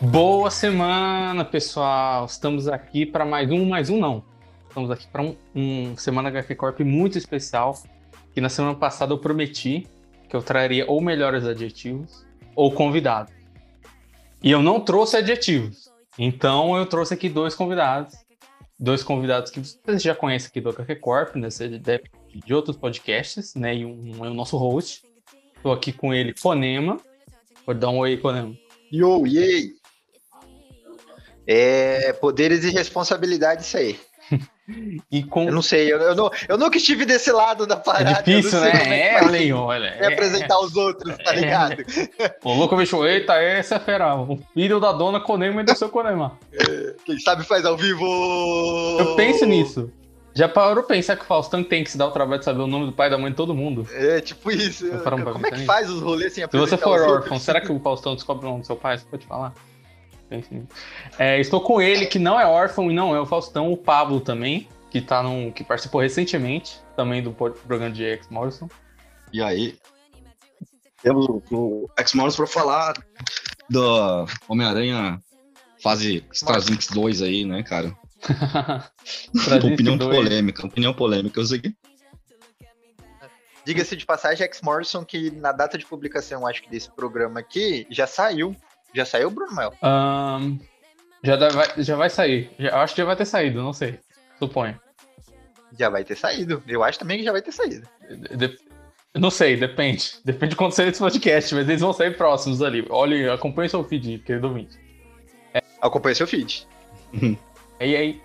Boa semana, pessoal! Estamos aqui para mais um, mais um não. Estamos aqui para um, um Semana HQ Corp muito especial, que na semana passada eu prometi que eu traria ou melhores adjetivos ou convidados. E eu não trouxe adjetivos. Então eu trouxe aqui dois convidados. Dois convidados que vocês já conhecem aqui do HQ Corp, né? de outros podcasts, né? E um é o nosso host. Estou aqui com ele, Fonema. Pode dar um oi, Fonema. Yo, yay! É, poderes e responsabilidade, isso aí. E com... Eu não sei, eu, eu, não, eu nunca estive desse lado da parada. É difícil, né? É, é olha olha. É, apresentar os outros, tá é. ligado? O louco bicho, eita, essa é fera. O filho da dona Conema e do seu Conema. É, quem sabe faz ao vivo. Eu penso nisso. Já parou pensar que o Faustão tem que se dar o trabalho de saber o nome do pai e da mãe de todo mundo? É, tipo isso. Como é que faz os rolês sem apresentar Se você for órfão, será que o Faustão descobre o nome do seu pai? Você pode falar? É, estou com ele, que não é órfão e não é o Faustão, o Pablo também, que, tá num, que participou recentemente também do programa de X Morrison. E aí? Temos o, X Morrison para falar do Homem-Aranha fase Strazinx 2 aí, né, cara? opinião 2. polêmica, opinião polêmica, eu sei que. Diga-se de passagem, X Morrison, que na data de publicação, acho que desse programa aqui, já saiu já saiu, Bruno Mel? Um, já, vai, já vai sair. Já, acho que já vai ter saído, não sei. Suponho. Já vai ter saído. Eu acho também que já vai ter saído. De, não sei, depende. Depende de quando sair esse podcast, mas eles vão sair próximos ali. Olha, acompanhe seu feed, querido ouvinte. É. Acompanhe seu feed. e aí,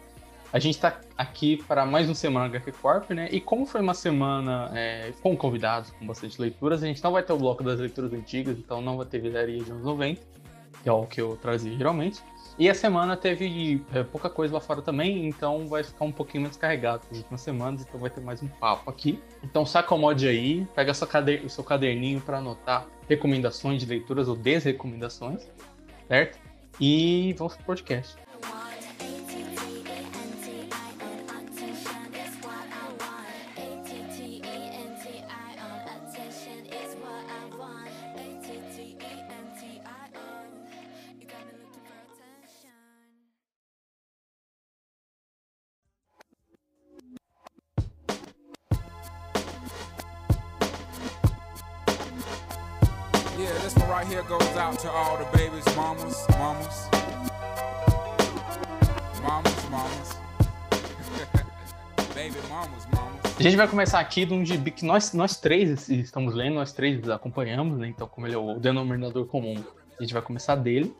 a gente tá aqui para mais uma semana HQ Corp, né? E como foi uma semana é, com convidados, com bastante leituras, a gente não vai ter o bloco das leituras antigas, então não vai ter vidaria de anos 90 que é o que eu trazia geralmente. E a semana teve é, pouca coisa lá fora também, então vai ficar um pouquinho menos carregado nas últimas semanas, então vai ter mais um papo aqui. Então se acomode aí, pega o seu caderninho para anotar recomendações de leituras ou desrecomendações, certo? E vamos pro podcast. Mamas, mamas. Mamas, mamas. Baby. A gente vai começar aqui de um gibi que nós, nós três estamos lendo, nós três acompanhamos, né? Então, como ele é o denominador comum, a gente vai começar dele,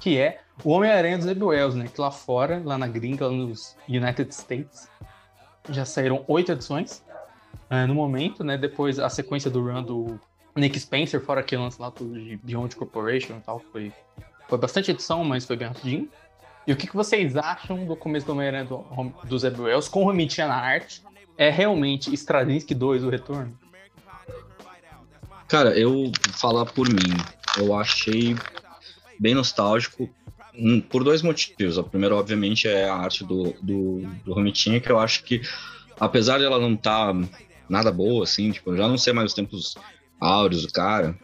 que é o Homem-Aranha dos Wells, né? Que lá fora, lá na gringa, lá nos United States, já saíram oito edições uh, no momento, né? Depois a sequência do run do Nick Spencer, fora aquele lance lá de Beyond Corporation e tal, foi, foi bastante edição, mas foi bem rapidinho. E o que, que vocês acham do começo do Homem-Aranha do, do Zeb Wells com Romitinha na arte? É realmente Straczynski 2 o retorno? Cara, eu falar por mim, eu achei bem nostálgico por dois motivos. O primeiro, obviamente, é a arte do, do, do Romitinha, que eu acho que, apesar de ela não estar tá nada boa, assim, tipo, já não sei mais os tempos áureos do cara,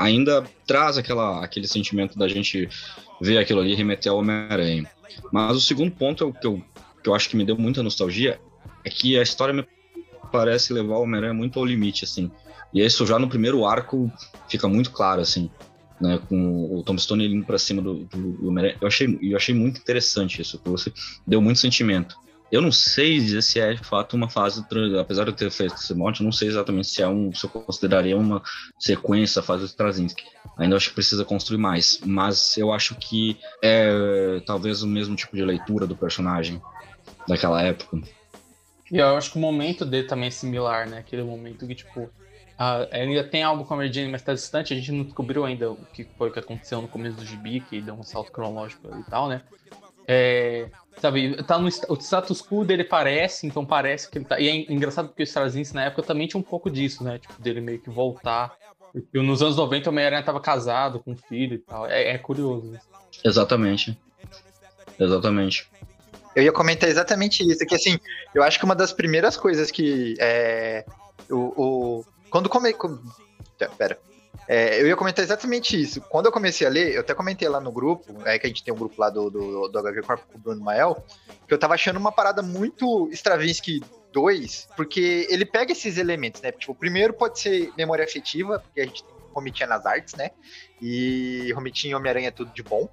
ainda traz aquela, aquele sentimento da gente ver aquilo ali remeter ao Homem-Aranha. Mas o segundo ponto que eu, que eu acho que me deu muita nostalgia é que a história me parece levar o Homem-Aranha muito ao limite, assim. E isso já no primeiro arco fica muito claro, assim, né? Com o Tom Stone indo pra cima do, do, do Homem-Aranha. Eu achei, eu achei muito interessante isso, você deu muito sentimento. Eu não sei dizer se é de fato uma fase, apesar de eu ter feito esse monte, eu não sei exatamente se é um, se eu consideraria uma sequência fase do Straczynski. Ainda acho que precisa construir mais, mas eu acho que é talvez o mesmo tipo de leitura do personagem daquela época. E eu acho que o momento dele também é similar, né? Aquele momento que, tipo, ainda tem algo com a Mary Jane, mas tá distante, a gente não descobriu ainda o que foi que aconteceu no começo do gibi, que deu um salto cronológico e tal, né? É, sabe, tá no o status quo dele parece, então parece que ele tá. E é engraçado porque o Straczynski na época também tinha um pouco disso, né? Tipo, dele meio que voltar. Porque nos anos 90 o Homem-Aranha tava casado com um filho e tal. É, é curioso. Exatamente. Exatamente. Eu ia comentar exatamente isso, que assim, eu acho que uma das primeiras coisas que é, o, o quando come, pera, É, eu ia comentar exatamente isso. Quando eu comecei a ler, eu até comentei lá no grupo, é que a gente tem um grupo lá do, do, do HQ Corp com o Bruno Mael, que eu tava achando uma parada muito Stravinsky 2, porque ele pega esses elementos, né? Tipo, o primeiro pode ser memória afetiva, porque a gente tem Romitinha nas artes, né? E Romitinha e Homem-Aranha é tudo de bom.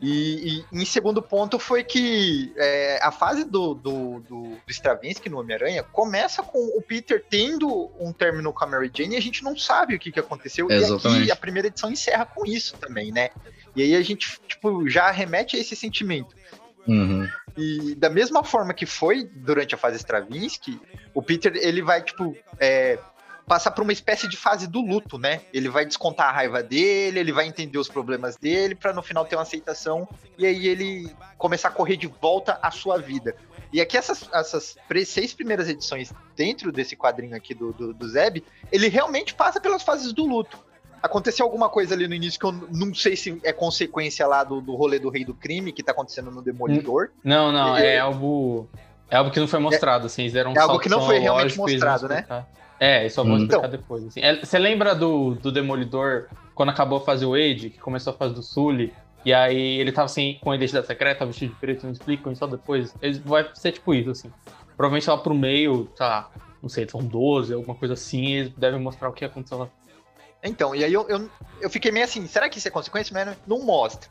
E, e, em segundo ponto foi que é, a fase do, do, do, do Stravinsky no Homem-Aranha começa com o Peter tendo um término com a Mary Jane e a gente não sabe o que, que aconteceu. Exatamente. E aqui a primeira edição encerra com isso também, né? E aí a gente, tipo, já remete a esse sentimento. Uhum. E da mesma forma que foi durante a fase Stravinsky, o Peter, ele vai, tipo, é, passar por uma espécie de fase do luto, né? Ele vai descontar a raiva dele, ele vai entender os problemas dele, para no final ter uma aceitação e aí ele começar a correr de volta à sua vida. E aqui essas, essas seis primeiras edições dentro desse quadrinho aqui do, do, do Zeb, ele realmente passa pelas fases do luto. Aconteceu alguma coisa ali no início que eu não sei se é consequência lá do, do rolê do rei do crime que tá acontecendo no Demolidor. Não, não, é algo. É algo que não foi mostrado, é, assim, eles deram um É algo que não foi realmente mostrado, né? É, isso eu vou explicar então. depois. Assim. É, você lembra do, do Demolidor, quando acabou a fase Wade, que começou a fase do Sully, e aí ele tava assim, com a identidade secreta, vestido de preto, não explicam, e só depois. Ele vai ser tipo isso, assim. Provavelmente lá pro meio, tá, não sei, são 12, alguma coisa assim, eles devem mostrar o que aconteceu lá. Então, e aí eu, eu, eu fiquei meio assim, será que isso é consequência? Mas não mostra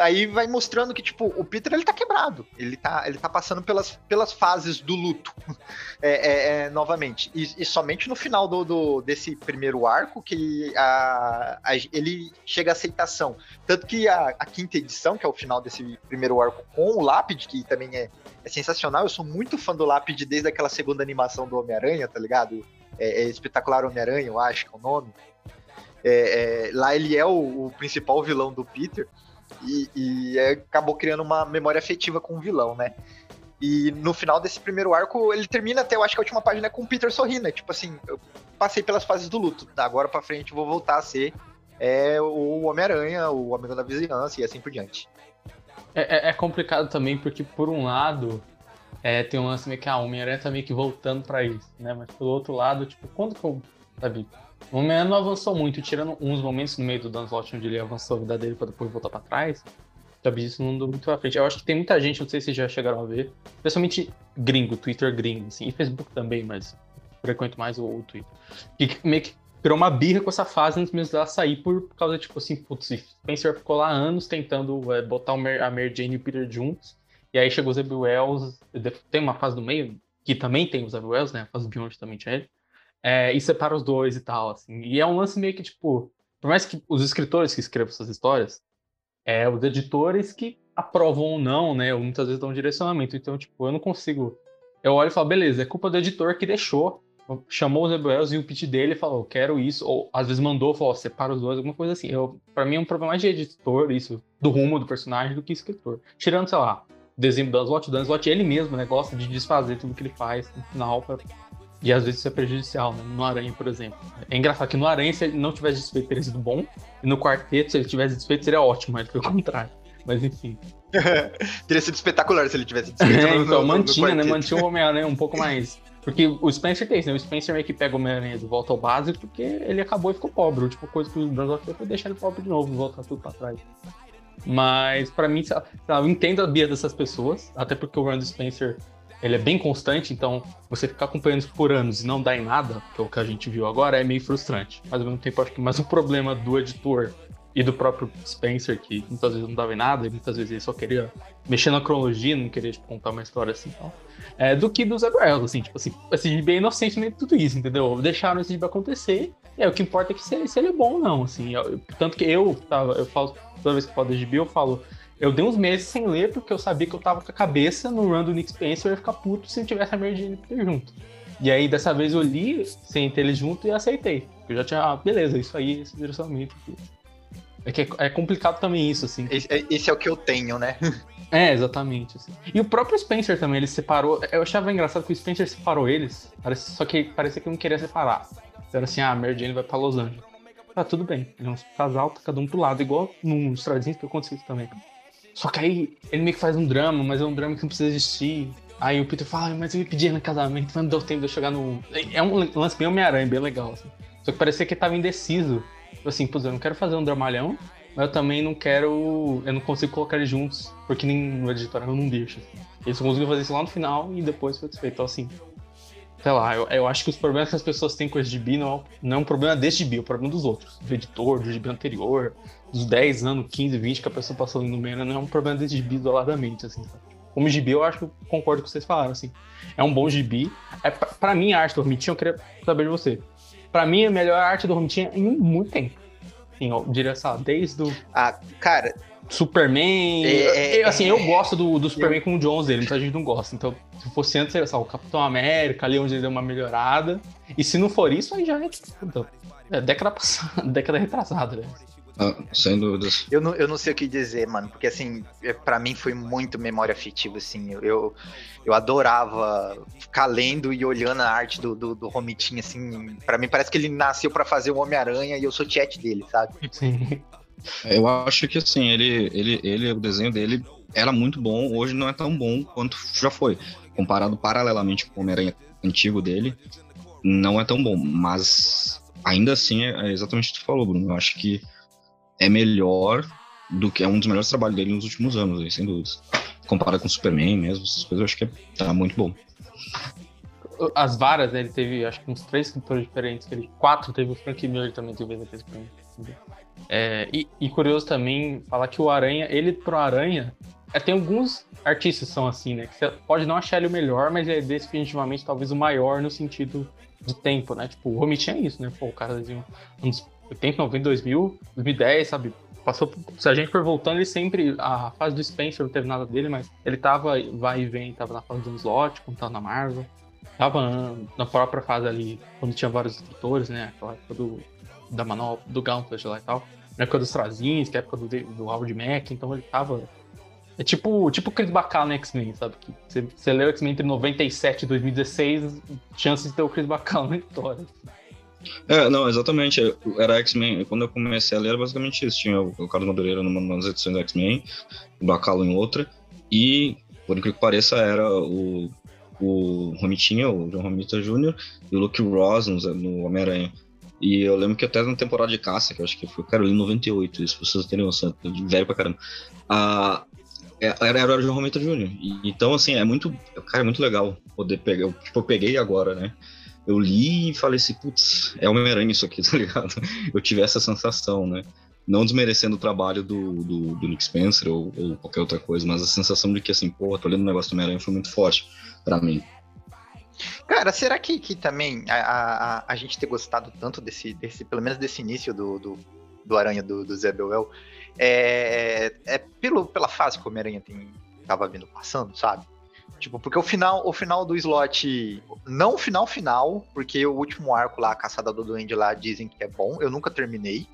aí vai mostrando que, tipo, o Peter ele tá quebrado. Ele tá, ele tá passando pelas, pelas fases do luto. É, é, é, novamente. E, e, somente no final do, do, desse primeiro arco que a, a, ele chega à aceitação. Tanto que a, a, quinta edição, que é o final desse primeiro arco com o Lápide, que também é, é sensacional. Eu sou muito fã do Lápide desde aquela segunda animação do Homem-Aranha, tá ligado? É, é espetacular Homem-Aranha, eu acho que é o nome. É, é, lá ele é o, o, principal vilão do Peter. E, e acabou criando uma memória afetiva com o vilão, né? E no final desse primeiro arco, ele termina até, eu acho que a última página é com o Peter sorrindo, né? Tipo assim, eu passei pelas fases do luto, da agora pra frente vou voltar a ser é, o Homem-Aranha, o amigo da vizinhança e assim por diante. É, é, é complicado também, porque por um lado, é, tem um lance meio que a ah, Homem-Aranha tá meio que voltando pra isso, né? Mas pelo outro lado, tipo, quando que eu, sabe, o Homem-Aranha não avançou muito, tirando uns momentos no meio do Dunslot onde ele avançou a vida dele pra depois voltar pra trás. Sabe, isso não deu muito pra frente. Eu acho que tem muita gente, não sei se já chegaram a ver, especialmente gringo, Twitter gringo, assim, e Facebook também, mas frequento mais o, o Twitter. Que meio que criou uma birra com essa fase antes mesmo dela sair por causa, tipo assim, putz, Spencer ficou lá anos tentando é, botar a Mary Jane e o Peter juntos, e aí chegou o Zeb Wells, tem uma fase do meio, que também tem o Zeb Wells, né, a fase Beyond também tinha ele, é, e separa os dois e tal, assim. E é um lance meio que, tipo, por mais que os escritores que escrevam essas histórias, é os editores que aprovam ou não, né? Ou muitas vezes dão um direcionamento. Então, tipo, eu não consigo. Eu olho e falo, beleza, é culpa do editor que deixou. Chamou os Ebuels e o pitch dele falou, quero isso. Ou às vezes mandou, falou, separa os dois, alguma coisa assim. Eu, pra mim é um problema mais de editor, isso, do rumo do personagem, do que escritor. Tirando, sei lá, o desenho do Danslot, o Danslot ele mesmo, né? Gosta de desfazer tudo que ele faz no final pra e às vezes isso é prejudicial, né? No Aranha, por exemplo. É engraçado que no Aranha, se ele não tivesse desfeito, teria sido bom. E no Quarteto, se ele tivesse desfeito, seria ótimo, mas foi o contrário. Mas enfim. teria sido espetacular se ele tivesse desfeito. É, então, no, mantinha, né? Mantinha o Homem-Aranha um pouco mais. Porque o Spencer tem isso, né? O Spencer meio que pega o Homem-Aranha de volta ao básico porque ele acabou e ficou pobre. Tipo, coisa que o fez foi deixar ele pobre de novo, voltar tudo pra trás. Mas, pra mim, eu entendo a bia dessas pessoas, até porque o Rand Spencer ele é bem constante, então você ficar acompanhando isso por anos e não dar em nada, que é o que a gente viu agora, é meio frustrante. Mas ao mesmo tempo, acho que mais um problema do editor e do próprio Spencer, que muitas vezes não dava em nada, e muitas vezes ele só queria mexer na cronologia, não queria tipo, contar uma história assim tal. É, do que do Zé assim, tipo assim, esse gibi é inocente nem tudo isso, entendeu? Deixaram esse gibi acontecer, é, o que importa é que se se ele é bom ou não, assim. Eu, tanto que eu tava, eu falo, toda vez que eu falo de gibi, eu falo, eu dei uns meses sem ler, porque eu sabia que eu tava com a cabeça no run do Nick Spencer e ia ficar puto se tivesse a Mary Jane junto. E aí, dessa vez, eu li sem ter eles junto e aceitei. Eu já tinha, ah, beleza, isso aí, esse direcionamento. É que é, é complicado também isso, assim. Esse, é, esse, é o que eu tenho, né? É, exatamente. Assim. E o próprio Spencer também, ele separou. Eu achava engraçado que o Spencer separou eles, só que parecia que não queria separar. Era assim, ah, a Mary Jane vai pra Los Angeles. Tá, tudo bem. Ele é um casal, tá cada um pro lado, igual num Stradins que aconteceu isso também. Só que aí ele meio que faz um drama, mas é um drama que não precisa existir. Aí o Peter fala, mas eu me pedi no casamento, mas não deu tempo de eu chegar no. É um lance bem Homem-Aranha, bem legal, assim. Só que parecia que tava indeciso. Tipo assim, pô, eu não quero fazer um dramalhão, mas eu também não quero. Eu não consigo colocar eles juntos, porque nem no editorial não deixo. Assim. Eles conseguiram fazer isso lá no final e depois foi desfeito. Então, assim, sei lá, eu, eu, acho que os problemas que as pessoas têm com esse gibi não, não é um problema desse gibi, é um problema dos outros. Do editor, do gibi anterior, dos 10 anos, 15, 20 que a pessoa passou no meio, não é um problema desse gibi isoladamente, assim, sabe? Como gibi, eu acho que concordo com o que vocês falaram, assim. É um bom gibi. É, pra, pra mim, a arte do Romitinha, eu queria saber de você. Pra mim, é a melhor arte do Romitinha em muito tempo. Assim, eu diria, assim, desde o... Ah, cara, Superman. É, eu, assim, eu gosto do, do Superman com o Jones dele, muita gente não gosta. Então, se fosse antes, seria o Capitão América, ali onde ele deu uma melhorada. E se não for isso, aí já é, é década passada, década retrasada, né? Ah, sem dúvidas. Eu não, eu não sei o que dizer, mano, porque assim, é, para mim foi muito memória afetiva, assim. Eu, eu adorava ficar lendo e olhando a arte do, do, do Romitinho, assim. para mim parece que ele nasceu para fazer o Homem-Aranha e eu sou chat dele, sabe? Sim. Eu acho que assim, ele, ele, ele, o desenho dele era muito bom, hoje não é tão bom quanto já foi. Comparado paralelamente com o Homem-Aranha antigo dele, não é tão bom, mas ainda assim é exatamente o que tu falou, Bruno. Eu acho que é melhor do que é um dos melhores trabalhos dele nos últimos anos, sem dúvidas. Comparado com o Superman mesmo, essas coisas, eu acho que tá muito bom. As varas, né, ele teve acho que uns três escritores diferentes, ele, quatro, teve o Frank Miller também, teve esse é, e, e, curioso também falar que o Aranha, ele pro Aranha, é, tem alguns artistas são assim, né? Que você pode não achar ele o melhor, mas é definitivamente talvez o maior no sentido de tempo, né? Tipo, o Romit é isso, né? Pô, o cara desenhou anos 80, 90, 2000, 2010, sabe? Passou, se a gente for voltando, ele sempre. A fase do Spencer não teve nada dele, mas ele tava, vai e vem, tava na fase do slot, quando tava na Marvel. Tava na própria fase ali, quando tinha vários escritores, né? Aquela época do da manobra, do Gauntlet lá e tal. Na época dos a época do, do Howard Mack, então ele tava. É tipo, tipo Chris Bacall no X-Men, sabe? Que você, você leu X-Men entre 97 e 2016, chances de ter o Chris Bacall na história. É, não, exatamente. Era X-Men. Quando eu comecei a ler, era basicamente isso. Tinha o Carlos Madureira numa das edições do X-Men, o Bacalo em outra. E, por incrível que pareça, era o, o Romitinha, o John Romita Jr., e o Luke Ross no Homem-Aranha. E eu lembro que até na temporada de caça, que eu acho que foi, cara, em 98, isso, pra vocês terem noção, velho pra caramba. Ah, era, era o João Romita. E, então, assim, é muito, cara, é muito legal poder pegar. Eu, tipo, eu peguei agora, né? Eu li e falei assim, putz, é Homem-Aranha isso aqui, tá ligado? Eu tive essa sensação, né? Não desmerecendo o trabalho do, do, do Nick Spencer ou, ou, qualquer outra coisa, mas a sensação de que, assim, pô, tô lendo um negócio do Homem-Aranha foi muito forte para mim. Cara, será que, que também a, a, a, gente ter gostado tanto desse, desse, pelo menos desse início do, do, do Aranha do, do Zé Beuel, é, é pelo, pela fase que o Homem-Aranha tava vindo passando, sabe? Tipo, porque o final, o final do slot, não o final final, porque o último arco lá, a caçada do Duende lá, dizem que é bom, eu nunca terminei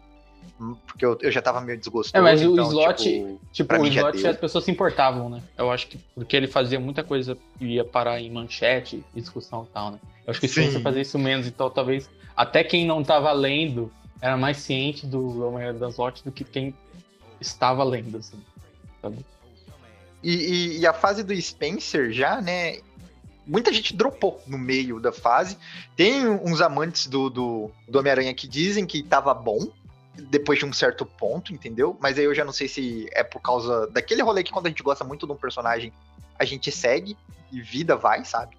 porque eu, eu já tava meio desgostoso. É, mas então, o slot, tipo, tipo o slot as pessoas se importavam, né? Eu acho que porque ele fazia muita coisa que ia parar em manchete, discussão e tal, né? Eu acho que se você fazer isso menos, então talvez até quem não tava lendo era mais ciente do Homem das Slot do que quem estava lendo, assim, sabe? E, e, e, a fase do Spencer já, né? Muita gente dropou no meio da fase. Tem uns amantes do, do, do Homem-Aranha que dizem que tava bom, depois de um certo ponto, entendeu? Mas aí eu já não sei se é por causa daquele rolê que quando a gente gosta muito de um personagem, a gente segue e vida vai, sabe?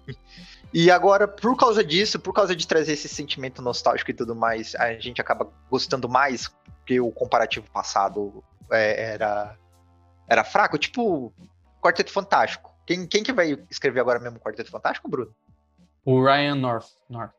E agora, por causa disso, por causa de trazer esse sentimento nostálgico e tudo mais, a gente acaba gostando mais que o comparativo passado é, era, era fraco. Tipo, Quarteto Fantástico. Quem, quem que vai escrever agora mesmo Quarteto Fantástico, Bruno? O Ryan North. North.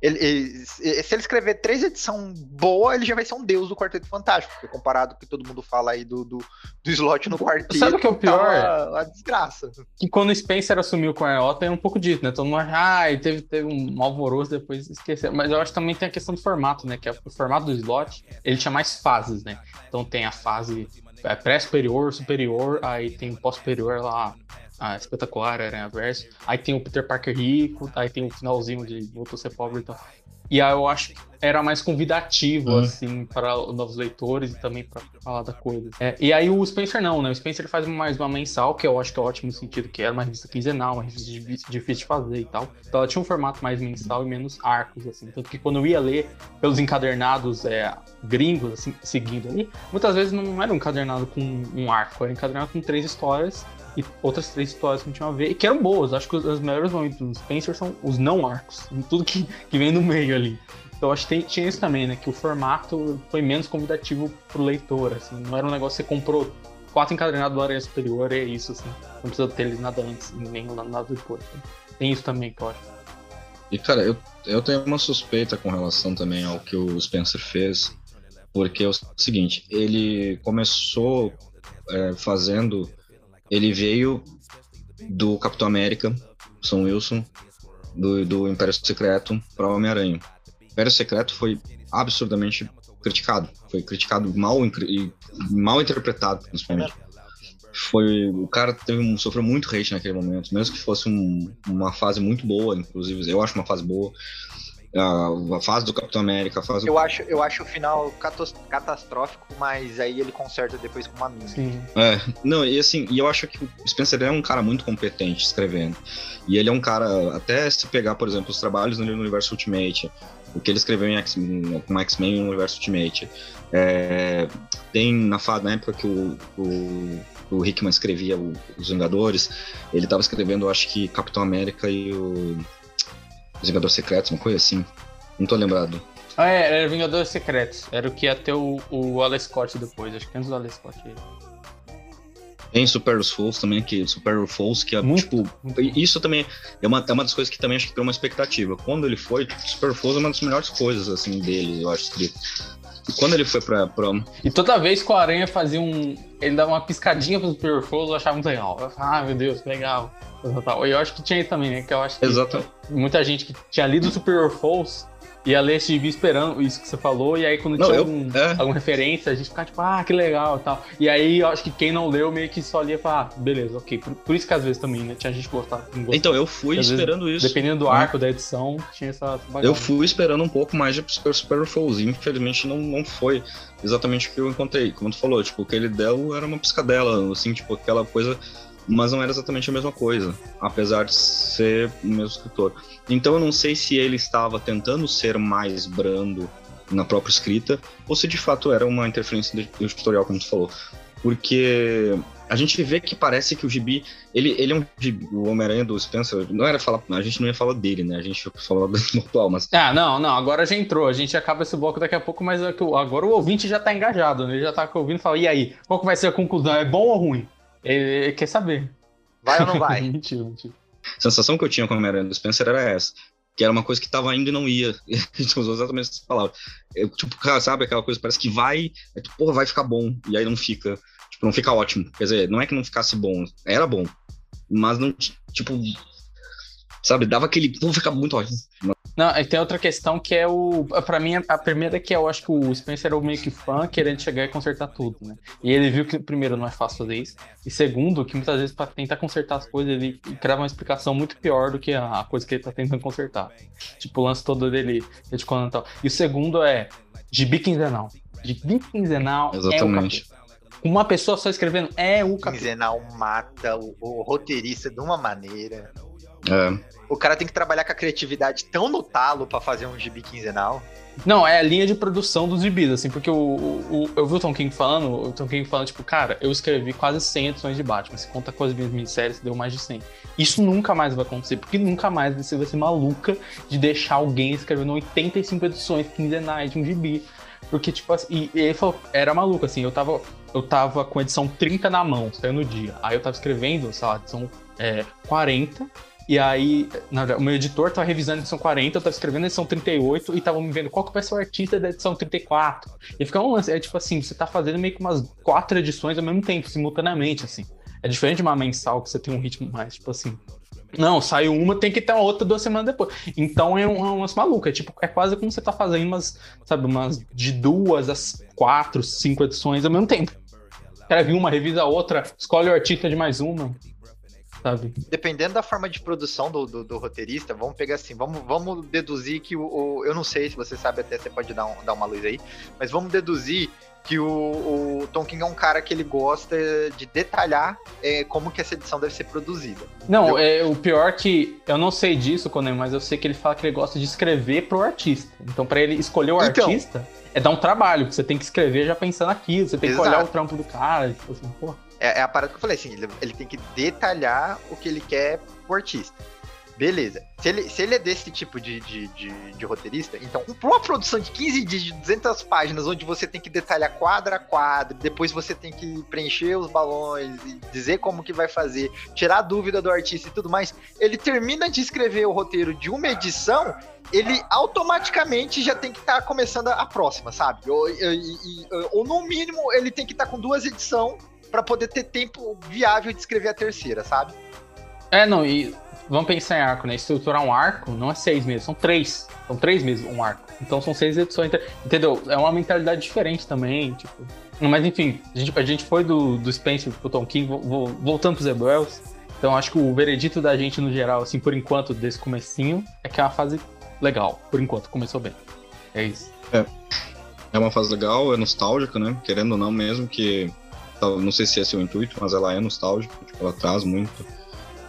Ele, ele, se ele escrever três edições boa, ele já vai ser um deus do Quarteto Fantástico, porque comparado com o que todo mundo fala aí do, do, do slot no quarteto. Sabe o que é o pior? Tá uma, desgraça. Que quando o Spencer assumiu com a Iota é um pouco dito, né? Todo mundo ah, teve, teve um alvoroço, depois esqueceu. Mas eu acho que também tem a questão do formato, né? Que é o formato do slot, ele tinha mais fases, né? Então tem a fase é, pré-superior, superior, aí tem pós-superior lá, ah, espetacular, Aranha Verso. Aí tem o Peter Parker rico, aí tem o finalzinho de voltou a ser pobre e tal. E aí eu acho que era mais convidativo, Hum. assim, para os novos leitores e também para falar da coisa. É, e aí o Spencer não, né? O Spencer ele faz mais uma mensal, que eu acho que é ótimo no sentido que era uma revista quinzenal, uma revista difí- difícil de fazer e tal. Então ela tinha um formato mais mensal e menos arcos, assim. Tanto que quando eu ia ler pelos encadernados é, gringos, assim, seguindo ali, muitas vezes não era um encadernado com um arco, era um encadernado com três histórias e outras três histórias que não tinham a ver, e que eram boas. Acho que os, os melhores momentos do Spencer são os não arcos, tudo que, que vem no meio ali. Então acho que tinha isso também, né? Que o formato foi menos convidativo pro leitor, assim. Não era um negócio que você comprou quatro encadernados do Aranha Superior, é isso, assim. Não precisa ter eles nada antes, nem nada depois. Tem isso também que eu acho. E, cara, eu, eu tenho uma suspeita com relação também ao que o Spencer fez, porque é o seguinte, ele começou é, fazendo. Ele veio do Capitão América, Sam Wilson, do, do Império Secreto para Homem-Aranha. O Império Secreto foi absurdamente criticado, foi criticado mal, e mal interpretado, principalmente. Foi, o cara teve um, sofreu muito hate naquele momento, mesmo que fosse um- uma fase muito boa, inclusive, eu acho uma fase boa. A, a fase do Capitão América, a fase Eu acho, eu acho o final catastrófico, mas aí ele conserta depois com uma mina. Sim. É, não, e assim, e eu acho que o Spencer é um cara muito competente escrevendo. E ele é um cara, até se pegar, por exemplo, os trabalhos no universo Ultimate, o que ele escreveu em X, com X-Men no universo Ultimate. é, tem na, na época que o, o, o Hickman escrevia o- Os Vingadores, ele tava escrevendo, acho que Capitão América e o. Os Vingadores Secretos, uma coisa assim. Não tô lembrado. Ah, é, era Vingadores Secretos. Era o que ia ter o, o Alex Scott depois. Acho que antes do Alex Scott. Tem Super Souls também, que Super Souls, que é Muito, tipo. Isso também é uma, é uma das coisas que também acho que criou uma expectativa. Quando ele foi, Super Souls é uma das melhores coisas, assim, dele, eu acho que. E quando ele foi pra. pra E toda vez que o Aranha fazia um. Ele dava uma piscadinha pro Superior Foes, eu achava muito legal. Eu falava, Ah, meu Deus, que legal. E eu acho que tinha isso também, né? Que eu acho que Exato. muita gente que tinha lido Superior Foes ia ler esse gibi esperando isso que você falou, e aí quando Não, tinha eu- algum, é. alguma referência, a gente ficava tipo, ah, que legal e tal. E aí eu acho que quem não leu meio que só lia e falava, ah, beleza, ok. Por, por isso que às vezes também, né? Tinha gente que gostava. gostava. Então, eu fui Às vezes, esperando isso. Dependendo do né? arco da edição, tinha essa bagagem. Eu fui esperando um pouco mais de Super, Super e infelizmente não, não foi exatamente o que eu encontrei. Como tu falou, tipo, o que ele deu era uma piscadela, assim, tipo, aquela coisa. Mas não era exatamente a mesma coisa, apesar de ser o mesmo escritor. Então eu não sei se ele estava tentando ser mais brando na própria escrita, ou se de fato era uma interferência do editorial, como tu falou. Porque a gente vê que parece que o gibi, ele, ele é um gibi, o Homem-Aranha do Spencer, não era falar, a gente não ia falar dele, né? A gente ia falar do atual, mas Ah, não, não, agora já entrou. A gente acaba esse bloco daqui a pouco, mas é agora o ouvinte já tá engajado, né? Ele já tá ouvindo e fala, e aí, qual que vai ser a conclusão? É bom ou ruim? Ele, ele quer saber. Vai ou não vai? mentira, mentira. a sensação que eu tinha com o Homem-Aranha do Spencer era essa. Que era uma coisa que tava indo e não ia. A gente usou exatamente essas palavras. Eu, tipo, sabe aquela coisa, parece que vai, é, tipo, porra, vai ficar bom. E aí não fica. Tipo, não fica ótimo. Quer dizer, não é que não ficasse bom, era bom. Mas não, tipo. Sabe, dava aquele. Vou ficar muito ótimo. Não, e tem outra questão que é o. Pra mim, a primeira é que eu acho que o Spencer era o meio que fã querendo chegar e consertar tudo, né? E ele viu que, primeiro, não é fácil fazer isso. E segundo, que muitas vezes, pra tentar consertar as coisas, ele crava uma explicação muito pior do que a coisa que ele tá tentando consertar. Tipo, o lance todo dele, de quando e tal. E o segundo é gibi quinzenal. Gibi quinzenal Exatamente. é o capeta. Uma pessoa só escrevendo é o capeta. Quinzenal mata o, o roteirista de uma maneira. É, O cara tem que trabalhar com a criatividade tão no talo pra fazer um gibi quinzenal. Não, é a linha de produção dos gibis, assim, porque o- o- eu vi o Tom King falando, o Tom King falando, tipo, cara, eu escrevi quase 100 edições de Batman, se conta com as minhas minisséries, deu mais de 100. Isso nunca mais vai acontecer, porque nunca mais você vai ser maluca de deixar alguém escrevendo 85 edições quinzenais de um gibi. Porque, tipo assim, e ele falou, era maluco, assim, eu tava, eu tava com a edição 30 na mão, saiu no dia. Aí eu tava escrevendo, sei lá, edição é, 40, e aí, verdade, o meu editor tava revisando a edição 40, eu tava escrevendo a edição 38 e tava me vendo qual que vai ser o artista da edição 34. E fica um lance, é tipo assim, você tá fazendo meio que umas quatro edições ao mesmo tempo, simultaneamente, assim. É diferente de uma mensal que você tem um ritmo mais, tipo assim. Não, saiu uma, tem que ter uma outra duas semanas depois. Então é um- é malucas. É, tipo, é quase como você tá fazendo umas, sabe, umas de duas às quatro, cinco edições ao mesmo tempo. Escreve uma, revisa a outra, escolhe o artista de mais uma. Sabe? Dependendo da forma de produção do, do, do roteirista, vamos pegar assim, vamos, vamos deduzir que o, o, Eu não sei se você sabe, até você pode dar, um, dar uma luz aí, mas vamos deduzir que o, o Tom King é um cara que ele gosta de detalhar é, como que essa edição deve ser produzida. Não, é, o pior que eu não sei disso, Conan, mas eu sei que ele fala que ele gosta de escrever pro artista. Então, para ele escolher o então, artista, é dar um trabalho, você tem que escrever já pensando aquilo, você tem exato. que olhar o trampo do cara, tipo assim, pô. É, é, a parada que eu falei, assim, ele, ele tem que detalhar o que ele quer pro artista. Beleza. Se ele, se ele é desse tipo de, de, de, de roteirista, então, pra uma produção de 15 dias, de 200 páginas, onde você tem que detalhar quadro a quadro, depois você tem que preencher os balões, dizer como que vai fazer, tirar a dúvida do artista e tudo mais, ele termina de escrever o roteiro de uma edição, ele automaticamente já tem que estar tá começando a próxima, sabe? Ou, ou, ou, no mínimo, ele tem que estar tá com duas edições para poder ter tempo viável de escrever a terceira, sabe? É, não, e vamos pensar em arco, né? Estruturar um arco não é seis meses, são três. São três meses um arco. Então são seis edições, entendeu? É uma mentalidade diferente também, tipo. Mas enfim, a gente, a gente foi do, do Spencer pro Tom King, voltando pros Ebuels. Então acho que o veredito da gente no geral, assim, por enquanto, desse comecinho, é que é uma fase legal. Por enquanto, começou bem. É isso. É. É uma fase legal, é nostálgica, né? Querendo ou não, mesmo que não sei se esse é o intuito, mas ela é nostálgica, tipo, ela traz muito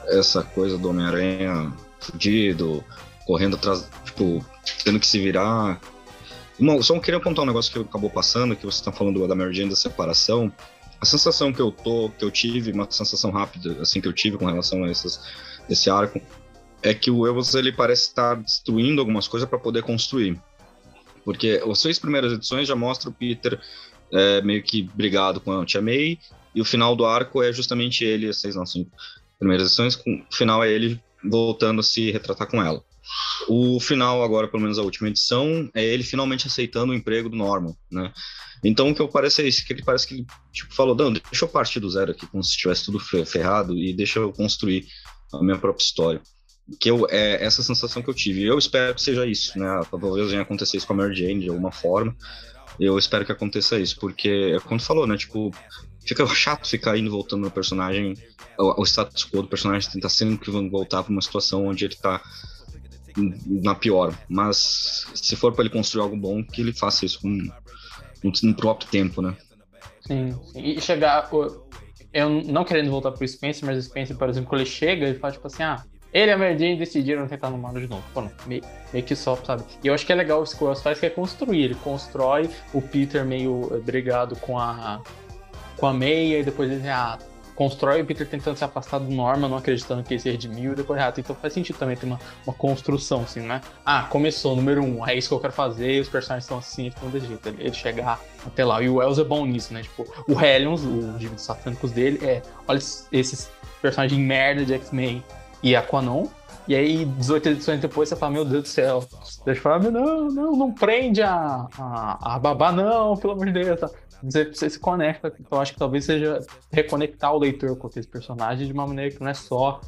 essa coisa do Homem-Aranha fudido, correndo atrás, tipo, tendo que se virar. Uma, só queria apontar um negócio que acabou passando, que você está falando da Mary Jane da separação. A sensação que eu tô, que eu tive, uma sensação rápida, assim, que eu tive com relação a essas, esse arco, é que o Evans, ele parece estar destruindo algumas coisas para poder construir. Porque as seis primeiras edições já mostram o Peter é, meio que brigado com a Tia May, e o final do arco é justamente ele, seis não, cinco primeiras edições, o final é ele voltando a se retratar com ela. O final, agora, pelo menos a última edição, é ele finalmente aceitando o emprego do Norman, né? Então, o que eu parece é isso, que ele parece que ele, tipo, falou, não, deixa eu partir do zero aqui, como se estivesse tudo ferrado, e deixa eu construir a minha própria história. Que eu, é essa sensação que eu tive. Eu espero que seja isso, né? Talvez venha acontecer isso com a Mary Jane de alguma forma, eu espero que aconteça isso, porque é como tu falou, né? Tipo, fica chato ficar indo voltando no personagem, o, o status quo do personagem tentar sempre voltar para uma situação onde ele tá na pior. Mas se for para ele construir algo bom, que ele faça isso com no próprio tempo, né? Sim, sim. e chegar. Eu não querendo voltar pro Spencer, mas o Spencer, por exemplo, quando ele chega, ele fala tipo assim: ah, ele e a Mary Jane decidiram tentar no Mario de novo. Pô, meio, meio, que só, sabe? E eu acho que é legal o que o faz, que é construir. Ele constrói o Peter meio brigado com a, com a May, e depois ele ah, constrói o Peter tentando se afastar do Norma, não acreditando que ele se redimiu, e depois ah, então faz sentido também ter uma, uma construção, assim, né? Ah, começou, número um, é isso que eu quero fazer, os personagens estão assim, estão desse jeito. Ele, ele chegar até lá. E o Wells é bom nisso, né? Tipo, o Hellions, o dívidos satânicos dele, é, olha esses personagens merda de X-Men e Aquanon. E aí, 18 edições depois, você fala, meu Deus do céu. Deixa eu falar, não, não, não prende a, a, a babá, não, pelo amor de Deus. Você, você se conecta, eu acho que talvez seja reconectar o leitor com esse personagem de uma maneira que não é só.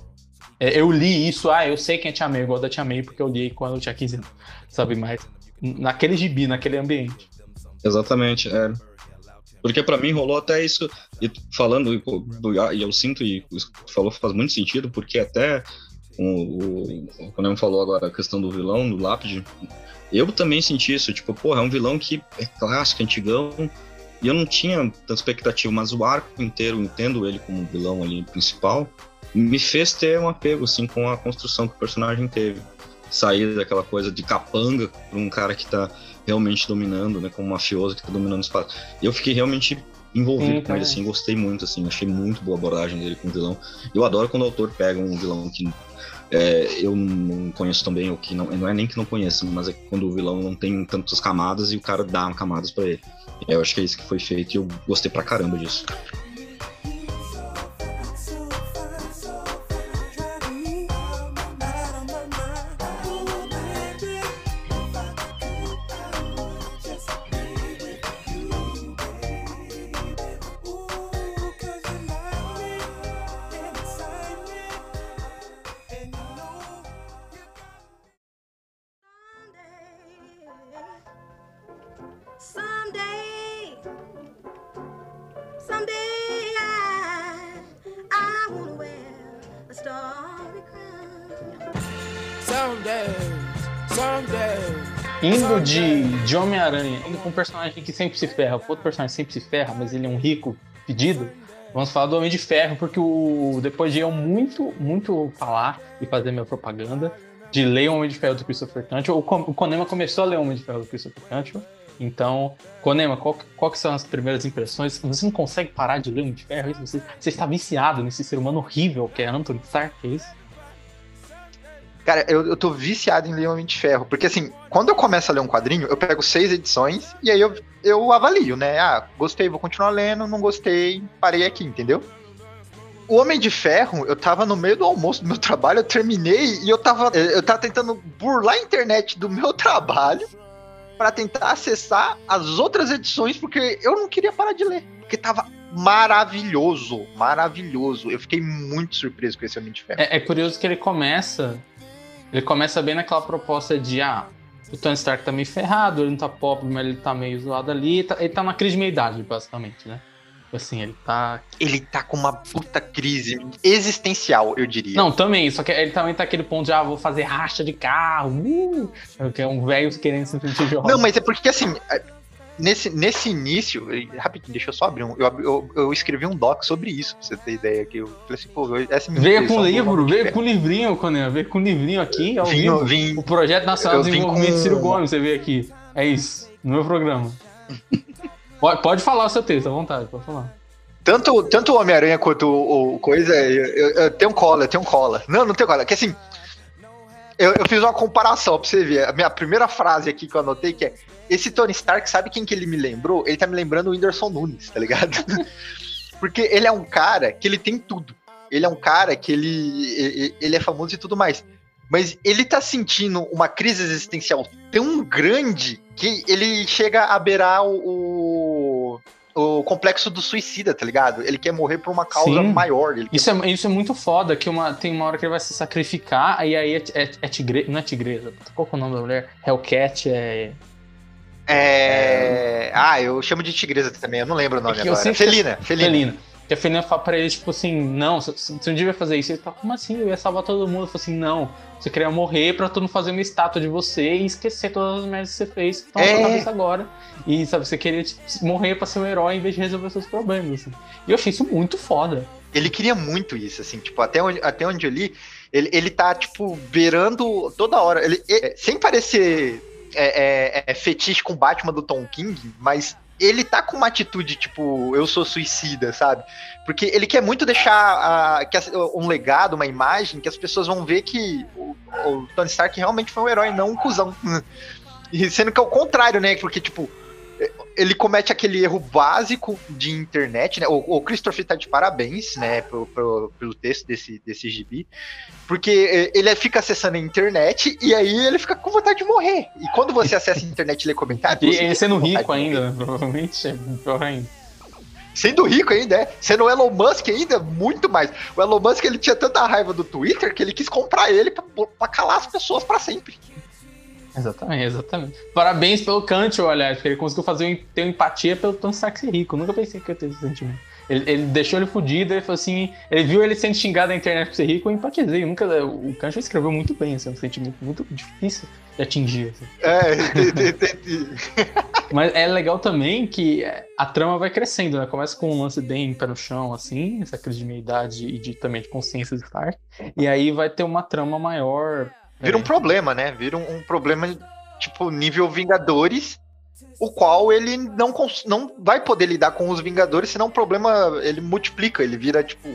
É, eu li isso, ah, eu sei quem é Tia May, igual da Tia May, porque eu li quando eu tinha 15 anos, sabe? Mas naquele gibi, naquele ambiente. Exatamente, é. Porque para mim rolou até isso, e falando, e eu sinto, e o que falou faz muito sentido, porque até o, o, o falou agora a questão do vilão, do Lápide, eu também senti isso, tipo, porra, é um vilão que é clássico, antigão, e eu não tinha tanta expectativa, mas o arco inteiro, entendo ele como vilão ali principal, me fez ter um apego, assim, com a construção que o personagem teve. Sair daquela coisa de capanga para um cara que tá realmente dominando, né? Como um mafioso que tá dominando o espaço. Eu fiquei realmente envolvido Sim, com ele, assim, gostei muito, assim, achei muito boa a abordagem dele com o vilão. Eu adoro quando o autor pega um vilão que é, eu não conheço também, ou que não, não é nem que não conheço, mas é quando o vilão não tem tantas camadas e o cara dá camadas para ele. Eu acho que é isso que foi feito e eu gostei pra caramba disso. Um personagem que sempre se ferra, outro personagem sempre se ferra, mas ele é um rico pedido. Vamos falar do Homem de Ferro, porque o depois de eu muito, muito falar e fazer minha propaganda de ler o Homem de Ferro do Christopher Cantwell, o Conema começou a ler o Homem de Ferro do Christopher Cantwell. Então, Conema, qual, qual que são as primeiras impressões? Você não consegue parar de ler o Homem de Ferro? Você, você está viciado nesse ser humano horrível que é Anthony Stark, é isso? Cara, eu, eu tô viciado em ler Homem de Ferro, porque assim, quando eu começo a ler um quadrinho, eu pego seis edições e aí eu, eu avalio, né? Ah, gostei, vou continuar lendo, não gostei, parei aqui, entendeu? O Homem de Ferro, eu tava no meio do almoço do meu trabalho, eu terminei e eu tava, eu tava tentando burlar a internet do meu trabalho para tentar acessar as outras edições, porque eu não queria parar de ler, porque tava maravilhoso, maravilhoso. Eu fiquei muito surpreso com esse Homem de Ferro. É, é curioso que ele começa ele começa bem naquela proposta de, ah, o Tony Stark tá meio ferrado, ele não tá pobre, mas ele tá meio zoado ali. Tá, ele tá na crise de meia-idade, basicamente, né? Assim, ele tá. Ele tá com uma puta crise existencial, eu diria. Não, também, só que ele também tá aquele ponto de, ah, vou fazer racha de carro, uh, que é um velho querendo se sentir jovem. Não, mas é porque assim, nesse, nesse início, rapidinho, deixa eu só abrir um. Eu, eu, eu escrevi um doc sobre isso, pra você ter ideia. Que eu falei assim, pô, essa é Veio com livro, veio com livrinho, Conan, veio com livrinho aqui, ao vim, Vim, o Projeto Nacional de Desenvolvimento com... Ciro Gomes, você veio aqui. É isso, no meu programa. pode, pode falar o seu texto, à vontade, pode falar. Tanto, tanto o Homem-Aranha quanto o, o coisa, eu, eu, eu, tenho cola, eu tenho cola. Não, não tenho cola. Que assim, eu, eu, fiz uma comparação pra você ver. A minha primeira frase aqui que eu anotei que é: Esse Tony Stark, sabe quem que ele me lembrou? Ele tá me lembrando o Whindersson Nunes, tá ligado? Porque ele é um cara que ele tem tudo. Ele é um cara que ele, ele é famoso e tudo mais. Mas ele tá sentindo uma crise existencial tão grande que ele chega a beirar o, o complexo do suicida, tá ligado? Ele quer morrer por uma causa Sim. maior. isso, é, isso é muito foda, que uma, tem uma hora que ele vai se sacrificar, e aí é, é, é tigre, não é tigresa, qual é o nome da mulher? Hellcat é... É... Ah, eu chamo de tigresa também, eu não lembro o nome é agora. Felina, Felina. Felina. Que a Felina fala pra ele, tipo assim, não, você não devia fazer isso. Ele fala, como assim? Eu ia salvar todo mundo. Eu falo assim, não, você queria morrer pra todo mundo fazer uma estátua de você e esquecer todas as merdas que você fez que estão é. na sua cabeça agora. E, sabe, você queria tipo, morrer pra ser um herói em vez de resolver seus problemas, assim. E eu achei isso muito foda. Ele queria muito isso, assim, tipo, até onde, até onde eu li, ele, ele tá, tipo, beirando toda hora. Ele, ele sem parecer é, é, é, fetiche com Batman do Tom King, mas ele tá com uma atitude tipo, eu sou suicida, sabe? Porque ele quer muito deixar uh, que um legado, uma imagem, que as pessoas vão ver que o, o Tony Stark realmente foi um herói, não um cuzão. E sendo que é o contrário, né? Porque, tipo, ele comete aquele erro básico de internet, né? O, o Christopher tá de parabéns, né, pro, pro, pelo texto desse, desse gibi, porque ele fica acessando a internet e aí ele fica com vontade de morrer. E quando você acessa a internet e lê comentários. E ele sendo rico ainda, né? provavelmente, é pior ainda. Sendo rico ainda, é. Sendo o Elon Musk ainda, muito mais. O Elon Musk ele tinha tanta raiva do Twitter que ele quis comprar ele pra, pra calar as pessoas para sempre. Exatamente, exatamente. Parabéns pelo Cantwell, aliás, porque ele conseguiu fazer ter empatia pelo Tony Stark ser rico. Nunca pensei que eu ia ter esse sentimento. Ele, ele, deixou ele fudido, ele falou assim, ele viu ele sendo xingado na internet por ser rico, eu empatizei. Eu nunca, o Cantwell escreveu muito bem, assim, é um sentimento muito difícil de atingir. Assim. É, entendi. Mas é legal também que a trama vai crescendo, né? Começa com um lance bem pé no chão, assim, essa crise de meia-idade e de, também de consciência de Stark. E aí vai ter uma trama maior Vira é. um problema, né? Vira um, um, problema, tipo, nível Vingadores, o qual ele não, não vai poder lidar com os Vingadores, senão o problema ele multiplica, ele vira, tipo,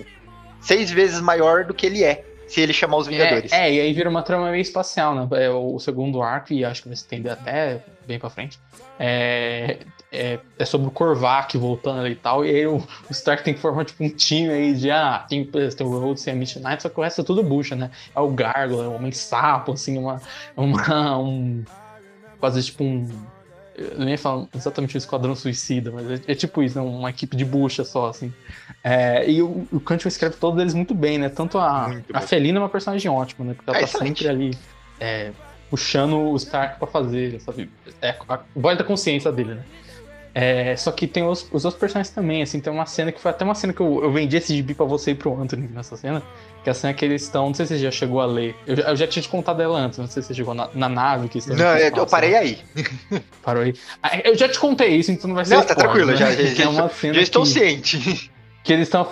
seis vezes maior do que ele é. Se ele chamar os Vingadores. É, é e aí vira uma trama meio espacial, né? É o segundo arco, e acho que vai se estender até bem pra frente. É, é, é, sobre o Korvac voltando ali e tal, e aí o, o, Stark tem que formar tipo um time aí de, ah, tem, tem o Rhodes e a Midnight, só que o resto é tudo bucha, né? É o Gargo, é o Homem-Sapo, assim, uma, uma, um, quase tipo um, eu nem ia falar exatamente um esquadrão suicida, mas é, é tipo isso, né? uma equipe de bucha só, assim. É, e o, o Cantwell escreve todos eles muito bem, né? Tanto a, a Felina é uma personagem ótima, né? Porque ela é tá sempre ali é, puxando o Stark pra fazer, sabe? É a voz da consciência dele, né? É, só que tem os, os outros personagens também, assim, tem uma cena que foi até uma cena que eu, eu vendi esse gibi pra você e pro Anthony nessa cena, que é a cena que eles estão, não sei se você já chegou a ler, eu, eu já tinha te contado ela antes, não sei se você chegou na, na nave que Não, eu, eu parei aí. Parou aí. Ah, Eu já te contei isso, então não vai ser Não, tá spoiler, tranquilo, né? já, já, Que é uma já, cena já estou que- ciente. que eles estão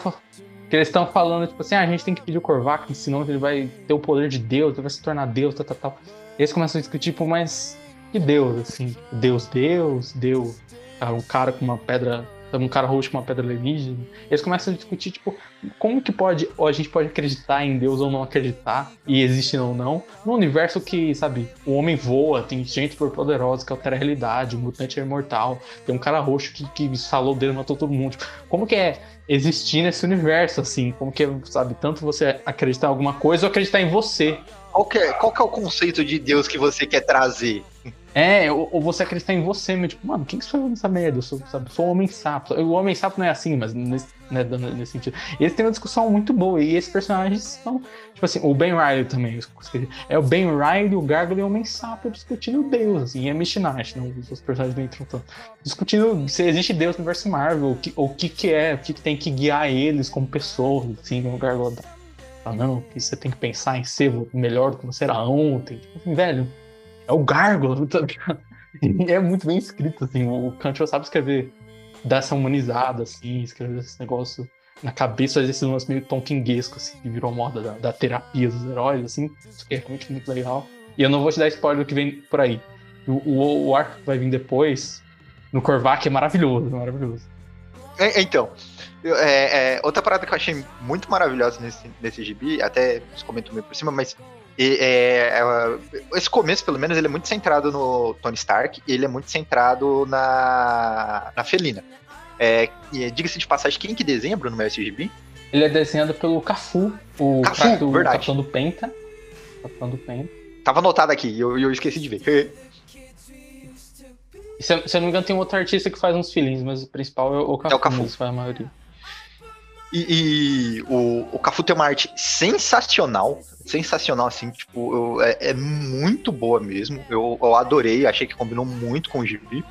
que eles estão falando tipo assim, ah, a gente tem que pedir o Korvac, senão ele vai ter o poder de Deus, ele vai se tornar Deus, tal, tal, tal. E eles começam a discutir tipo, mas que Deus assim? Deus, Deus, Deus, um cara com uma pedra, um cara roxo com uma pedra alienígena. Eles começam a discutir tipo, como que pode, a gente pode acreditar em Deus ou não acreditar e existe ou não, num universo que, sabe, o homem voa, tem gente super poderosa que altera a realidade, o mutante é imortal, tem um cara roxo que, que salou dedo e matou todo mundo. Tipo, como que é existir nesse universo, assim? Como que é, sabe, tanto você acreditar em alguma coisa ou acreditar em você? Qual que, é, qual que é o conceito de Deus que você quer trazer? É, ou, ou você acreditar em você mesmo, tipo, mano, quem que escreveu nessa merda? Eu sou, sabe, sou um homem sapo. O homem sapo não é assim, mas nesse, né, nesse sentido. Eles têm uma discussão muito boa, e esses personagens são, tipo assim, o Ben Riley também, eu é o Ben Riley, o Gargoyle e o Homem Sapo discutindo Deus, assim, e a Mishnah, não os outros personagens entram tanto. Discutindo se existe Deus no universo Marvel, o que, o que que é, o que, que tem que guiar eles como pessoas, assim, o Gargoyle Ah, não, que você tem que pensar em ser melhor do que você era ontem. Tipo assim, velho, é o Gargoyle, tá é muito bem escrito, assim. O Cantor sabe escrever, dar essa humanizada, assim, escrever esse negócio na cabeça, esse lance meio tonquinguesco, assim, que virou moda da, da terapia dos heróis, assim. Isso que é realmente muito legal. E eu não vou te dar spoiler do que vem por aí. O, o, o arco que vai vir depois, no Korvac, é maravilhoso, maravilhoso. É, Então, é, é, outra parada que eu achei muito maravilhosa nesse, nesse gibi, até você comentou meio por cima, mas é, é, esse começo, pelo menos, ele é muito centrado no Tony Stark e ele é muito centrado na, na Felina. É, e diga-se de passagem, quem que desenha, Bruno, no esse gibi? Ele é desenhado pelo Cafu, o Cafu, verdade. Capitão do Penta. Capitão do Penta. Tava anotado aqui e eu, eu esqueci de ver. Se, eu- se eu não me engano, tem um outro artista que faz uns filhinhos, mas o principal é o Cafu, É o Cafu. faz a maioria. E, e o, o Cafu tem uma arte sensacional, sensacional, assim, tipo, eu- é, é muito boa mesmo. Eu, eu adorei, achei que combinou muito com o gibi.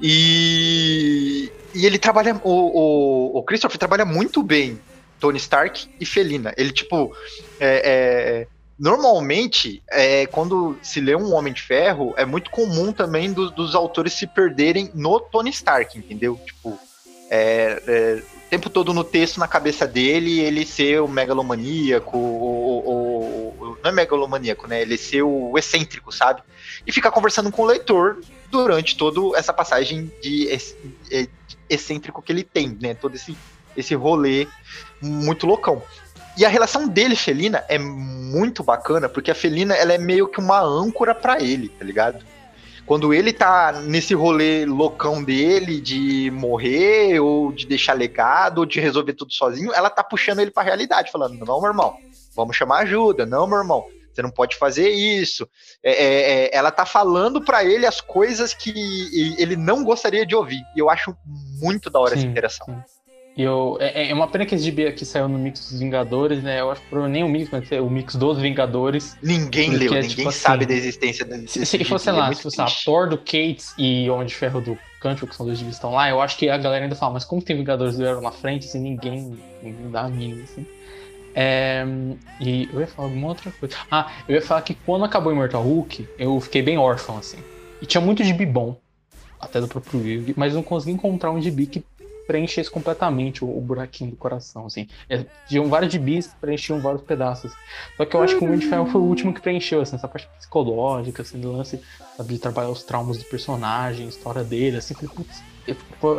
E, e ele trabalha, o, o, o Christopher trabalha muito bem Tony Stark e Felina. Ele, tipo, é, é, normalmente, é, quando se lê um Homem de Ferro, é muito comum também do- dos autores se perderem no Tony Stark, entendeu? Tipo, é, é, o tempo todo no texto, na cabeça dele, ele ser o megalomaníaco, o, o- o- o- não é megalomaníaco, né? Ele ser o excêntrico, sabe? E ficar conversando com o leitor durante toda essa passagem de ex- excêntrico que ele tem, né? Todo esse, esse rolê muito loucão. E a relação dele, Felina, é muito bacana, porque a Felina, ela é meio que uma âncora pra ele, tá ligado? Quando ele tá nesse rolê loucão dele de morrer, ou de deixar legado, ou de resolver tudo sozinho, ela tá puxando ele pra realidade, falando: não, meu irmão, vamos chamar ajuda, não, meu irmão, você não pode fazer isso. É, é, é, ela tá falando pra ele as coisas que ele não gostaria de ouvir. E eu acho muito da hora essa Sim, interação. sim. Eu, é, é uma pena que esse GB aqui saiu no mix dos Vingadores, né? Eu acho que nem o mix, mas é o mix dos Vingadores. Ninguém leu, é, ninguém tipo sabe assim, da existência desse Se, se gibi, fosse, sei é lá, muito se fosse a. Thor do Cates e Homem de Ferro do Canto, que são dois que estão lá, eu acho que a galera ainda fala, mas como tem Vingadores do Hero na frente, assim, ninguém, ninguém dá a mínima, assim. É, e eu ia falar alguma outra coisa. Ah, eu ia falar que quando acabou Immortal Hulk, eu fiquei bem órfão, assim. E tinha muito gibi bom, até do próprio Will, mas não consegui encontrar um gibi que preenchesse completamente o, o buraquinho do coração, assim. É, tinham vários gibis preenchiam vários pedaços. Só que eu acho que o Homem de Ferro foi o último que preencheu, assim, essa parte psicológica, assim, do lance sabe, de trabalhar os traumas do personagem, a história dele, assim, falei, putz,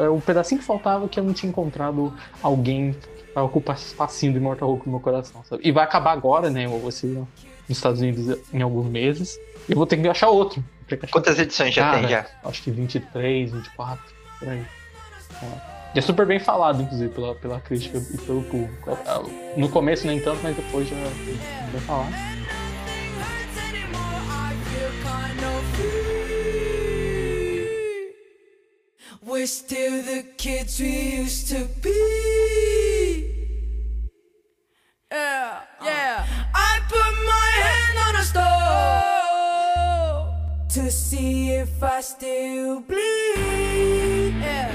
era um pedacinho que faltava que eu não tinha encontrado alguém pra ocupar esse espacinho do Immortal Hulk no meu coração, sabe? E vai acabar agora, né? Ser nos Estados Unidos em alguns meses. Eu vou ter que achar outro. Ter que achar Quantas edições já Cara, tem já? Acho que 23, 24, por aí. É. E é super bem falado, inclusive, pela, pela crítica e pelo público. É, No começo nem tanto, mas depois já é bem falado. We're still the kids we used to be. Yeah, yeah. I put my hand on a stove to see if I still bleed. Yeah,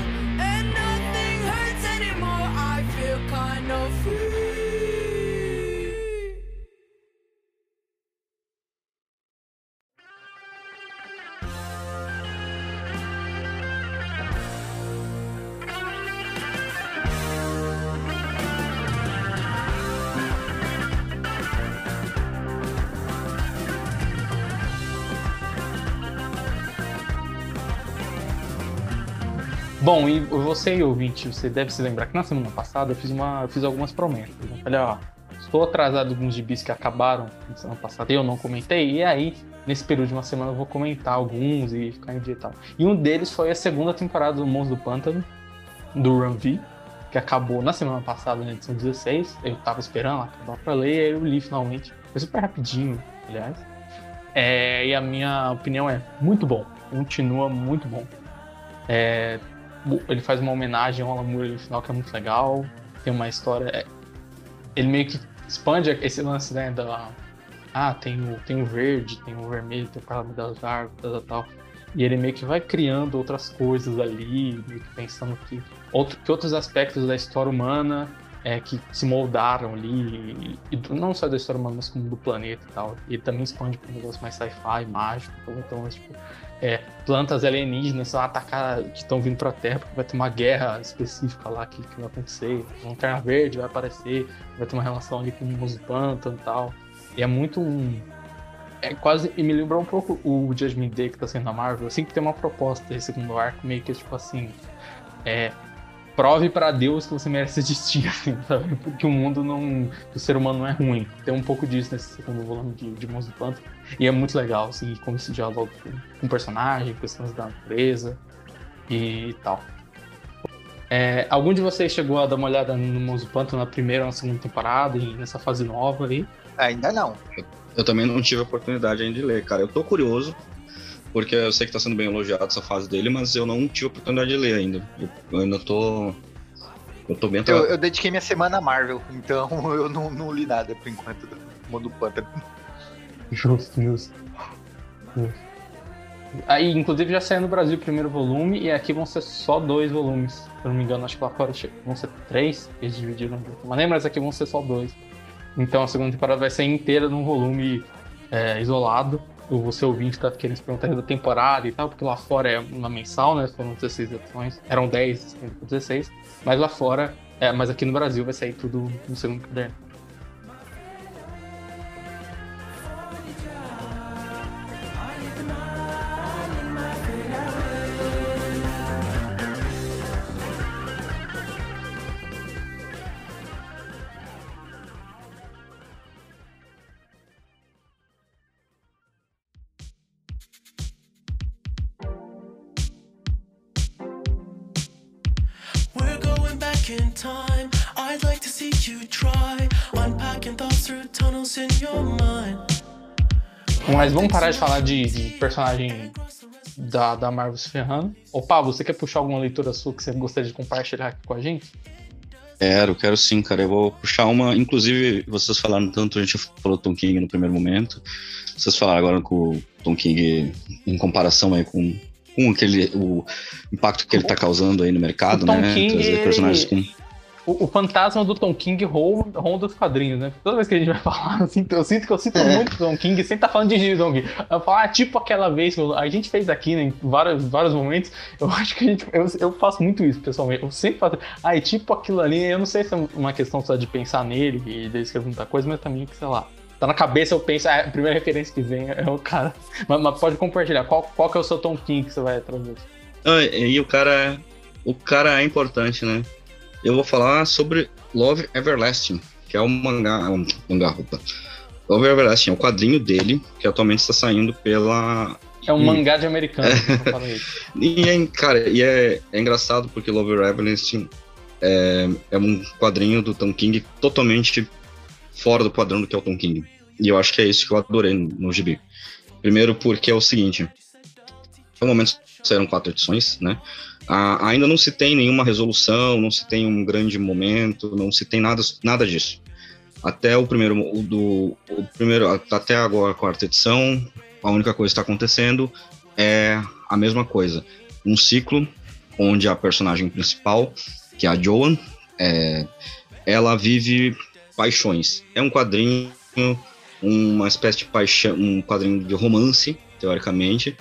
Bom, e você, ouvinte, você deve se lembrar que na semana passada eu fiz, uma, eu fiz algumas promessas. Eu falei, ó, estou atrasado alguns gibis que acabaram na semana passada e eu não comentei, e aí, nesse período de uma semana, eu vou comentar alguns e ficar em dia e tal. E um deles foi a segunda temporada do Monstro do Pântano, do Run V, que acabou na semana passada, na edição 16. Eu tava esperando acabar pra ler, e aí eu li finalmente. Foi super rapidinho, aliás. É, e a minha opinião é muito bom. Continua muito bom. É, ele faz uma homenagem ao Alan no final que é muito legal. Tem uma história. é, ele meio que expande esse lance, né? Da, ah, tem o, tem o verde, tem o vermelho, tem o parlamento das árvores, tal, tal. E ele meio que vai criando outras coisas ali, meio que pensando que, outro, que outros aspectos da história humana é, que se moldaram ali, e, e não só da história humana, mas como do planeta e tal. E ele também expande para um negócio mais sci-fi, mágico, então, então tipo, é, plantas alienígenas são atacar, que estão vindo para a Terra, porque vai ter uma guerra específica lá que, que vai acontecer. Lanterna Verde vai aparecer, vai ter uma relação ali com os pântanos e tal. E é muito um. É quase. E me lembrou um pouco o Judgment Day que tá sendo na Marvel. Assim que tem uma proposta desse segundo arco, meio que tipo assim. É. Prove pra Deus que você merece existir, assim, sabe? Porque o mundo não. O ser humano não é ruim. Tem um pouco disso nesse segundo volume de, de Monstro Pântano. E é muito legal, assim, como se dialoga com, com o personagem, questões da natureza e tal. É, algum de vocês chegou a dar uma olhada no do Pântano na primeira ou na segunda temporada e nessa fase nova aí? Ainda não. Eu também não tive a oportunidade ainda de ler, cara. Eu tô curioso, porque eu sei que tá sendo bem elogiado essa fase dele, mas eu não tive a oportunidade de ler ainda. Eu, eu ainda tô. Eu tô bem Eu, eu dediquei minha semana à Marvel, então eu não, não li nada por enquanto do Mundo Pântano. Justo, justo. Aí, inclusive, já saiu no Brasil o primeiro volume e aqui vão ser só dois volumes. Se eu não me engano, acho que lá fora vão ser três, eles dividiram. de outra maneira, mas aqui vão ser só dois. Então a segunda temporada vai ser inteira num volume é, isolado. O você ouvinte tá querendo se perguntar da temporada e tal, porque lá fora é uma mensal, né? Foram 16 edições. Eram 10, 16. Mas lá fora, é, mas aqui no Brasil vai sair tudo no segundo caderno. Vamos parar de falar de, de personagem da, da Marvel se ferrando. Ô, Pablo, você quer puxar alguma leitura sua que você gostaria de compartilhar aqui com a gente? Quero, quero sim, cara. Eu vou puxar uma. Inclusive, vocês falaram tanto, a gente falou Tom King no primeiro momento. Vocês falaram agora com o Tom King em comparação aí com, com aquele, o impacto que ele tá causando aí no mercado, O Tom né? King, Trazer personagens com. O, o fantasma do Tom King ronda, os quadrinhos, né? Toda vez que a gente vai falar, eu sinto, eu sinto que eu sinto muito Tom King, sempre tá falando de Tom King. Eu falo, ah, tipo aquela vez a gente fez aqui, né, em vários, vários momentos, eu acho que a gente, eu, eu faço muito isso, pessoalmente. Eu sempre faço, ah, é tipo aquilo ali, eu não sei se é uma questão só de pensar nele e de escrever muita coisa, mas também sei lá, tá na cabeça, eu penso, ah, a primeira referência que vem é o cara. Mas, mas pode compartilhar, qual, qual que é o seu Tom King que você vai trazer? Ah, e o cara. O cara é importante, né? Eu vou falar sobre Love Everlasting, que é um mangá. Um mangá, opa. Love Everlasting é o quadrinho dele, que atualmente está saindo pela. É um mangá de americano. E é, cara, e é, é engraçado porque Love Everlasting é, é um quadrinho do Tom King totalmente fora do padrão do que é o Tom King. E eu acho que é isso que eu adorei no, no gibi. Primeiro porque é o seguinte, no momento saíram quatro edições, né? Ainda não se tem nenhuma resolução, não se tem um grande momento, não se tem nada, nada disso. Até o primeiro, o do, o primeiro, até agora a quarta edição, a única coisa que está acontecendo é a mesma coisa. Um ciclo onde a personagem principal, que é a Joan, é, ela vive paixões. É um quadrinho, uma espécie de paixão, um quadrinho de romance, teoricamente,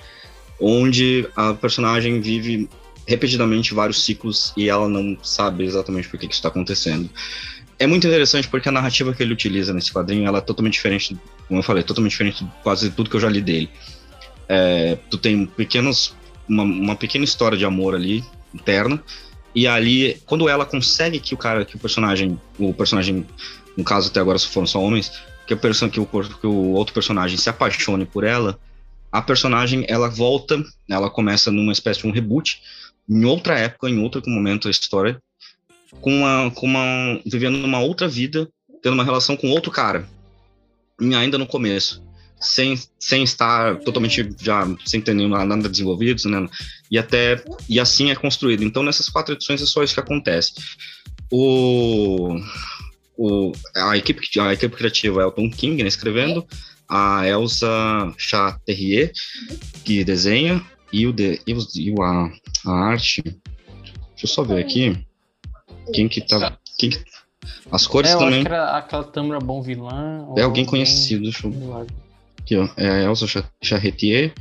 onde a personagem vive repetidamente vários ciclos e ela não sabe exatamente por que, que isso está acontecendo. É muito interessante porque a narrativa que ele utiliza nesse quadrinho ela é totalmente diferente, como eu falei, totalmente diferente de quase tudo que eu já li dele. É, tu tem pequenos, uma, uma pequena história de amor ali interna e ali quando ela consegue que o cara, que o personagem, o personagem, no caso até agora foram só homens, que, a person, que, o, que o outro personagem se apaixone por ela, a personagem ela volta, ela começa numa espécie de um reboot em outra época, em outro momento da história, com uma, com uma vivendo numa outra vida, tendo uma relação com outro cara, ainda no começo, sem, sem estar totalmente já sem ter nenhum, nada desenvolvido, né? E até e assim é construído. Então nessas quatro edições é só isso que acontece. O, o a equipe a equipe criativa é o Tom King né, escrevendo, a Elsa Chaterrier que desenha e o de e, o, e a, a arte. Deixa eu só ver aqui. Quem que tá. Quem que, as cores É, eu também. acho que era aquela Tâmara Bom Vilã. É alguém conhecido. Deixa eu, aqui, ó. É a Elsa Cha- Charretier.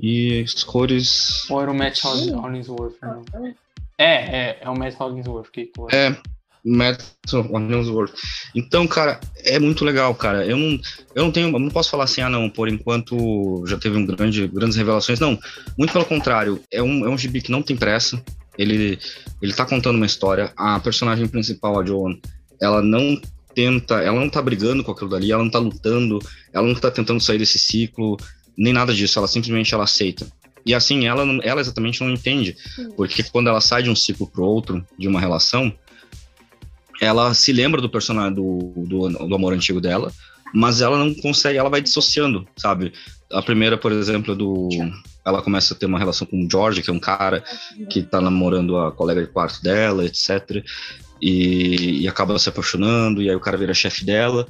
E as cores. Ou era o Matt Hollingsworth, não. É, é, é o Matt Hollingsworth que que- É. Matt Hollingsworth. Então, cara, é muito legal, cara. Eu não, eu não tenho, eu não posso falar assim, ah, não, por enquanto já teve um grande, grandes revelações. Não, muito pelo contrário. É um, é um gibi que não tem pressa. Ele, ele tá contando uma história. A personagem principal, a Joan, ela não tenta, ela não tá brigando com aquilo dali, ela não tá lutando, ela não tá tentando sair desse ciclo, nem nada disso. Ela simplesmente ela aceita. E assim, ela, ela exatamente não entende. Porque quando ela sai de um ciclo pro outro, de uma relação, ela se lembra do personagem do, do, do amor antigo dela, mas ela não consegue, ela vai dissociando, sabe? A primeira, por exemplo, do. Ela começa a ter uma relação com o George, que é um cara que tá namorando a colega de quarto dela, etc. E, e acaba se apaixonando, e aí o cara vira chefe dela.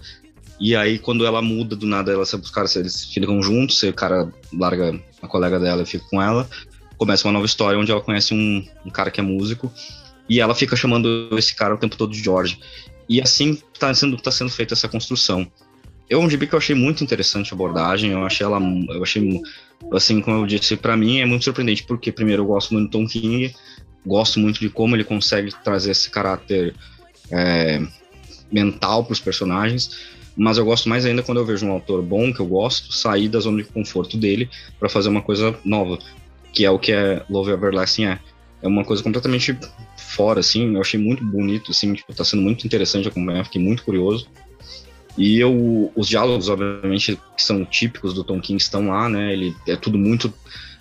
E aí, quando ela muda do nada, ela, os caras eles ficam juntos, o cara larga a colega dela e fica com ela. Começa uma nova história onde ela conhece um, um cara que é músico e ela fica chamando esse cara o tempo todo de George. E assim tá sendo, tá sendo feita essa construção. Eu um gibi que eu achei muito interessante a abordagem, eu achei ela, eu achei, assim, como eu disse, para mim é muito surpreendente, porque primeiro eu gosto muito do Tom King, gosto muito de como ele consegue trazer esse caráter é, mental para os personagens, mas eu gosto mais ainda quando eu vejo um autor bom, que eu gosto, sair da zona de conforto dele para fazer uma coisa nova, que é o que é Love Everlasting é. É uma coisa completamente fora, assim, eu achei muito bonito, assim, tipo, tá sendo muito interessante acompanhar, fiquei muito curioso. E eu, os diálogos, obviamente, que são típicos do Tom King estão lá, né? Ele é tudo muito,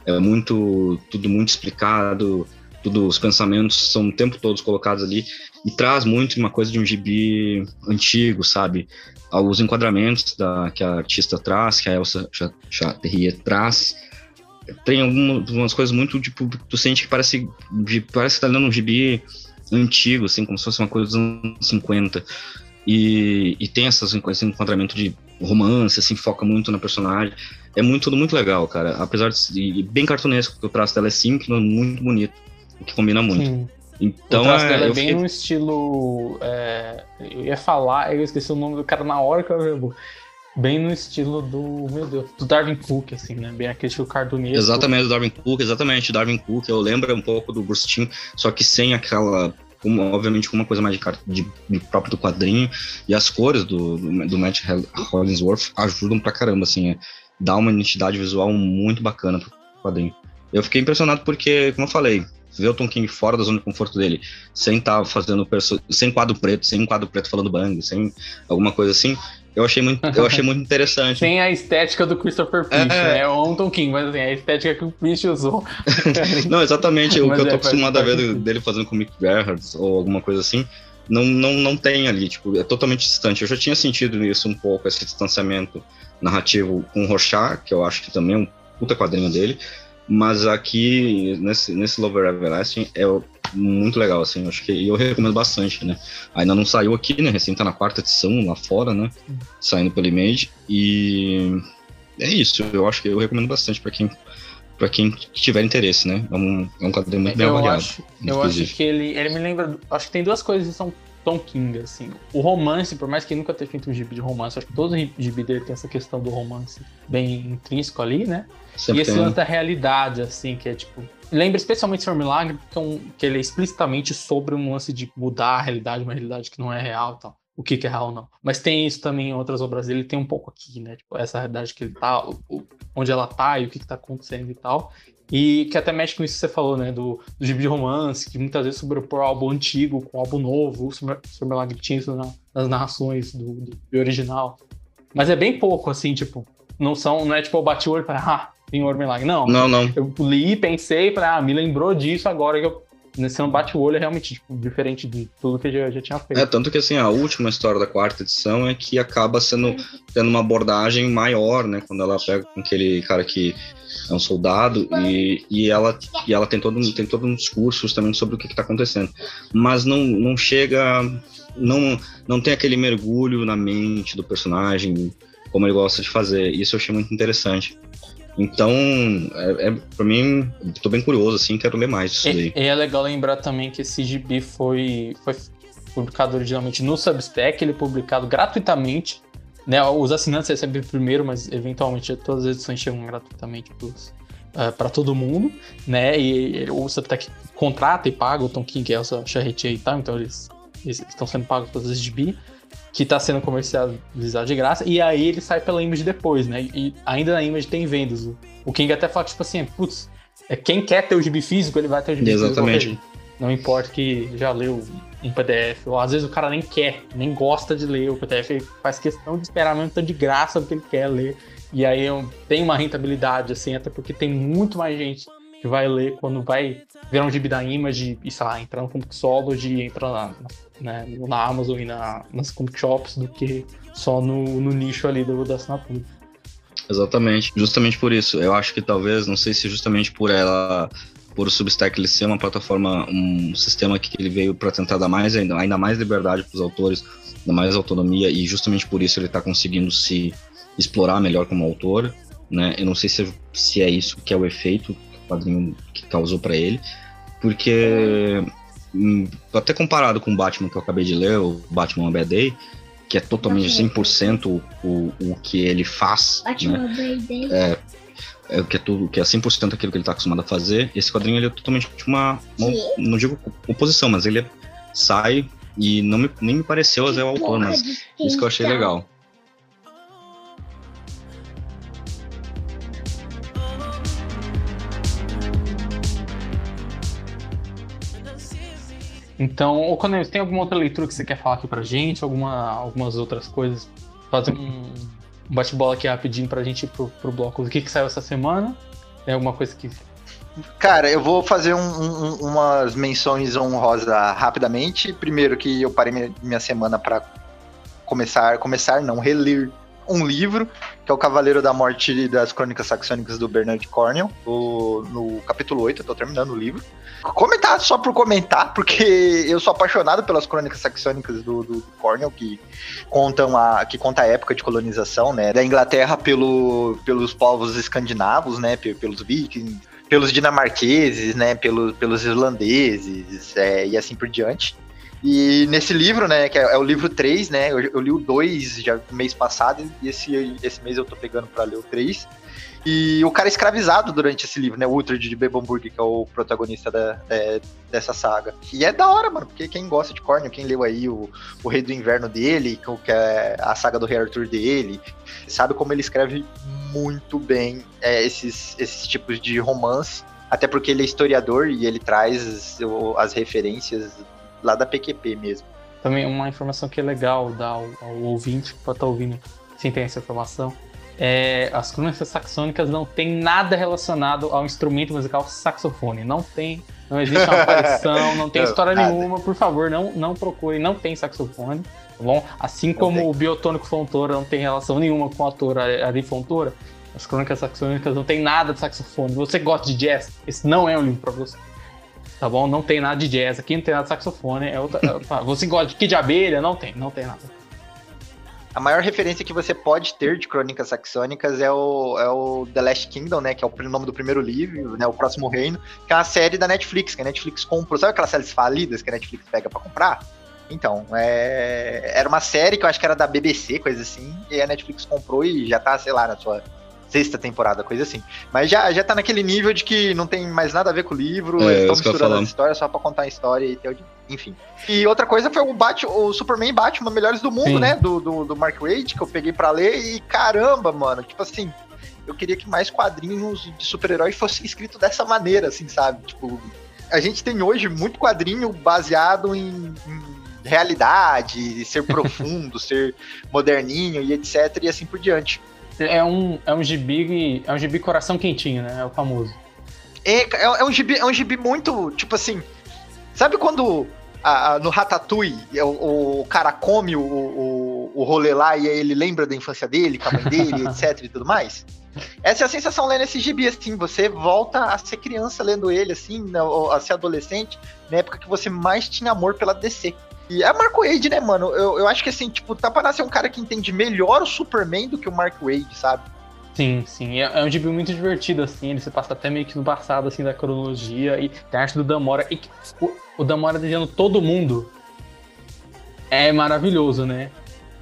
é muito, tudo muito explicado, tudo, os pensamentos são o tempo todos colocados ali e traz muito uma coisa de um gibi antigo, sabe? Os enquadramentos da, que a artista traz, que a Elsa Chaterrier traz, tem algumas coisas muito, tipo, tu sente que parece, parece que tá lendo um gibi antigo, assim, como se fosse uma coisa dos anos 50. E, e tem essas, esse enquadramento de romance, assim, foca muito na personagem. É muito, tudo muito legal, cara. Apesar de ser bem cartunesco, que o traço dela é simples, mas muito bonito, o que combina muito. Sim. Então, o traço é, dela é bem fiquei- no estilo. é, eu ia falar, eu esqueci o nome do cara na hora que eu lembro. Bem no estilo do. Meu Deus, do Darwin Cook, assim, né? Bem aquele estilo cartunesco. Exatamente, do Darwin Cook, exatamente, Darwin Cook, eu lembro um pouco do Bruce Timm, só que sem aquela, com- obviamente com uma coisa mais de, de, de próprio do quadrinho, e as cores do, do, do Matt Hollingsworth ajudam pra caramba, assim, é, dá uma identidade visual muito bacana pro quadrinho. Eu fiquei impressionado porque, como eu falei, ver o Tom King fora da zona de conforto dele, sem estar fazendo, perso- sem quadro preto, sem quadro preto falando bang, sem alguma coisa assim, eu achei muito, eu achei muito interessante. Tem a estética do Christopher Priest, É. né? Eu amo Tom King, mas assim, a estética que o Priest usou. Não, exatamente. O que eu é, tô faz- acostumado a ver dele fazendo com o Mick Gerhardt ou alguma coisa assim, não, não, não tem ali, tipo, é totalmente distante. Eu já tinha sentido isso um pouco, esse distanciamento narrativo com o Rorschach, que eu acho que também é um puta quadrinho dele, mas aqui, nesse, nesse Lover Everlasting, é muito legal, assim, eu acho que eu recomendo bastante, né? Ainda não saiu aqui, né? Recém tá na quarta edição lá fora, né? Saindo pela Image, e é isso, eu acho que eu recomendo bastante pra quem para quem tiver interesse, né? É um, é um quadrinho muito bem eu avaliado. acho, eu acho que ele, ele me lembra. Acho que tem duas coisas que são Tom King, assim. O romance, por mais que ele nunca tenha feito um gibi de romance, acho que todo gibi dele tem essa questão do romance bem intrínseco ali, né? Sempre e esse um- lance da realidade, assim, que é tipo. Lembra especialmente Senhor Milagre, que, é um- que ele é explicitamente sobre um lance de mudar a realidade, uma realidade que não é real e tal. O que, que é real ou não. Mas tem isso também em outras obras dele, tem um pouco aqui, né? Tipo, essa realidade que ele tá, o- o- onde ela tá e o que, que tá acontecendo e tal. E que até mexe com isso que você falou, né? Do, do gibi de romance, que muitas vezes sobrepor álbum antigo com álbum novo. O Senhor Senhor Milagre tinha isso na- nas narrações do, do original. Mas é bem pouco, assim, tipo, não são, não é tipo, eu bati o olho e falei, ah, Senhor Milagre. Não, Não, não. eu li, pensei, falei, ah, me lembrou disso agora que eu. Você não bate o olho, é realmente tipo, diferente de tudo que eu já, já tinha feito. É, tanto que assim, a última história da quarta edição é que acaba sendo tendo uma abordagem maior, né? Quando ela pega com aquele cara que é um soldado e, e ela, e ela tem, todo, um- tem todo um discurso justamente sobre o que, está acontecendo. Mas não, não chega. Não, não tem aquele mergulho na mente do personagem, como ele gosta de fazer. Isso eu achei muito interessante. Então, é, é, pra mim, tô bem curioso, assim, quero ler mais disso daí. E, e é legal lembrar também que esse gibi foi, foi publicado originalmente no Substack, ele é publicado gratuitamente. Né? Os assinantes recebem primeiro, mas eventualmente todas as edições chegam gratuitamente para todo mundo. Né? E o Substack contrata e paga o Tom King, que é essa charrete e tal, então eles, eles estão sendo pagos esse gibi. Que está sendo comercializado de graça, e aí ele sai pela Image depois, né? E ainda na Image tem vendas. O- O King até fala, tipo assim, putz, é quem quer ter o gibi físico, ele vai ter o gibi físico. Exatamente. Não importa que já leu um PDF, ou às vezes o cara nem quer, nem gosta de ler o PDF, ele faz questão de esperar mesmo tanto de graça porque ele quer ler. E aí tem uma rentabilidade, assim, até porque tem muito mais gente que vai ler quando vai virar um gibi da Image e, sei lá, entrar no Comixology, entrar na, na, né, na Amazon e na, nas comic shops do que só no, no nicho ali do, da assinatura. Exatamente. Justamente por isso. Eu acho que talvez, não sei se justamente por ela, por o Substack ele ser uma plataforma, um sistema que ele veio para tentar dar mais ainda, ainda mais liberdade para os autores, ainda mais autonomia e justamente por isso ele está conseguindo se explorar melhor como autor, né? Eu não sei se, se é isso que é o efeito que o quadrinho que causou para ele, porque hum, até comparado com o Batman que eu acabei de ler, o Batman Day, que é totalmente 100% o, o que ele faz, né? Ótimo birthday. É, que é tudo, que é 100% aquilo que ele tá acostumado a fazer. Esse quadrinho ele é totalmente uma, uma- não digo oposição, mas ele é- sai e não me, nem me pareceu ser o autor, mas isso que eu achei legal. Então, ô Cornelius, tem alguma outra leitura que você quer falar aqui pra gente? Alguma, algumas outras coisas? Fazer um bate-bola aqui rapidinho pra gente ir pro, pro bloco. O que, que saiu essa semana? Tem alguma coisa que. Cara, eu vou fazer um- um- umas menções honrosas rapidamente. Primeiro que eu parei minha, minha semana para começar, começar não, reler um livro, que é o Cavaleiro da Morte das Crônicas Saxônicas do Bernard Cornwell, o- no capítulo 8, eu tô terminando o livro. Comentar só por comentar, porque eu sou apaixonado pelas crônicas saxônicas do, do Cornwell, que contam a, que conta a época de colonização, né, da Inglaterra pelo, pelos povos escandinavos, né, pe- pelos vikings, pelos dinamarqueses, né, pelo, pelos irlandeses, é, e assim por diante. E nesse livro, né, que é, é o livro 3, né, eu, eu li o 2 já mês passado, e esse, esse mês eu tô pegando pra ler o 3. E o cara é escravizado durante esse livro, né, o Uhtred de Bebomburg, que é o protagonista da, é, dessa saga. E é da hora, mano, porque quem gosta de Cornwell, quem leu aí o, o Rei do Inverno dele, que é a saga do Rei Arthur dele, sabe como ele escreve muito bem é, esses, esses tipos de romance, até porque ele é historiador e ele traz as referências lá da PQP mesmo. Também uma informação que é legal dar ao, ao ouvinte que pode estar ouvindo sem ter essa informação. É, as crônicas saxônicas não tem nada relacionado ao instrumento musical saxofone. Não tem, não existe uma aparição, não tem Não, história nada. nenhuma. Por favor, não, não procure, não tem saxofone. Tá bom? Assim como tem. o Biotônico Fontoura não tem relação nenhuma com o ator Ari Fontoura, as crônicas saxônicas não tem nada de saxofone. Você gosta de jazz? Esse não é um livro pra você. Tá bom? Não tem nada de jazz aqui, não tem nada de saxofone. É outra, é outra- você gosta de que de abelha? Não tem, não tem nada. a maior referência que você pode ter de Crônicas Saxônicas é o, é o The Last Kingdom, né? Que é o nome do primeiro livro, né? O Próximo Reino, que é uma série da Netflix, que a Netflix comprou. Sabe aquelas séries falidas que a Netflix pega pra comprar? Então, é... era uma série que eu acho que era da BBC, coisa assim, e a Netflix comprou e já tá, sei lá, na sua sexta temporada, coisa assim. Mas já, já tá naquele nível de que não tem mais nada a ver com o livro, É, eles estão misturando as histórias só pra contar a história e ter o... Enfim. E outra coisa foi o, Bat o Superman e Batman Melhores do Mundo, Sim. né? Do, do, do Mark Wade, que eu peguei pra ler e caramba, mano, tipo assim, eu queria que mais quadrinhos de super-herói fossem escritos dessa maneira, assim, sabe? Tipo, a gente tem hoje muito quadrinho baseado em, em realidade, ser profundo, ser moderninho e etc, e assim por diante. É um, é um gibi. É um gibi coração quentinho, né? É o famoso. É, é, é um gibi, é um gibi muito, tipo assim, sabe quando a- a- no Ratatouille o, o cara come o, o, o rolê lá e aí ele lembra da infância dele, com a mãe dele, etc e tudo mais? Essa é a sensação lendo esse gibi, assim, você volta a ser criança lendo ele, assim, a ser adolescente, na época que você mais tinha amor pela DC. E é Marco Wade, né, mano? Eu, eu acho que, assim, tipo, tá pra nascer um cara que entende melhor o Superman do que o Mark Wade, sabe? Sim, sim. É, é um gibi muito divertido, assim. Ele se passa até meio que no passado, assim, da cronologia. E tem a arte do Damora. E o, o Damora desenhando todo mundo é maravilhoso, né?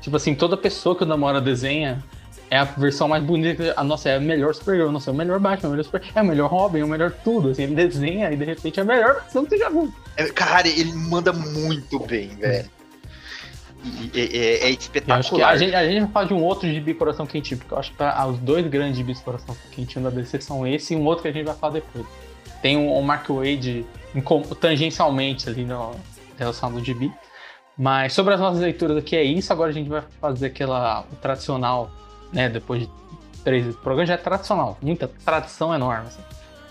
Tipo assim, toda pessoa que o Damora desenha é a versão mais bonita. A nossa, é a melhor Supergirl, nossa, é o melhor Batman, é o melhor Super, é o melhor Robin, é o melhor tudo. Assim, ele desenha e de repente é a melhor versão que você já viu. É, Cara, ele manda muito bem, velho. É, é que espetacular. a gente, a gente vai falar de um outro gibi Coração Quentinho, porque eu acho que pra- os dois grandes gibis Coração Quentinho da DC são esse e um outro que a gente vai falar depois. Tem um, um Mark Wade em tangencialmente ali no relacionado ao gibi. Mas sobre as nossas leituras aqui é isso. Agora a gente vai fazer aquela o tradicional, né? Depois de três programas, já é tradicional. Muita tradição enorme. assim.